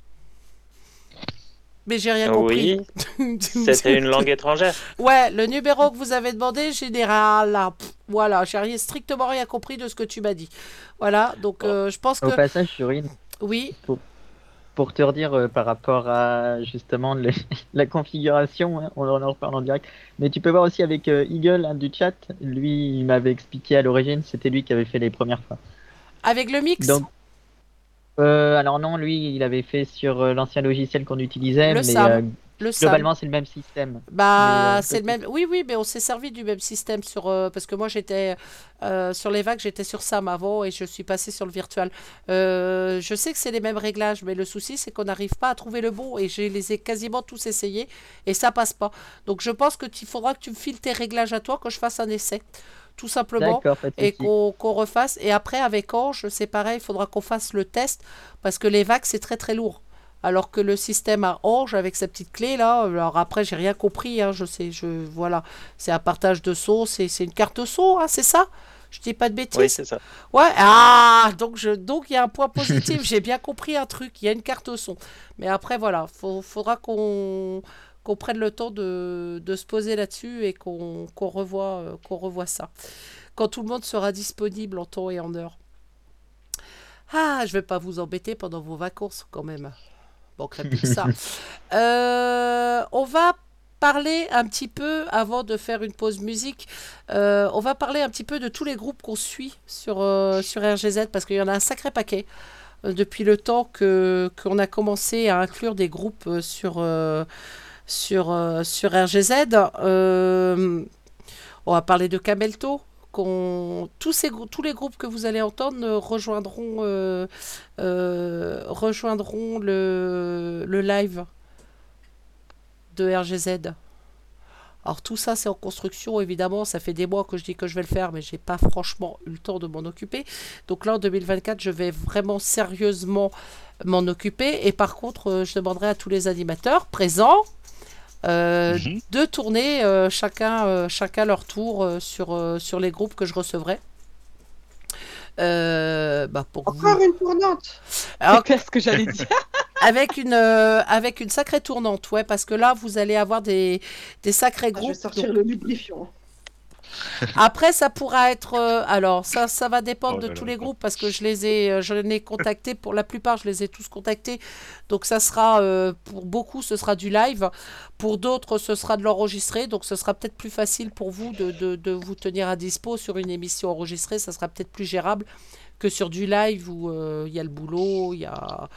Mais j'ai rien compris. Oui, c'était une langue étrangère. Ouais, le numéro que vous avez demandé, général, là, pff, voilà, j'ai rien, strictement rien compris de ce que tu m'as dit. Voilà, donc euh, je pense Au que... passage, Shurine, Oui, pour, pour te redire euh, par rapport à justement le- la configuration, hein, on en reparle en direct, mais tu peux voir aussi avec euh, Eagle hein, du chat, lui il m'avait expliqué à l'origine, c'était lui qui avait fait les premières fois. Avec le mix Donc, euh, alors non, lui il avait fait sur euh, l'ancien logiciel qu'on utilisait, Le mais SAM, euh, le globalement c'est le même système. Bah, Mais, euh, c'est le même. Oui, oui, mais on s'est servi du même système sur. euh, parce que moi, j'étais euh, sur les vagues, j'étais sur Sam avant et je suis passé sur le virtual. Euh, je sais que c'est les mêmes réglages, mais le souci, c'est qu'on n'arrive pas à trouver le bon et je les ai quasiment tous essayés et ça passe pas. Donc, je pense que il faudra que tu me files tes réglages à toi, que je fasse un essai. Tout simplement. Et qu'on refasse. Et après, avec Ange, c'est pareil, il faudra qu'on fasse le test parce que les vagues, c'est très très lourd. Alors que le système à Orange avec sa petite clé là, alors après j'ai rien compris, hein, je sais, je voilà, c'est un partage de sauts, c'est c'est une carte saut, hein, c'est ça? Je dis pas de bêtises? Oui, c'est ça. Ouais, ah, donc je donc il y a un point positif, j'ai bien compris un truc, il y a une carte son. Mais après voilà, faut, faudra qu'on qu'on prenne le temps de, de se poser là-dessus et qu'on qu'on revoie euh, qu'on revoie ça. Quand tout le monde sera disponible en temps et en heure. Ah, je vais pas vous embêter pendant vos vacances quand même. Bon, plus que ça. Euh, on va parler un petit peu, avant de faire une pause musique, euh, on va parler un petit peu de tous les groupes qu'on suit sur, euh, sur RGZ, parce qu'il y en a un sacré paquet depuis le temps que qu'on a commencé à inclure des groupes sur, sur, euh, sur RGZ. Euh, on va parler de Camelto. Tous, les groupes que vous allez entendre rejoindront, euh, le, live de RGZ. Alors tout ça c'est en construction évidemment, ça fait des mois que je dis que je vais le faire mais j'ai pas franchement eu le temps de m'en occuper. Donc là en 2024 je vais vraiment sérieusement m'en occuper et par contre je demanderai à tous les animateurs présents euh, de tourner euh, chacun, euh, chacun leur tour euh, sur, euh, sur les groupes que je recevrai. Euh, bah, pour vous- Encore une tournante? alors, C'est ce que j'allais dire? avec une euh, avec une sacrée tournante, ouais, parce que là vous allez avoir des, des sacrés Ah, je groupes. vais sortir donc- le lubrifiant. Après, ça pourra être. euh, alors, ça, ça va dépendre Oh de tous les groupes parce que je les ai, euh, je les ai contactés. Pour la plupart, je les ai tous contactés. Donc, ça sera euh, pour beaucoup, ce sera du live. Pour d'autres, ce sera de l'enregistré. Donc, ce sera peut-être plus facile pour vous de, de, de vous tenir à dispo sur une émission enregistrée. Ça sera peut-être plus gérable que sur du live où euh, il y a le boulot, il y a,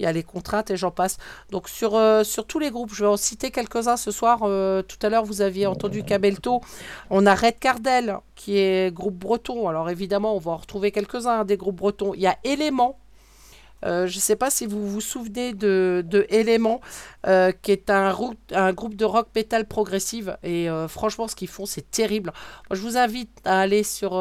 il y a les contraintes et j'en passe. Donc sur, euh, sur tous les groupes, je vais en citer quelques-uns ce soir. Euh, tout à l'heure, vous aviez entendu Cabelto. On a Red Cardel, qui est groupe breton. Alors évidemment, on va en retrouver quelques-uns hein, des groupes bretons. Il y a Élément. Euh, je ne sais pas si vous vous souvenez de, de Element, euh, qui est un, rou- un groupe de rock metal progressive. Et euh, franchement, ce qu'ils font, c'est terrible. Je vous invite à aller sur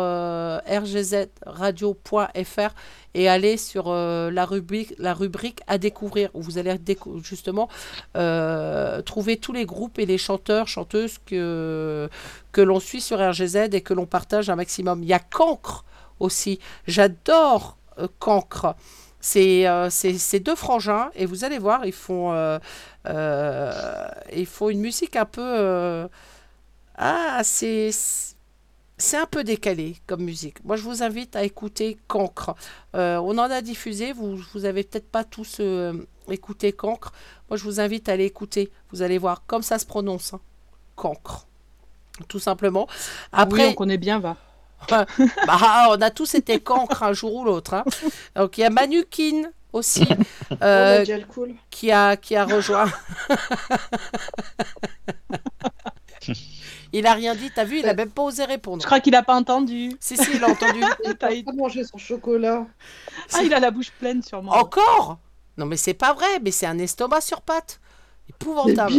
rgzradio.fr et aller sur la, rubrique, la rubrique à découvrir, où vous allez justement trouver tous les groupes et les chanteurs, chanteuses que, que l'on suit sur RGZ et que l'on partage un maximum. Il y a Cancre aussi. J'adore Cancre. C'est euh, c'est- deux frangins et vous allez voir, ils font, euh, euh, ils font une musique un peu... ah, c'est... C'est un peu décalé comme musique. Moi, je vous invite à écouter Cancre. On en a diffusé. Vous, vous avez peut-être pas tous écouté Cancre. Moi, je vous invite à aller écouter. Vous allez voir comme ça se prononce. hein. Cancre. Tout simplement. Après, Oui, on connaît bien, va. bah, on a tous été cancres un jour ou l'autre. hein. Donc il y a Manukin aussi euh, Oh, Nigel Cool. qui a qui a rejoint. il a rien dit, t'as vu, il a même pas osé répondre. Je crois qu'il a pas entendu. Si si, il a entendu. Il a pas mangé son chocolat. Ah, il a la bouche pleine sûrement. Encore? Non mais c'est pas vrai, mais c'est un estomac sur pattes. Épouvantable.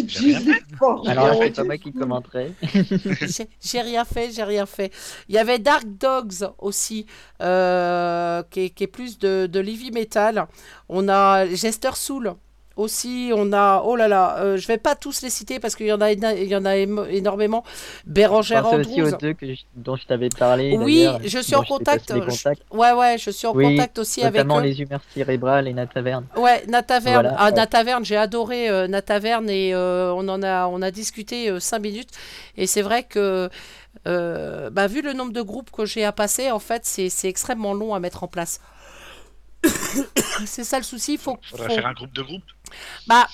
Alors, j'ai c'est pas moi qui commenterai. J'ai- rien fait, j'ai rien fait. Il y avait Dark Dogs aussi, euh, qui, est, qui est plus de, de l'heavy metal. On a Jester Soul aussi. On a, oh là là, euh, je vais pas tous les citer parce qu'il y en a, il y en a énormément. Bérangère aussi aux deux que je- dont je t'avais parlé. Oui, je suis en contact. je-. Ouais, ouais, je suis en Oui, contact aussi avec notamment eux. les humeurs cérébrales et Nataverne. Ouais, Nataverne. Voilà, ah, ouais. Nataverne, j'ai adoré euh, Nataverne et euh, on en a, on a discuté euh, cinq minutes. Et c'est vrai que, euh, bah, vu le nombre de groupes que j'ai à passer, en fait, c'est c'est extrêmement long à mettre en place. c'est ça le souci. Faut, Faudrait faut- faire un groupe de groupe. Bah,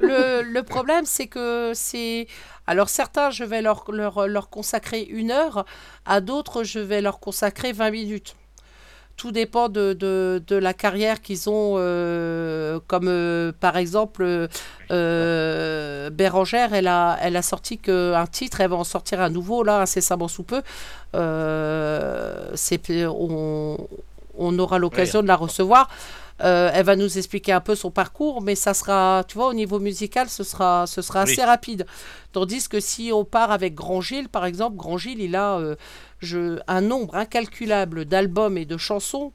le, le problème, c'est que c'est. Alors, certains, je vais leur, leur, leur consacrer une heure, à d'autres, je vais leur consacrer 20 minutes. Tout dépend de, de, de la carrière qu'ils ont, euh, comme euh, par exemple euh, Bérangère, elle a, elle a sorti que un titre, elle va en sortir un nouveau là, incessamment sous peu. Euh, c'est, on, on aura l'occasion de la recevoir. Euh, elle va nous expliquer un peu son parcours, mais ça sera, tu vois, au niveau musical, ce sera, ce sera Oui. assez rapide. Tandis que si on part avec Grand Gilles, par exemple, Grand Gilles, il a euh, je, un nombre incalculable d'albums et de chansons.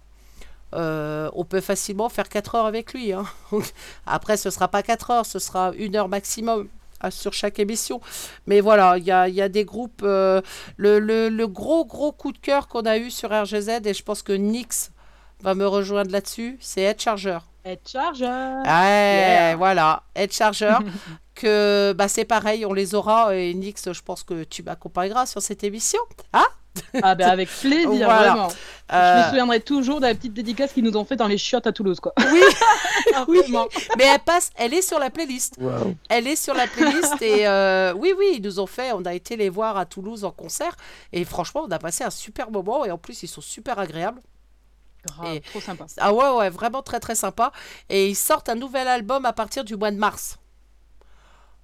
Euh, on peut facilement faire 4 heures avec lui. hein. Après, ce sera pas 4 heures, ce sera une heure maximum sur chaque émission. Mais voilà, il y a, il y a des groupes. euh, le, le- le gros, gros coup de cœur qu'on a eu sur RGZ, et je pense que Nix va me rejoindre là-dessus, c'est Head Charger. Head Charger. Ouais, Yeah. voilà, Head Charger. que bah, c'est pareil, on les aura. Et Nix, je pense que tu m'accompagneras sur cette émission. Hein? Ah ben avec plaisir, Voilà. vraiment. Je Euh, me souviendrai toujours de la petite dédicace qu'ils nous ont fait dans les chiottes à Toulouse, quoi. Oui, oui. Mais elle passe, elle est sur la playlist. Elle est sur la playlist et euh, oui, oui, ils nous ont fait, on a été les voir à Toulouse en concert et franchement, on a passé un super moment et en plus, ils sont super agréables. Grave, Et- trop sympa. Ah ouais, ouais, vraiment très très sympa. Et ils sortent un nouvel album à partir du mois de mars.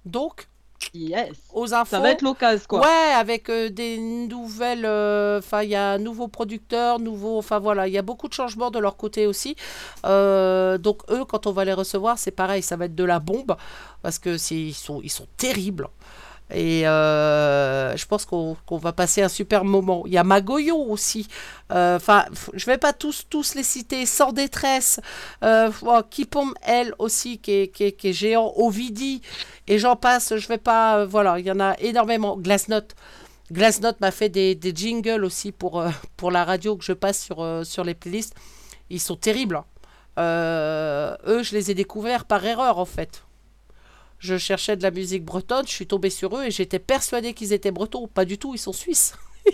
Donc, Yes. aux infos. Ça va être l'occasion, quoi. Ouais, avec euh, des nouvelles. euh, Enfin, il y a un nouveau producteur, nouveau. Enfin voilà, il y a beaucoup de changements de leur côté aussi. Euh, donc eux, quand on va les recevoir, c'est pareil, ça va être de la bombe parce que c'est ils sont ils sont terribles. Et euh, je pense qu'on va passer un super moment. Il y a Magoyo aussi. Euh, Enfin, f- je vais pas tous, tous les citer. Sans détresse. Euh, oh, Kipom, elle aussi, qui est, qui est- géant. Ovidi. Et j'en passe. Je vais pas. euh, voilà, il y en a énormément. Glassnote. Glassnote m'a fait des, des jingles aussi pour, euh, pour la radio que je passe sur, euh, sur les playlists. Ils sont terribles. hein. Euh, eux, je les ai découverts par erreur en fait. Je cherchais de la musique bretonne, je suis tombée sur eux et j'étais persuadée qu'ils étaient bretons. Pas du tout, ils sont suisses.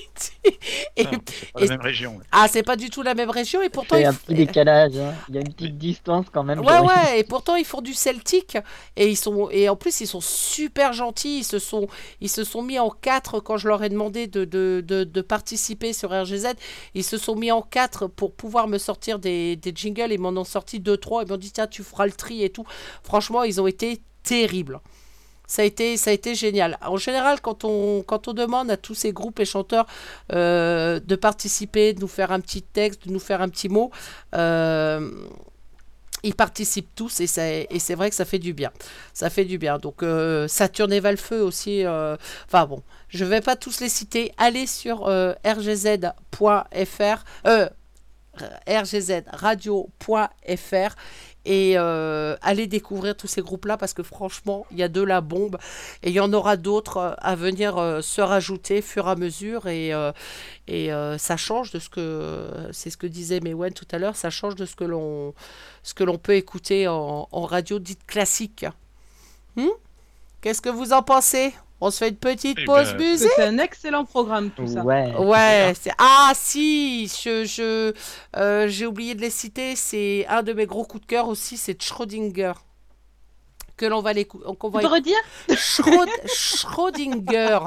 Et- Non, c'est pas et- la même région. ah, c'est pas du tout la même région et pourtant C'est ils un f- petit décalage. hein. Il y a une petite distance quand même. Ouais, ouais, et pourtant ils font du celtique et ils sont et en plus ils sont super gentils. Ils se sont ils se sont mis en quatre quand je leur ai demandé de, de, de, de participer sur RGZ. Ils se sont mis en quatre pour pouvoir me sortir des, des jingles. Ils m'en ont sorti deux trois. Ils m'ont dit tiens tu feras le tri et tout. Franchement ils ont été terribles. Ça a, été, ça a été génial. En général, quand on, quand on demande à tous ces groupes et chanteurs euh, de participer, de nous faire un petit texte, de nous faire un petit mot, euh, ils participent tous et c'est, vrai que ça fait du bien. Ça fait du bien. Donc euh, Saturne et Valfeu aussi. Enfin bon, je vais pas tous les citer. Allez sur rgz.fr. Rgzradio.fr et euh, allez découvrir tous ces groupes-là parce que franchement, il y a de la bombe et il y en aura d'autres euh, à venir euh, se rajouter fur et à mesure et, euh, et ça change de ce que c'est ce que disait Mewen tout à l'heure, ça change de ce que l'on ce que l'on peut écouter en, en radio dite classique. Hmm? Qu'est-ce que vous en pensez? On se fait une petite Eh pause ben, musique C'est un excellent programme tout ça. Ouais, c'est ah si, je, je euh, j'ai oublié de les citer, c'est un de mes gros coups de cœur aussi, c'est Schrödinger. Que l'on va l'écouter. qu'on va Schröd- Schrödinger.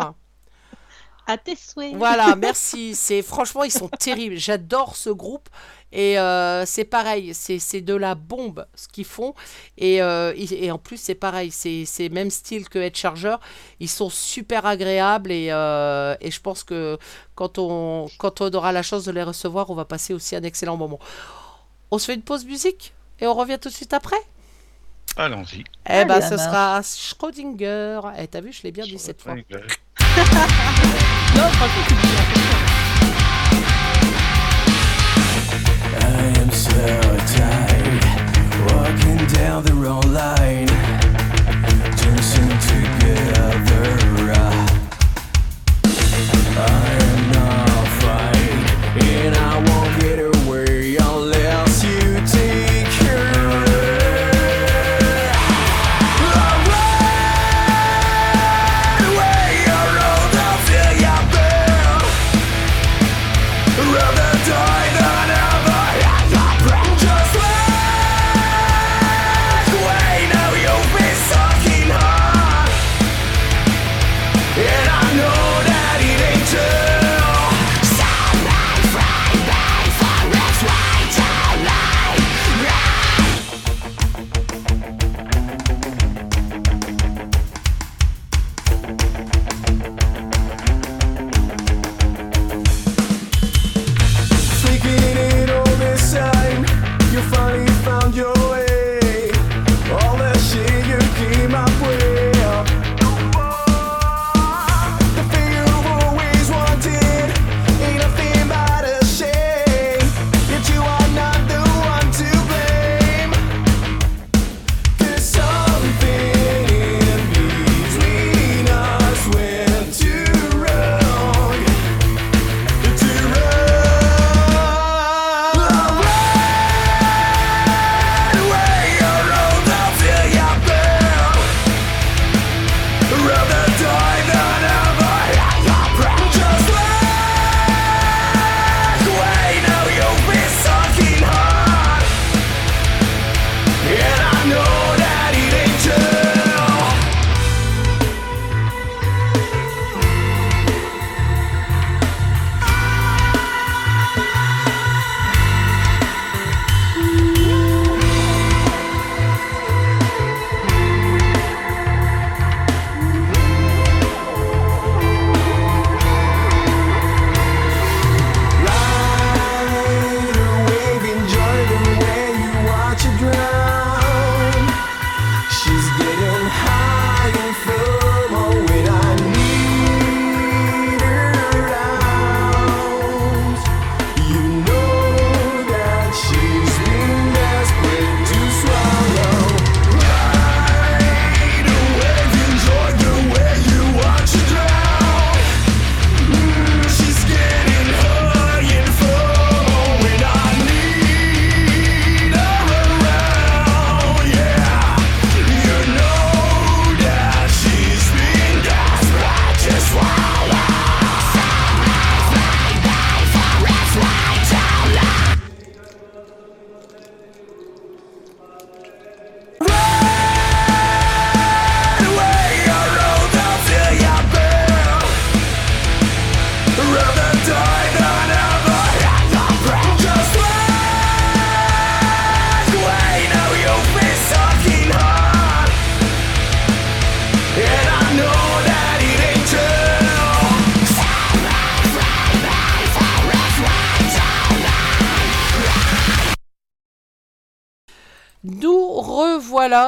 À tes souhaits. Voilà, merci. C'est franchement, ils sont terribles. J'adore ce groupe et euh, c'est pareil. C'est c'est de la bombe ce qu'ils font et, euh, et en plus c'est pareil. C'est c'est même style que Head Charger. Ils sont super agréables et, euh, et je pense que quand on quand on aura la chance de les recevoir, on va passer aussi un excellent moment. On se fait une pause musique et on revient tout de suite après. Allons-y. Eh ben, ce sera Schrödinger. Eh, t'as vu, je l'ai bien dit cette fois. Non, franchement, c'est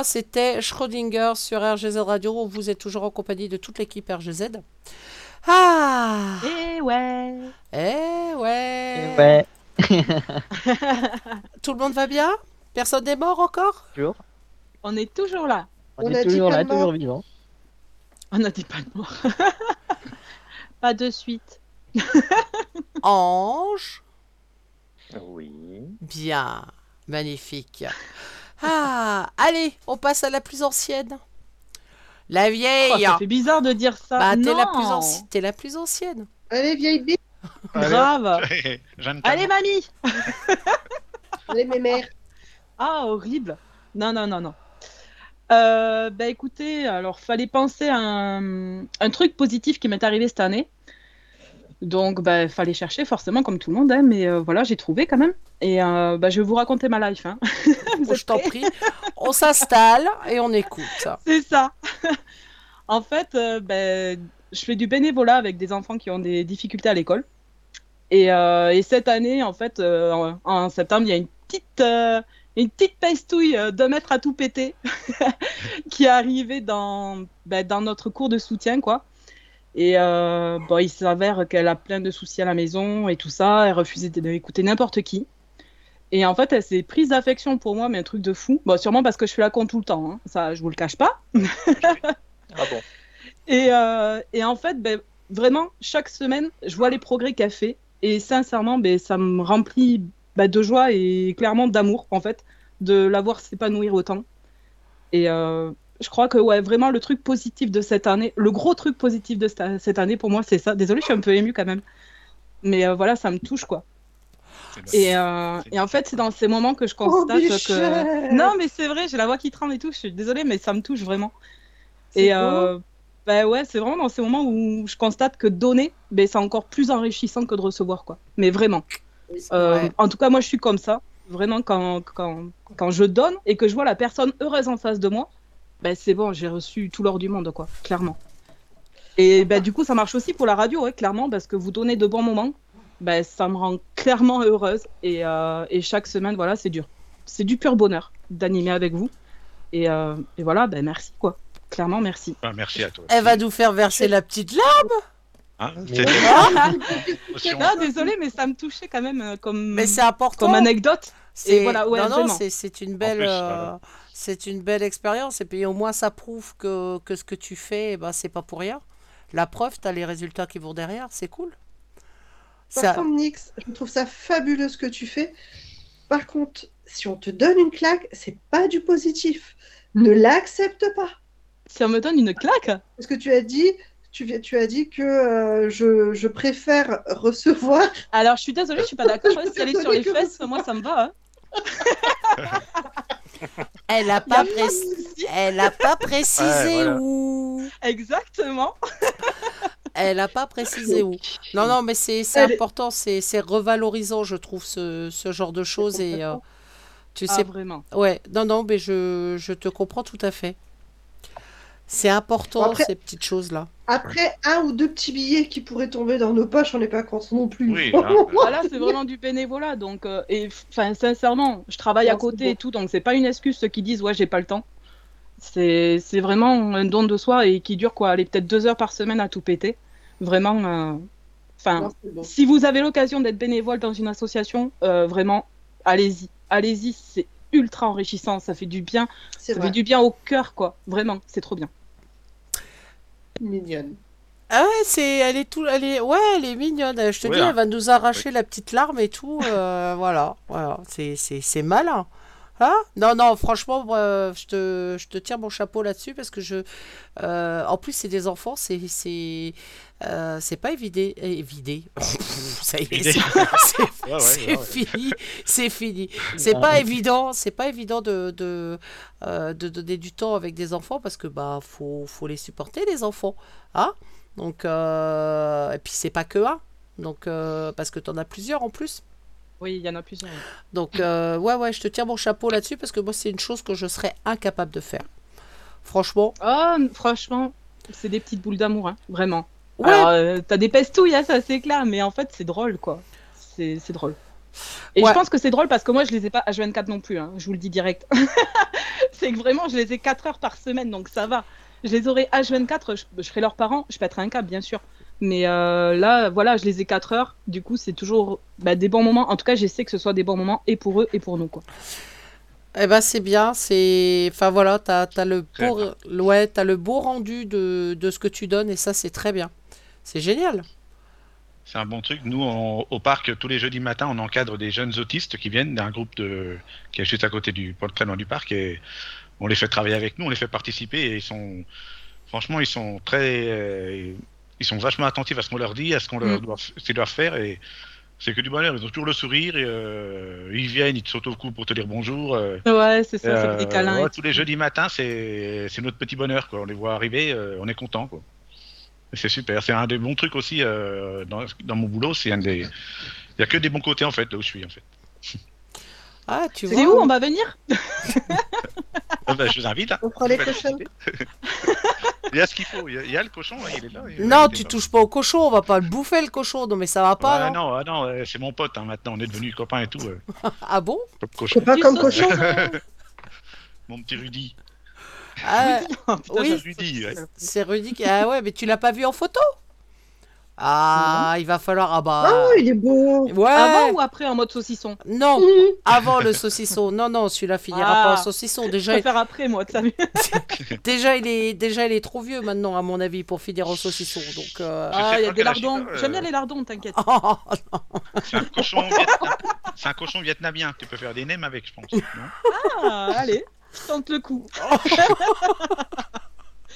c'était Schrödinger sur RGZ Radio. Vous êtes toujours en compagnie de toute l'équipe RGZ. Ah Eh ouais Eh ouais Ouais. Tout le monde va bien? Personne n'est mort encore? Toujours. On est toujours là. On, On est toujours là, toujours vivant. On n'a dit pas de mort. pas de suite. Ange? Oui. Bien, magnifique. Ah, allez, on passe à la plus ancienne. La Oh, vieille. ça fait bizarre de dire ça. bah, t'es la, plus anci- t'es la plus ancienne. Allez, vieille bite. Grave. Allez, mamie Allez, mes mères. Ah, horrible. Non, non, non, non. Euh, bah écoutez, alors fallait penser à un, un truc positif qui m'est arrivé cette année. Donc, bah, fallait chercher forcément comme tout le monde, hein, mais euh, voilà, j'ai trouvé quand même. Et euh, bah, je vais vous raconter ma life. Hein. Êtes Je t'en prie. On s'installe et on écoute. C'est ça. en fait, euh, ben, je fais du bénévolat avec des enfants qui ont des difficultés à l'école. Et, et cette année, en fait, en, en septembre, il y a une petite, une petite pastouille euh, de mètres à tout péter qui est arrivée dans, ben, dans notre cours de soutien, quoi. Et euh, bon, il s'avère qu'elle a plein de soucis à la maison et tout ça. Elle refusait d'écouter n'importe qui. Et en fait, elle s'est prise d'affection pour moi, mais un truc de fou. Bon, sûrement parce que je suis là con tout le temps. hein. Ça, je vous le cache pas. Ah bon Et, euh, et en fait, ben, vraiment, chaque semaine, je vois les progrès qu'elle fait. Et sincèrement, ben, ça me remplit ben, de joie et clairement d'amour, en fait, de la voir s'épanouir autant. Et euh, je crois que, ouais, vraiment, le truc positif de cette année, le gros truc positif de cette, année, pour moi, c'est ça. Désolée, je suis un peu émue quand même. Mais euh, voilà, ça me touche, quoi. Et, euh, et en fait, c'est dans ces moments que je constate que. Non, mais c'est vrai, j'ai la voix qui tremble et tout. Je suis désolée, mais ça me touche vraiment. Et euh, bah ouais, c'est vraiment dans ces moments où je constate que donner, ben, c'est encore plus enrichissant que de recevoir, quoi. Mais vraiment. Euh. En tout cas, moi, je suis comme ça. Vraiment, quand, quand, quand je donne et que je vois la personne heureuse en face de moi, ben, c'est bon, j'ai reçu tout l'or du monde, quoi, clairement. Et ben, du coup, ça marche aussi pour la radio, ouais, clairement, parce que vous donnez de bons moments, ben, ça me rend clairement heureuse. Et, euh, et chaque semaine, voilà, c'est dur. C'est du pur bonheur d'animer avec vous. Et, euh, et voilà, ben, merci, quoi. Clairement, merci. Ah, merci à toi. Elle va nous faire verser la petite larme. Hein, Ah. Ah, désolé, mais ça me touchait quand même euh, comme, mais c'est important. comme anecdote. C'est- voilà, ouais, non, non, vraiment. c'est- c'est une belle, plus, euh. C'est une belle expérience. Et puis au moins, ça prouve que, que ce que tu fais, eh ben, c'est pas pour rien. La preuve, tu as les résultats qui vont derrière. C'est cool. Par Ça, contre, Nix, je trouve ça fabuleux ce que tu fais. Par contre, si on te donne une claque, c'est pas du positif. Ne l'accepte pas. Si on me donne une claque, Parce que tu as dit, tu, viens- tu as dit que euh, je, je préfère recevoir. alors je suis désolée, je suis pas d'accord. Si elle est sur les fesses, moi ça me va. hein. elle a pas, précisé, souci. elle a pas précisé voilà. où. Exactement. Elle a pas précisé où. Non, non, mais c'est est- important, c'est c'est revalorisant, je trouve, ce, ce genre de choses. Et euh, tu Ah, sais, vraiment. ouais, non, non, mais je, je te comprends tout à fait. C'est important, après- ces petites choses-là. Après un ou deux petits billets qui pourraient tomber dans nos poches, on n'est pas contre non plus. Oui, hein. Voilà, c'est vraiment du bénévolat. Donc, euh, et enfin, sincèrement, je travaille à Non, côté bon. et tout, donc c'est pas une excuse ceux qui disent ouais, j'ai pas le temps. C'est c'est vraiment un don de soi et qui dure quoi, allez, peut-être deux heures par semaine à tout péter. Vraiment. euh, Enfin, bon. si vous avez l'occasion d'être bénévole dans une association, euh, vraiment, allez-y. Allez-y, c'est ultra enrichissant, ça fait du bien. Ça vrai. fait du bien au cœur, quoi. Vraiment, c'est trop bien. Mignonne. Ah ouais, c'est, elle est tout, elle est, ouais, elle est mignonne. Je te dis, elle va nous arracher la petite larme et tout. euh, voilà, voilà, c'est, c'est, c'est malin. Hein? Non, non, franchement, euh, je te, je te tire mon chapeau là-dessus parce que je, euh, en plus, c'est des enfants, c'est, c'est, euh, c'est pas évidé, évidé. Ça y est, c'est, Ouais, ouais, ouais, fini, c'est fini. C'est pas évident, c'est pas évident de, de, euh, de donner du temps avec des enfants parce que bah faut, faut les supporter les enfants, hein Donc euh, et puis c'est pas que un, donc euh, parce que t'en as plusieurs en plus. Oui, il y en a plusieurs. Donc euh, ouais ouais, je te tire mon chapeau là-dessus parce que moi c'est une chose que je serais incapable de faire. Franchement. Oh, franchement, c'est des petites boules d'amour, hein, vraiment. Ouais. Alors, euh, t'as des pestouilles, hein, ça c'est clair, mais en fait, c'est drôle, quoi. C'est c'est drôle. Et Ouais. je pense que c'est drôle parce que moi, je les ai pas H24 non plus, hein, je vous le dis direct. c'est que vraiment, je les ai 4 heures par semaine, donc ça va. Je les aurais H24, je, je serais leurs parents, je pèterais un câble, bien sûr. Mais euh, là, voilà, je les ai 4 heures. Du coup, c'est toujours bah, des bons moments. En tout cas, j'essaie que ce soit des bons moments et pour eux et pour nous. Quoi. Eh ben c'est bien, c'est... Enfin voilà, t'as as le, beau... ouais, t'as le beau rendu de, de ce que tu donnes et ça c'est très bien. C'est génial. C'est un bon truc. Nous, on- au parc, tous les jeudis matins, on encadre des jeunes autistes qui viennent d'un groupe de... qui est juste à côté du pas très loin du parc et on les fait travailler avec nous, on les fait participer et ils sont franchement, ils sont très euh, ils sont vachement attentifs à ce qu'on leur dit, à ce qu'on leur Mm. doit, ce qu'ils doivent faire et c'est que du bonheur. Ils ont toujours le sourire et euh, ils viennent, ils te sautent au cou pour te dire bonjour. euh, Ouais, c'est ça, c'est des câlins. ouais, et tous les jeudis matins, c'est c'est notre petit bonheur. Quoi. On les voit arriver, euh, on est content. Quoi. C'est super. C'est un des bons trucs aussi euh, dans, dans mon boulot. C'est un des. Il y a que des bons côtés en fait là où je suis en fait. Ah, tu C'est vois. où on va venir? Ah bah, je vous invite. Hein. On fera les participer. Il y a ce qu'il faut. Il y a, il y a le cochon, là, il est là. il Non, tu touches pas au cochon, on va pas le bouffer le cochon. Non mais ça va pas, Ouais, non non, ah non, euh, c'est mon pote hein, maintenant. On est devenus copains et tout. euh, Ah bon? Copain comme cochon. Mon petit Rudy. Ah, putain, Oui. j'ai- Rudy. ouais. c'est Rudy qui... Ah ouais, mais tu l'as pas vu en photo? Ah, il va falloir... Ah bah... Oh, il est beau. Ouais Avant ou après en mode saucisson? Non, avant le saucisson. Non, non, celui-là finira Ah. pas en saucisson. Je Déjà, préfère après, moi, t'as vu déjà, il est, déjà, il est trop vieux maintenant, à mon avis, pour finir en saucisson. Donc, euh, Je Ah, il y a des lardons. euh. J'aime bien les lardons, t'inquiète. oh, C'est un cochon vietnamien. C'est un cochon vietnamien. Tu peux faire des nems avec, je pense. non? Ah, allez, je tente le coup.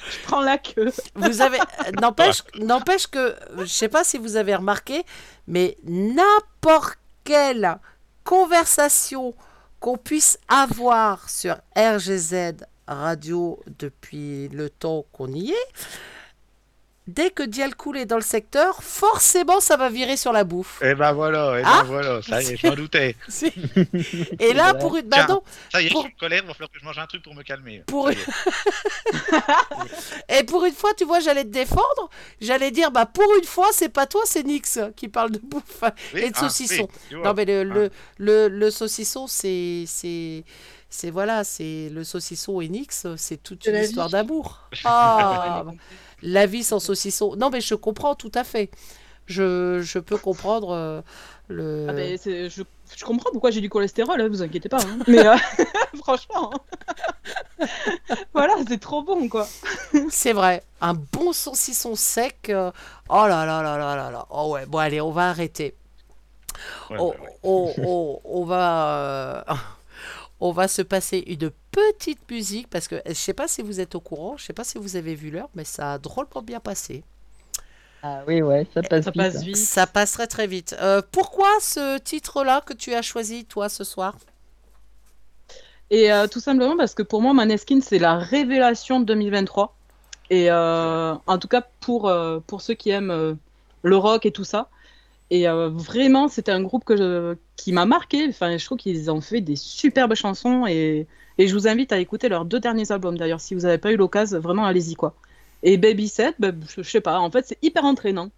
je prends la queue. vous avez, n'empêche, n'empêche que, je sais pas si vous avez remarqué, mais n'importe quelle conversation qu'on puisse avoir sur RGZ Radio depuis le temps qu'on y est, dès que Dialcool est dans le secteur, forcément ça va virer sur la bouffe. Et ben voilà, et ben Ah voilà. Ça y est, je m'en doutais. Si. Et là, pour une, bah Tiens. non, Ça y est, Pour- je suis en colère. Il va falloir que je mange un truc pour me calmer. Pour-. Et pour une fois, tu vois, j'allais te défendre. J'allais dire, bah pour une fois, c'est pas toi, c'est Nix qui parle de bouffe Oui, et de ah, saucisson. oui, non, mais le, Ah. le, le, le saucisson, c'est. c'est c'est voilà, c'est le saucisson et Nix, c'est toute une histoire d'amour. Ah, la vie sans saucisson. Non, mais je comprends tout à fait. Je, je peux comprendre euh, le. Ah, ben, je, je comprends pourquoi j'ai du cholestérol, hein, vous inquiétez pas. hein. Mais euh, franchement, hein. voilà, c'est trop bon, quoi. C'est vrai, un bon saucisson sec. euh, Oh là là là là là là. Oh ouais, bon allez, on va arrêter. Ouais, on, ouais. on- on- on va, euh, on va se passer une petite musique parce que je sais pas si vous êtes au courant, je sais pas si vous avez vu l'heure, mais ça a drôlement bien passé. Ah oui, ouais, ça passe Ça vite. passe hein. vite. Ça passerait très vite. Euh, pourquoi ce titre-là que tu as choisi toi ce soir? Et euh, tout simplement parce que pour moi, Maneskin, c'est la révélation de 2023. Et euh, en tout cas, pour, euh, pour ceux qui aiment euh, le rock et tout ça. Et euh, vraiment, c'était un groupe que je- qui m'a marqué. Enfin, je trouve qu'ils ont fait des superbes chansons. Et, et je vous invite à écouter leurs deux derniers albums. D'ailleurs, si vous n'avez pas eu l'occasion, vraiment, allez-y, quoi. Et Baby Set, ben, je, je sais pas, en fait, c'est hyper entraînant.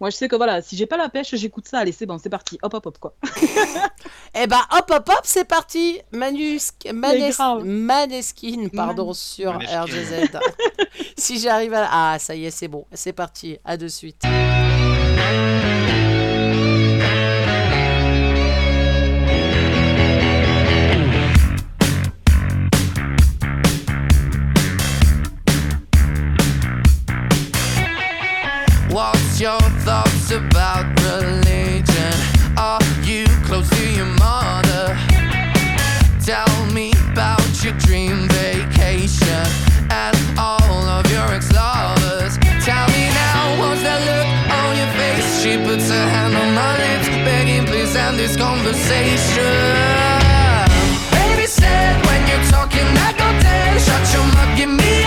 Moi, je sais que voilà, si j'ai pas la pêche, j'écoute ça. Allez, c'est bon, c'est parti. Hop, hop, hop, quoi. Eh ben hop hop hop, c'est parti. Manus, Manes- grave. Maneskin, pardon, Man- sur Maneskin. RGZ. si j'arrive à... Ah, ça y est, c'est bon. C'est parti. À de suite. Your thoughts about religion? Are you close to your mother? Tell me about your dream vacation and all of your ex-lovers. Tell me now, what's that look on your face? She puts her hand on my lips, begging please end this conversation. Baby said when you're talking, I go. Shut your mouth, give me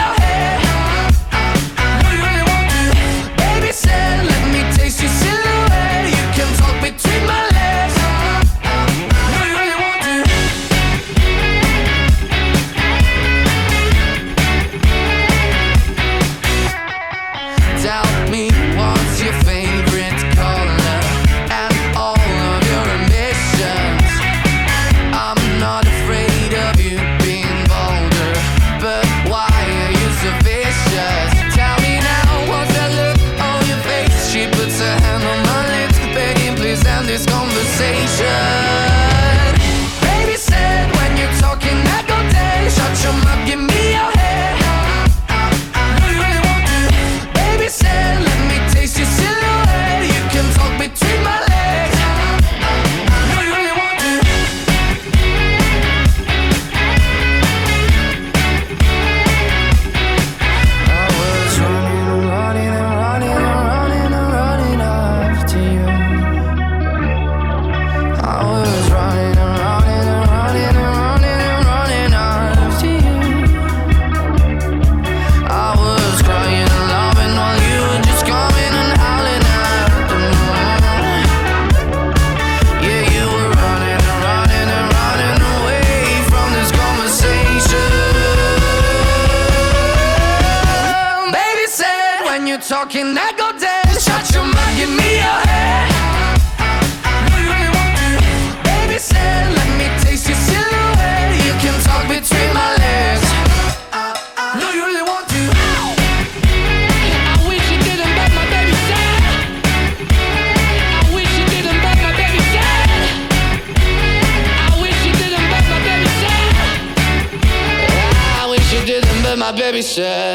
baby said.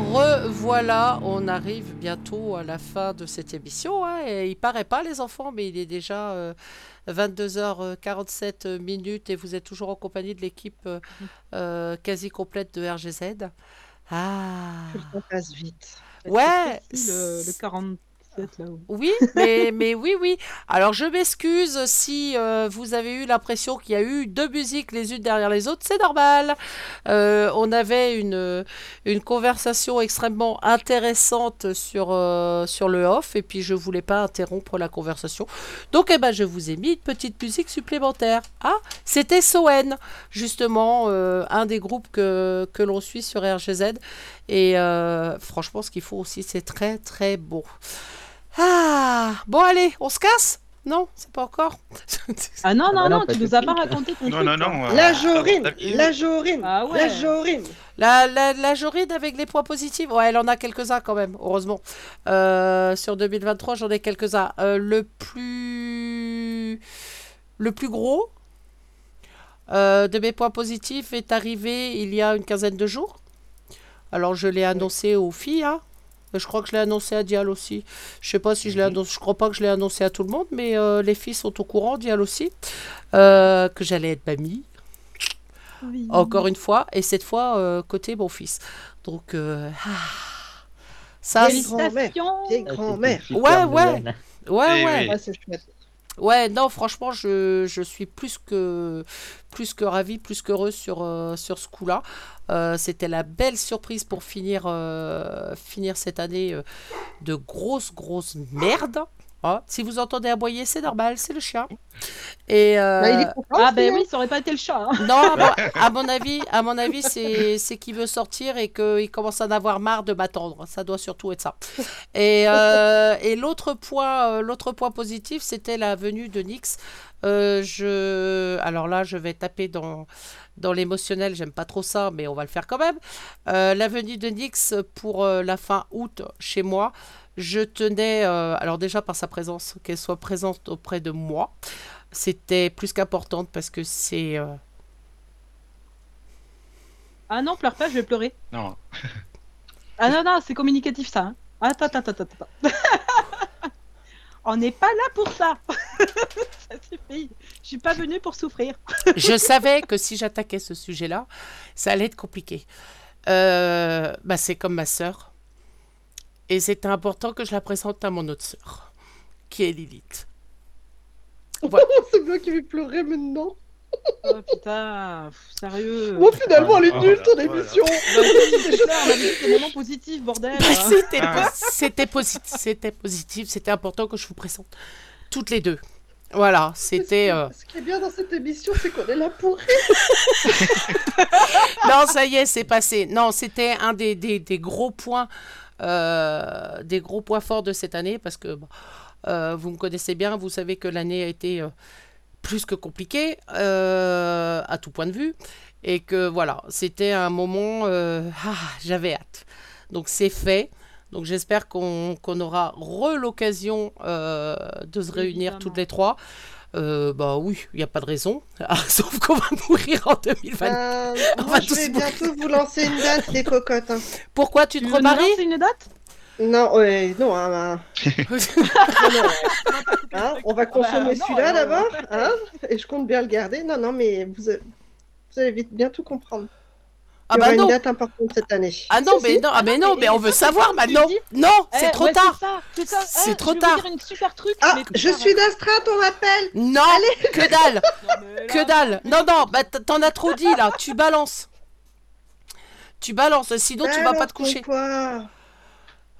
Revoilà, on arrive bientôt à la fin de cette émission. hein, et il paraît pas les enfants, mais il est déjà euh, 22h47 minutes et vous êtes toujours en compagnie de l'équipe euh, euh, quasi complète de RGZ. Ah. Que le temps passe vite. Ouais. Le, le 47 Oui, mais, oui, oui. Alors je m'excuse si euh, vous avez eu l'impression qu'il y a eu deux musiques les unes derrière les autres, c'est normal. Euh, on avait une, une conversation extrêmement intéressante sur, euh, le off et puis je voulais pas interrompre la conversation. Donc eh ben, je vous ai mis une petite musique supplémentaire. Ah, c'était Soen, justement, euh, un des groupes que, que l'on suit sur RGZ. Et euh, franchement, ce qu'il faut aussi, c'est très très beau. Ah, bon allez, on se casse? Non, c'est pas encore. Ah non, non, bah non, non, tu nous as pas raconté ton Non, truc. non, toi. non. La euh, Jorine, la Jorine, Ah ouais. la Jorine. La, la, la Joride avec les points positifs, ouais, elle en a quelques-uns quand même, heureusement. Euh, sur 2023, j'en ai quelques-uns. Euh, le plus le plus gros euh, de mes points positifs est arrivé il y a une quinzaine de jours. Alors je l'ai annoncé aux filles, hein. Je crois que je l'ai annoncé à Dial aussi. Je sais pas si je l'ai annoncé, je crois pas que je l'ai annoncé à tout le monde, mais euh, les filles sont au courant, Dial aussi, euh, que j'allais être mamie. Oui. Encore une fois, et cette fois euh, côté mon fils. Donc, euh, ah, ça, c'est- grand-mère. Ah, super Ouais, ouais. ouais, ouais. Ouais, c'est chouette. Ouais, non, franchement, je, je suis plus que, plus que ravie, plus qu'heureuse sur, euh, sur ce coup-là. Euh, C'était la belle surprise pour finir, euh, finir cette année de grosse, grosse merde. Ah, si vous entendez aboyer, c'est normal, c'est le chien. Et euh, Bah, il est content Ah ben oui, ça aurait pas été le chat. hein. Non, à mon, à mon avis, à mon avis, c'est c'est qu'il veut sortir et qu'il commence à en avoir marre de m'attendre. Ça doit surtout être ça. Et, euh, et l'autre point, euh, l'autre point positif, c'était la venue de Nix. Euh, je, alors là, je vais taper dans dans l'émotionnel. J'aime pas trop ça, mais on va le faire quand même. Euh, la venue de Nix pour euh, la fin août chez moi. Je tenais, euh, alors déjà par sa présence, qu'elle soit présente auprès de moi. C'était plus qu'importante parce que c'est euh, Ah non, pleure pas, je vais pleurer. Non. Ah non, non, c'est communicatif ça. hein. Attends, attends, attends, attends. On n'est pas là pour ça. ça suffit. Je suis pas venue pour souffrir. je savais que si j'attaquais ce sujet-là, ça allait être compliqué. Euh, bah, c'est comme ma sœur. Et c'était important que je la présente à mon autre sœur, qui est Lilith. Voilà. c'est moi qui vais pleurer maintenant. Oh putain, pff, sérieux. Bon, finalement, elle est Oh nulle ton émission. Bah moments positifs, bordel. Bah, c'était, Ah. po- c'était, posi- c'était positif, c'était important que je vous présente toutes les deux. Voilà, c'était... euh, Ce qui est bien dans cette émission, c'est qu'on est là pour rire. non, ça y est, c'est passé. Non, c'était un des, des- des gros points, euh, des gros points forts de cette année parce que euh, vous me connaissez bien, vous savez que l'année a été euh, plus que compliquée à tout point de vue et que voilà, c'était un moment, ah, j'avais hâte. Donc c'est fait. Donc j'espère qu'on aura re l'occasion de se réunir toutes les trois. Euh, bah oui, il n'y a pas de raison. Ah, sauf qu'on va mourir en 2020. Euh, On va je tous vais mourir. bientôt vous lancer une date, les cocottes. hein. Pourquoi tu Tu te remaries lancer une date? Non, ouais, non, hein, hein. Non, non, hein, on va consommer non, celui-là alors, d'abord, hein, et je compte bien le garder. Non, non, mais vous, vous allez vite bien tout comprendre. Ah bah aura non. une date importante cette année. Ah non, mais non, ah mais non, mais- on veut savoir maintenant. Non, Eh, c'est trop tard. C'est Eh, trop je vais tard. vous dire une super truc. Ah, je suis d'astreinte, on rappelle. Non, que dalle, que dalle. Non, non, bah t'en as trop dit là. Tu balances. Tu balances, sinon tu vas pas te coucher. Quoi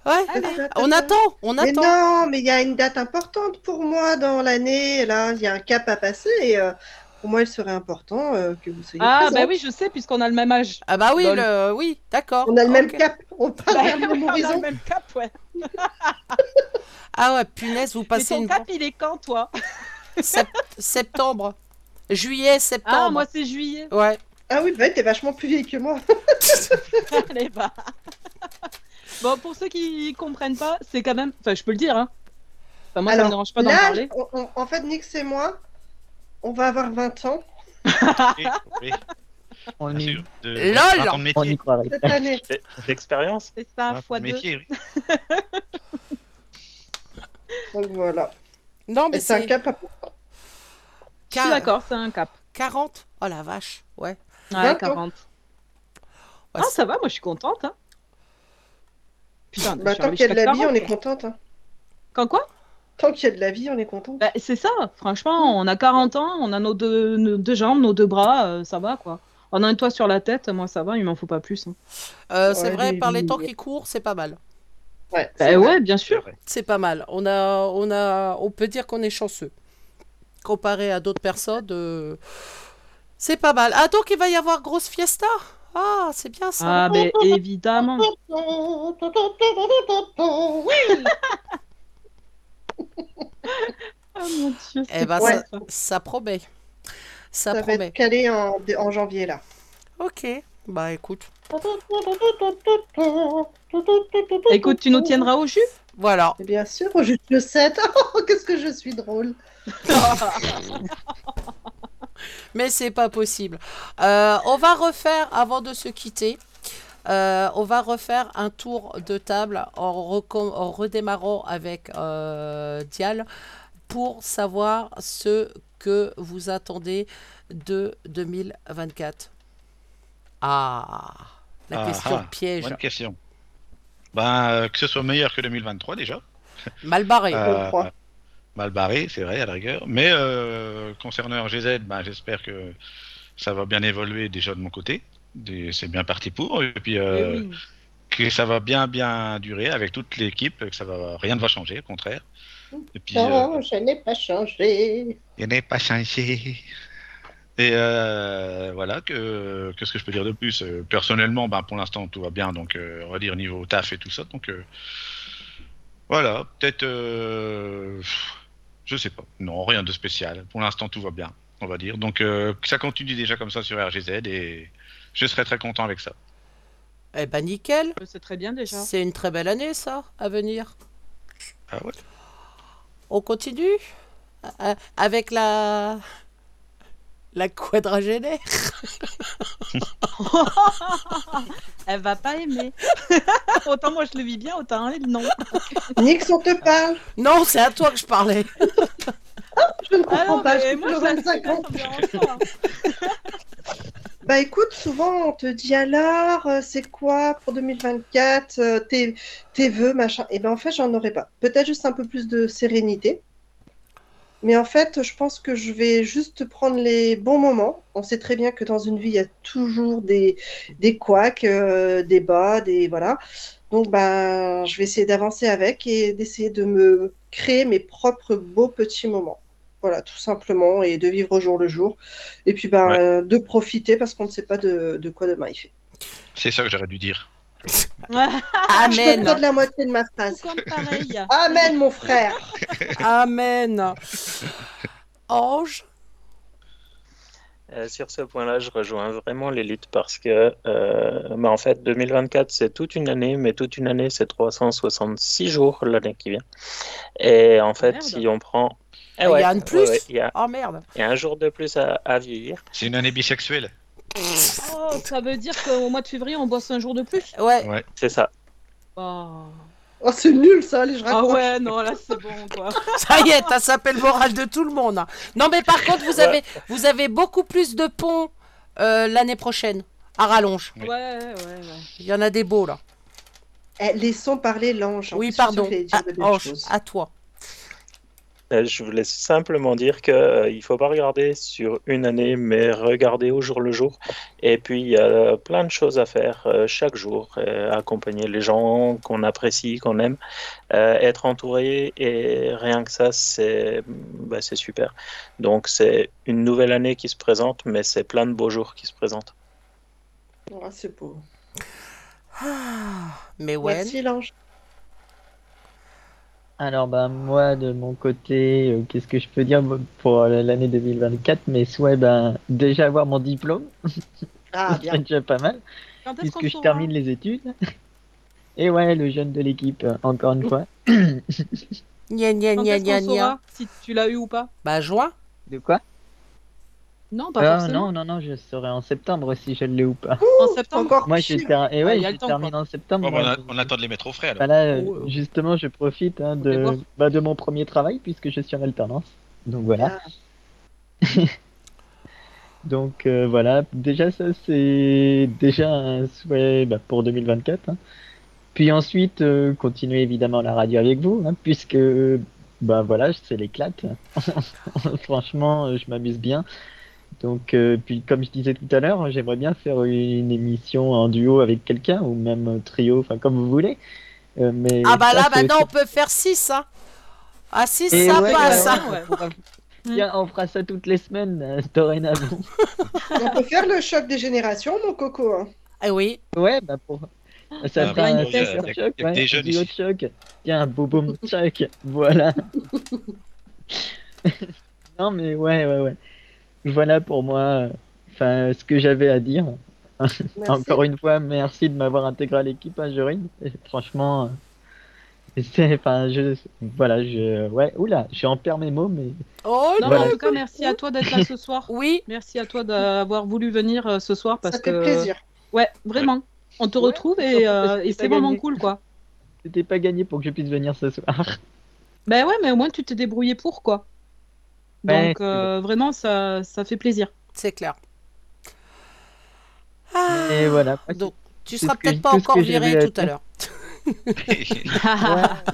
Ouais. Allez. On attend, on Mais attend. non, mais il y a une date importante pour moi dans l'année. Là, il y a un cap à passer et euh, pour moi, il serait important euh, que vous soyez Ah bah oui, je sais, puisqu'on a le même âge. Ah bah oui, le... oui, d'accord. On a le même cap. On parle Bah, oui, on a le même cap, ouais. Ah ouais, punaise, vous Mais passez ton une cap, il est quand, toi? Sept- septembre, juillet, septembre. Ah, moi, c'est juillet. Ouais. Ah oui, bah, t'es vachement plus vieille que moi. Allez, bah. Bon, pour ceux qui comprennent pas, c'est quand même... Enfin, je peux le dire, hein. Enfin, moi, ça me Alors, dérange pas d'en parler. on- on- en fait, Nix et moi, on va avoir 20 ans. Oui, oui. On sûr. De, Lol 20 ans de On y métier. croirait. Cette année. D'expérience C'est ça, 20 ans fois de deux. métier, oui. Donc voilà. Non, mais c'est un cap à pourtant. Je suis d'accord, c'est un cap. 40 Oh la vache, ouais. Ouais, D'accord. 40. Ouais, Ah, ça va, moi je suis contente. Hein. Putain, Bah, je suis tant qu'il y a de la vie, on est jusqu'à 40. contente. hein. Quand quoi? Tant qu'il y a de la vie, on est contente. Bah, C'est ça, franchement, on a 40 ans, on a nos deux, nos deux jambes, nos deux bras, euh, ça va quoi. On a un toit sur la tête, moi ça va, il m'en faut pas plus. hein. Euh, c'est Ouais, vrai, les- par les temps qui courent, c'est pas mal. Ouais, Bah ouais, bien sûr. C'est pas mal. On a, on a, on peut dire qu'on est chanceux. Comparé à d'autres personnes, euh, c'est pas mal. Ah donc il va y avoir grosse fiesta? Ah, c'est bien ça. Ah, mais évidemment. Ah mon dieu. Eh ben, Ouais. ça, ça promet. Ça, Ça va promet. être calé en, en janvier là. Ok. Bah écoute. Écoute, tu nous tiendras au jus? Voilà. Et bien sûr, juste le 7. Oh, qu'est-ce que je suis drôle. Mais c'est pas possible. Euh, on va refaire, avant de se quitter, euh, on va refaire un tour de table en, en redémarrant avec euh, Dial pour savoir ce que vous attendez de 2024. Ah, la Ah, question ah, piège. Bonne question. Ben, euh, que ce soit meilleur que 2023 déjà. Mal barré. Euh, mal barré, c'est vrai, à la rigueur. Mais euh, concernant RGZ, ben, j'espère que ça va bien évoluer déjà de mon côté. C'est bien parti pour. Et puis, euh, Eh oui. que ça va bien, bien durer avec toute l'équipe, que ça va, rien ne va changer, au contraire. Et puis, Non, euh, je n'ai pas changé. il n'est pas changé. Et euh, voilà, que qu'est-ce que je peux dire de plus? Euh, Personnellement, ben, pour l'instant, tout va bien, donc euh, on va dire niveau taf et tout ça. Donc euh, voilà, peut-être, euh, je sais pas. Non, rien de spécial. Pour l'instant, tout va bien, on va dire. Donc euh, ça continue déjà comme ça sur RGZ et je serai très content avec ça. Eh ben nickel. C'est très bien déjà. C'est une très belle année ça, à venir. Ah ouais On continue Euh, avec la la quadragénaire. Elle va pas aimer. autant moi je le vis bien, autant elle non. Nix, on te parle. Non, c'est à toi que je parlais. Je ne Ah comprends non, pas. mais Je suis moi, plus je le la 25 ans. Bah écoute, souvent on te dit alors, euh, c'est quoi pour 2024, euh, tes, tes vœux, machin. Et ben en fait, j'en aurai pas. Peut-être juste un peu plus de sérénité. Mais en fait, je pense que je vais juste prendre les bons moments. On sait très bien que dans une vie, il y a toujours des, des couacs, euh, des bas, des. Voilà. Donc, ben, je vais essayer d'avancer avec et d'essayer de me créer mes propres beaux petits moments. Voilà, tout simplement, et de vivre au jour le jour. Et puis, ben, Ouais. euh, de profiter parce qu'on ne sait pas de, de quoi demain il fait. C'est ça que j'aurais dû dire. Je te Amen. de la moitié de ma phrase. Amen, mon frère. Amen. Ange? Euh, sur ce point-là, je rejoins vraiment l'élite parce que, euh, bah, en fait, 2024, c'est toute une année, mais toute une année, c'est 366 jours l'année qui vient. Et en fait, merde. si on prend. Eh il y a un de plus ouais, ouais, il y, a, Oh merde. il y a un jour de plus à, à vieillir. C'est une année bisexuelle. Oh, ça veut dire qu'au mois de février on bosse un jour de plus? Ouais. Ouais. C'est ça. Oh. Oh, c'est nul ça, allez, je Ah ouais, non, là c'est bon quoi. Ça y est, t'as sapé le moral de tout le monde. hein. Non, mais par contre, vous avez, vous avez beaucoup plus de ponts euh, l'année prochaine à rallonge. Ouais, ouais, ouais. Il y en a des beaux là. Eh, laissons parler l'ange. Oui, suis sûre pardon. dire Ah, Ange, à toi. Euh, Je voulais simplement dire que euh, il faut pas regarder sur une année, mais regarder au jour le jour. Et puis il y a plein de choses à faire euh, chaque jour, euh, accompagner les gens qu'on apprécie, qu'on aime, euh, être entouré et rien que ça, c'est bah, c'est super. Donc c'est une nouvelle année qui se présente, mais c'est plein de beaux jours qui se présentent. Ah, c'est beau. Mais ouais. Merci l'ange. Alors ben moi de mon côté, euh, qu'est-ce que je peux dire pour euh, l'année 2024 Mes souhaits, ben déjà avoir mon diplôme, Ah, bien. déjà pas mal, Quand est-ce puisque qu'on je saura termine les études. Et ouais, le jeune de l'équipe, euh, encore une fois. Gna gna Quand gna est-ce gna qu'on gna. saura si tu l'as eu ou pas Bah, juin. De quoi? Non, pas Ah, forcément. non, non, non, je saurai en septembre si je l'ai ou pas. En septembre Moi, je, ter- et Ouais, ouais, il y a je temps, termine quoi. en septembre. Bon, bah, on, moi. a- on attend de les mettre au frais alors. Bah là, euh, Oh, justement, je profite hein, de, bah, de mon premier travail puisque je suis en alternance. Donc voilà. Donc euh, voilà, déjà ça c'est déjà un souhait bah, pour 2024. hein. Puis ensuite, euh, continuer évidemment la radio avec vous, hein, puisque bah voilà, c'est l'éclate. Franchement, je m'amuse bien. Donc, euh, puis comme je disais tout à l'heure, j'aimerais bien faire une émission en duo avec quelqu'un ou même un trio, enfin comme vous voulez. Euh, mais Ah bah ça, là, maintenant, on peut faire 6, hein. Ah, 6, Et ça ouais, passe, hein. ouais, on fera- Tiens, on fera ça toutes les semaines, euh, dorénavant. On peut faire le choc des générations, mon coco. hein. Eh oui. Ouais, bah pour. Ça Ah, fera bah, un a- super choc, ouais, des un duo de choc. Tiens, boum choc, voilà. non mais ouais, ouais, ouais. Voilà pour moi, euh, enfin, ce que j'avais à dire. Encore une fois, merci de m'avoir intégré à l'équipe, hein, Jorine. Et Franchement, euh, c'est, enfin, je, voilà, je, ouais, oula, j'en perds mes mots, mais. Oh, Non, Voilà. en tout cas, merci à toi d'être là ce soir. Oui. Merci à toi d'avoir voulu venir euh, ce soir parce Ça fait que. plaisir. Ouais, vraiment. On te retrouve et, euh, et c'est vraiment cool, quoi. C'était pas gagné pour que je puisse venir ce soir. Ben ouais, mais au moins tu t'es débrouillé pour, quoi. Ouais, Donc, euh, vraiment, ça, ça fait plaisir. C'est clair. Et voilà. Donc, tu C'est seras peut-être pas encore viré tout à l'heure. ouais,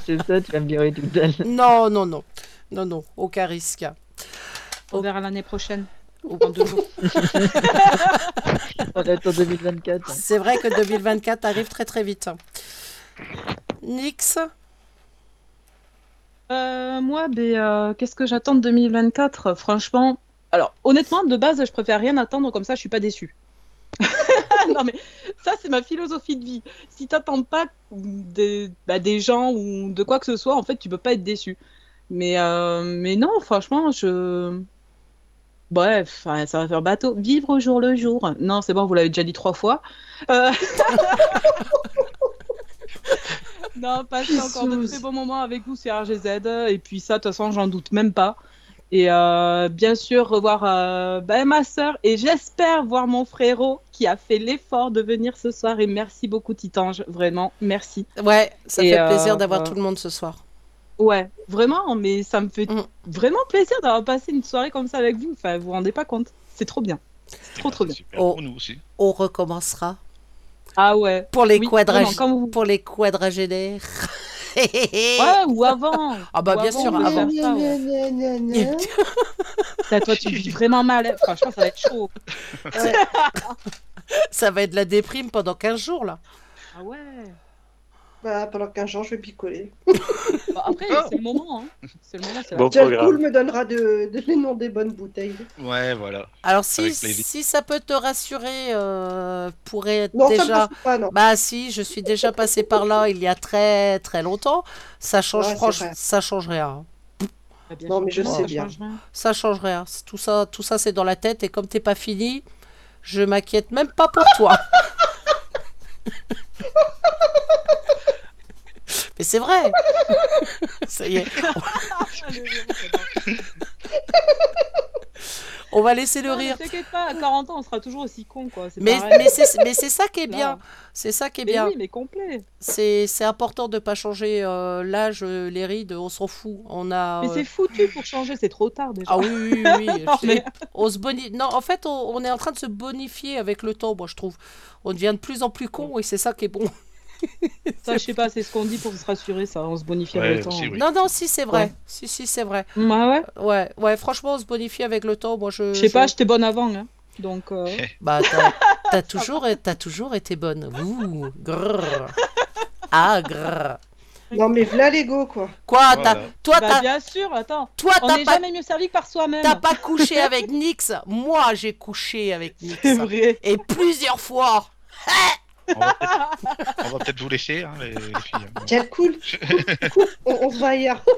c'est ça, tu vas me virer tout à l'heure. Non, non, non. Non, non, aucun risque. On verra l'année prochaine. Ou dans deux jours. On attend 2024. C'est vrai que 2024 arrive très très vite. Nix Euh, moi, ben, euh, qu'est-ce que j'attends de 2024 Franchement, alors honnêtement, de base, je préfère rien attendre, comme ça je suis pas déçue. non mais ça c'est ma philosophie de vie. Si t'attends pas des, bah, des gens ou de quoi que ce soit, en fait tu peux pas être déçu. Mais, euh, mais non, franchement, je... Bref, ça va faire bateau. Vivre au jour le jour. Non, c'est bon, vous l'avez déjà dit trois fois. Non, passer encore de très bons moments avec vous sur RGZ. Et puis ça, de toute façon, j'en doute même pas. Et euh, bien sûr, revoir euh, bah, ma soeur. Et j'espère voir mon frérot qui a fait l'effort de venir ce soir. Et merci beaucoup, Titange. Vraiment, merci. Ouais, ça Et, fait plaisir euh, d'avoir euh, tout le monde ce soir. Ouais, vraiment, mais ça me Mm. fait vraiment plaisir d'avoir passé une soirée comme ça avec vous. Enfin, vous vous rendez pas compte. C'est trop bien. C'est trop, trop bien. Oh, pour nous aussi. On recommencera. Ah ouais. Pour les, Oui, quadrag- comme vous- pour les quadragénaires. Ouais, ou avant. Ah bah Ou bien avant, sûr, avant. faire ça, ouais. Ça, toi, tu vis vraiment mal. Franchement, ça va être chaud. Ça va être la déprime pendant 15 jours là. Ah ouais. Bah, pendant 15 jours, je vais picoler. Bah, après, c'est le moment. Hein. C'est le moment. c'est Bon. Cool me donnera de, de- les noms des bonnes bouteilles. Ouais, voilà. Alors si, si ça peut te rassurer, euh, pourrait être Non, ça me déjà. pas, non. Bah si, je suis déjà passé par là il y a très très longtemps. Ça change Ouais, franchement, ça change rien. Bah, bien Non, mais je sais ça bien. change. Ça change rien. C'est- Tout ça, tout ça c'est dans la tête et comme t'es pas fini, je m'inquiète même pas pour toi. Mais c'est vrai. ça y est. On va laisser le Non, mais rire. T'inquiète pas, à 40 ans, on sera toujours aussi con, quoi. Mais, mais c'est mais ça qui est bien. C'est ça qui est Mais bien. oui, mais complet. C'est c'est important de pas changer euh, l'âge, euh, les rides, on s'en fout. On a. Mais euh, c'est foutu pour changer, c'est trop tard déjà. Ah oui, oui, oui. oui. Non, mais- on se boni... Non, en fait, on, on est en train de se bonifier avec le temps, moi, je trouve. On devient de plus en plus con et c'est ça qui est bon. Ça, je sais pas, c'est ce qu'on dit pour se rassurer, ça. On se bonifie Ouais, avec le temps. aussi, oui. Non, non, si, c'est vrai. Ouais. Si, si, c'est vrai. Ouais, ouais? Ouais, ouais, franchement, on se bonifie avec le temps. Moi, je. Je sais pas, j'étais bonne avant, hein. Donc. euh, Bah, t'as t'as toujours, t'as toujours été bonne. Ouh, grrr. Ah, grrr. Non, mais voilà l'ego, quoi. Quoi, Voilà. t'as, toi, bah, t'as, bien sûr, attends. toi, On t'as n'est pas, jamais mieux servi que par soi-même. t'as pas couché avec Nix. Moi, j'ai couché avec Nix. C'est vrai. Et plusieurs fois. On va peut-être vous laisser, hein, les, les filles. Jack Cool. Cool, on, on se va ailleurs.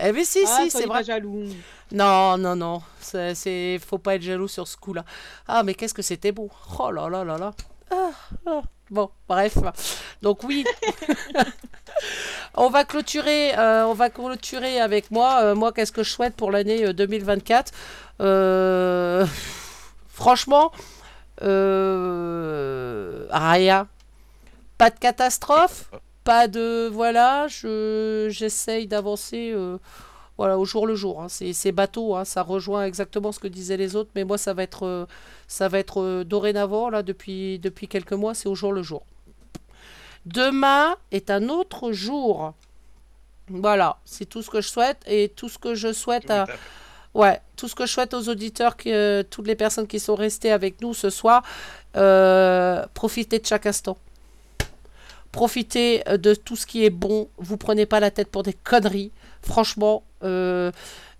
Eh mais si, Ah, si, c'est vrai. jaloux. Non, non, non. C'est, c'est... Faut pas être jaloux sur ce coup-là. Ah, mais qu'est-ce que c'était beau. Oh là là là là. Ah, ah. Bon, bref. Donc oui. On va clôturer, euh, on va clôturer avec moi. Euh, moi, qu'est-ce que je souhaite pour l'année euh, 2024 Euh, Franchement, euh, rien. Pas de catastrophe, pas de voilà. Je j'essaye d'avancer. euh, voilà, au jour le jour. hein. C'est bateau, hein. ça rejoint exactement ce que disaient les autres, mais moi ça va être, euh, ça va être euh, dorénavant là depuis depuis quelques mois, c'est au jour le jour. Demain est un autre jour. Voilà, c'est tout ce que je souhaite et tout ce que je souhaite à, ouais, tout ce que je souhaite aux auditeurs, que toutes les personnes qui sont restées avec nous ce soir, euh, profitez de chaque instant. Profitez euh, de tout ce qui est bon. Vous prenez pas la tête pour des conneries. Franchement, euh,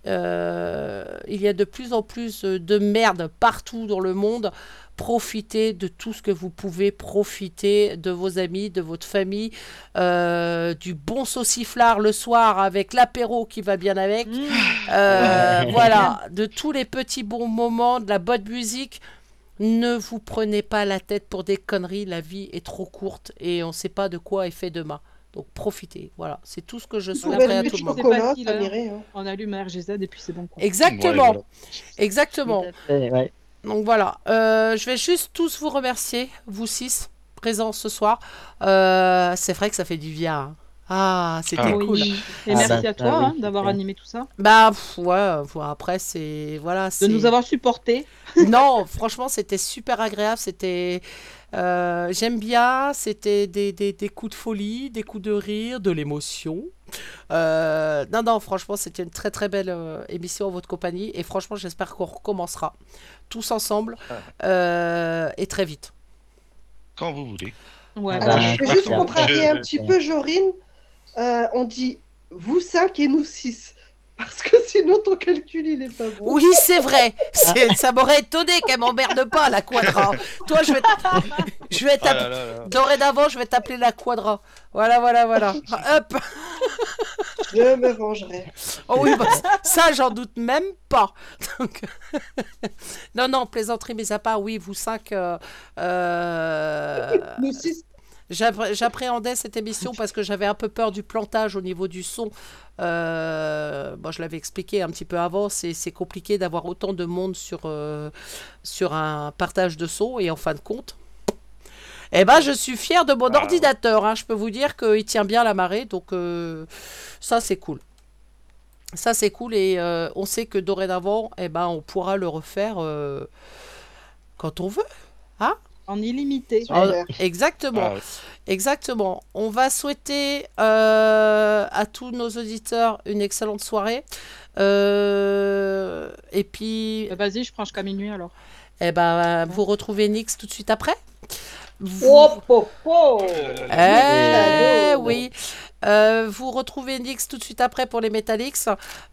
euh, il y a de plus en plus euh, de merde partout dans le monde. Profitez de tout ce que vous pouvez profiter de vos amis, de votre famille, euh, du bon sauciflard le soir avec l'apéro qui va bien avec. Euh, Ouais. voilà, de tous les petits bons moments, de la bonne musique. Ne vous prenez pas la tête pour des conneries, la vie est trop courte et on ne sait pas de quoi est fait demain. Donc profitez, voilà, c'est tout ce que je souhaiterais à tout le monde. Facile, hein. On allume RGZ et puis c'est bon. quoi. Exactement, exactement. Ouais. Donc voilà, Euh, je vais juste tous vous remercier, vous six présents ce soir. Euh, c'est vrai que ça fait du bien. hein. Ah, c'était Ah. cool. Oui. Et Ah merci bah, à toi ah oui, hein, d'avoir animé tout ça. Bah pff, ouais, après c'est voilà, De nous avoir supportés. non, franchement, c'était super agréable. C'était, euh, j'aime bien. C'était des, des, des coups de folie, des coups de rire, de l'émotion. Euh, non, non, franchement, c'était une très très belle euh, émission en votre compagnie. Et franchement, j'espère qu'on recommencera tous ensemble euh, et très vite. Quand vous voulez. Ouais. Alors, je vais juste contrarier un petit peu Jorine. Euh, on dit vous 5 et nous 6. Parce que sinon, ton calcul, il est pas bon. Oui, c'est vrai. C'est- Ça m'aurait étonné qu'elle m'emmerde pas, la quadra. Toi, je vais, je vais Ah t'appeler. là. Dorénavant, je vais t'appeler la quadra. Voilà, voilà, voilà. Hop. Je me vengerai. Oh oui, bah, ça, j'en doute même pas. Donc, non, non, plaisanterie, mais à part, oui, vous cinq. euh, euh, Nous 6. J'appré- J'appréhendais cette émission parce que j'avais un peu peur du plantage au niveau du son. Euh, bon, je l'avais expliqué un petit peu avant, c'est c'est compliqué d'avoir autant de monde sur, euh, sur un partage de son et en fin de compte. Eh ben, je suis fier de mon Ah, ordinateur. hein. Je peux vous dire qu'il tient bien la marée, donc euh, ça c'est cool. Ça c'est cool et euh, on sait que dorénavant, eh ben, on pourra le refaire quand on veut. Hein En illimité. Exactement. Ah ouais. Exactement. On va souhaiter euh, à tous nos auditeurs une excellente soirée. Euh, et puis, Bah, Vas-y, je prends jusqu'à minuit alors. eh ben, vous retrouvez Nix tout de suite après. Vous- Oh, po, po. Eh oui. Euh, vous retrouvez Nix tout de suite après pour les Metallics.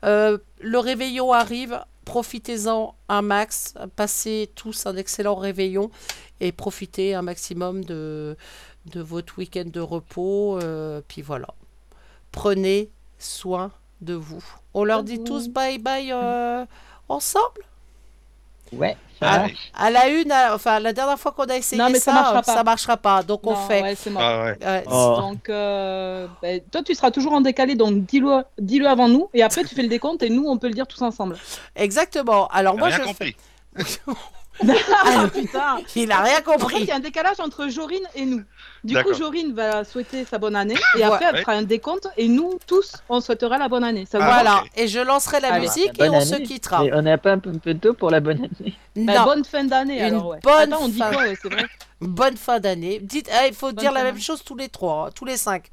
Euh, le réveillon arrive. Profitez-en un max. Passez tous un excellent réveillon et profitez un maximum de, de votre week-end de repos. euh, puis voilà. Prenez soin de vous. On leur dit tous bye bye euh, ensemble Ouais, ça à, la une, à- enfin la dernière fois qu'on a essayé Non, mais ça ça, marchera pas. ça marchera pas. Donc on Non, fait. ouais, c'est mort. Ah ouais. Ouais, Oh. Donc, euh, bah, toi, tu seras toujours en décalé, donc dis-le dis-le avant nous, et après, tu fais le décompte, et nous, on peut le dire tous ensemble. Exactement. Alors moi, Rien je compris. Ah, putain Il a rien En fait, compris. il y a un décalage entre Jorine et nous. Du coup. Jorine va souhaiter sa bonne année, et après, elle Ouais. fera un décompte, et nous, tous, on souhaitera la bonne année. Ça Ah, Voilà. Et je lancerai la musique et on se quittera. Mais on n'a pas un peu, un peu tôt pour la bonne année. Bah, Non. bonne fin d'année, Une alors, ouais. bonne Attends, on dit fin. quoi, ouais, c'est vrai Bonne fin d'année. Dites, ah, il faut Bonne dire la même chose tous les trois, hein, tous les cinq.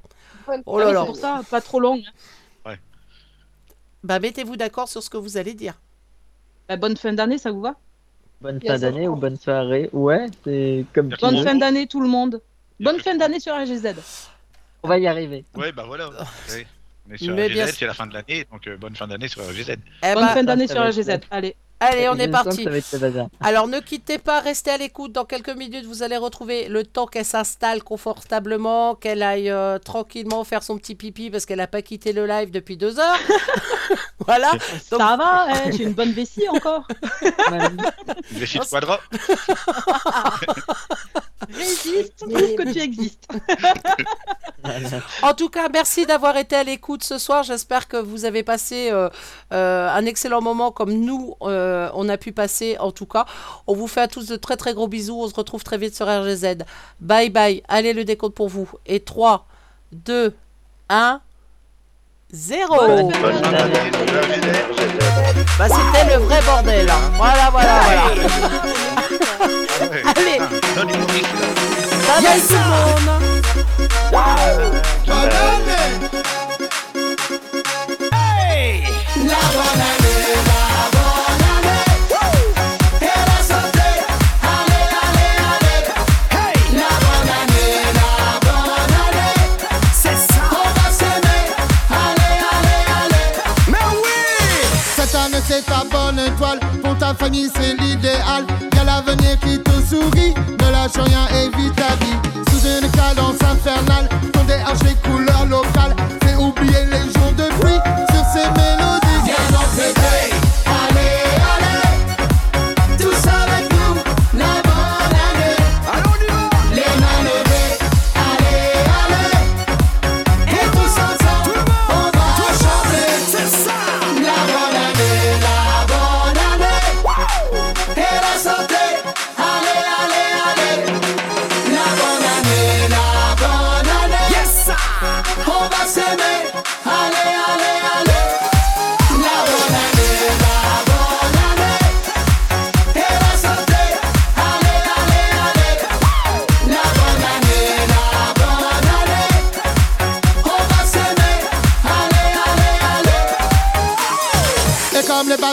Bonne- Oh Ah là là. C'est pour ça, pas trop long. hein. Bah mettez-vous d'accord sur ce que vous allez dire. Bah, bonne fin d'année, ça vous va Bonne fin d'année ou bonne soirée. Ouais, c'est comme tu Bonne veux. fin d'année, tout le monde. Bonne fin d'année sur AGZ. On va y arriver. Ouais, bah voilà. Ouais. On est sur Mais bien RGZ, sûr. c'est la fin de l'année, donc euh, bonne fin d'année sur RGZ. Eh Bonne bah, fin d'année ça sur va être AGZ. chouette. Allez. Allez, on est parti. Alors ne quittez pas, restez à l'écoute. Dans quelques minutes, vous allez retrouver le temps qu'elle s'installe confortablement, qu'elle aille euh, tranquillement faire son petit pipi parce qu'elle n'a pas quitté le live depuis deux heures. voilà. Donc- Ça va, hein, j'ai une bonne vessie encore. Les chiffres quadra. Résiste, prouve que tu existes. En tout cas, merci d'avoir été à l'écoute ce soir. J'espère que vous avez passé euh, euh, un excellent moment comme nous, euh, on a pu passer en tout cas. On vous fait à tous de très très gros bisous. On se retrouve très vite sur RGZ. Bye bye. Allez, le décompte pour vous. Et 3, 2, 1, 0. Bonne Bah, c'était le vrai bordel. hein. Voilà, voilà, voilà. Allez. Bye bye tout le monde. La bonne ta famille c'est l'idéal. Y'a l'avenir qui te sourit. Ne lâche rien et ta vie. Sous une cadence infernale Ton DH les couleurs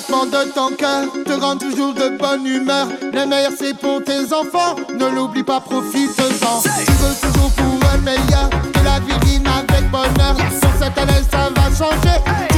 battements de ton cœur te rendent toujours de bonne humeur. Le meilleur c'est pour tes enfants, ne l'oublie pas, profite-en. Tu veux toujours pour un meilleur, que la vie avec bonheur. Sur cette année ça va changer.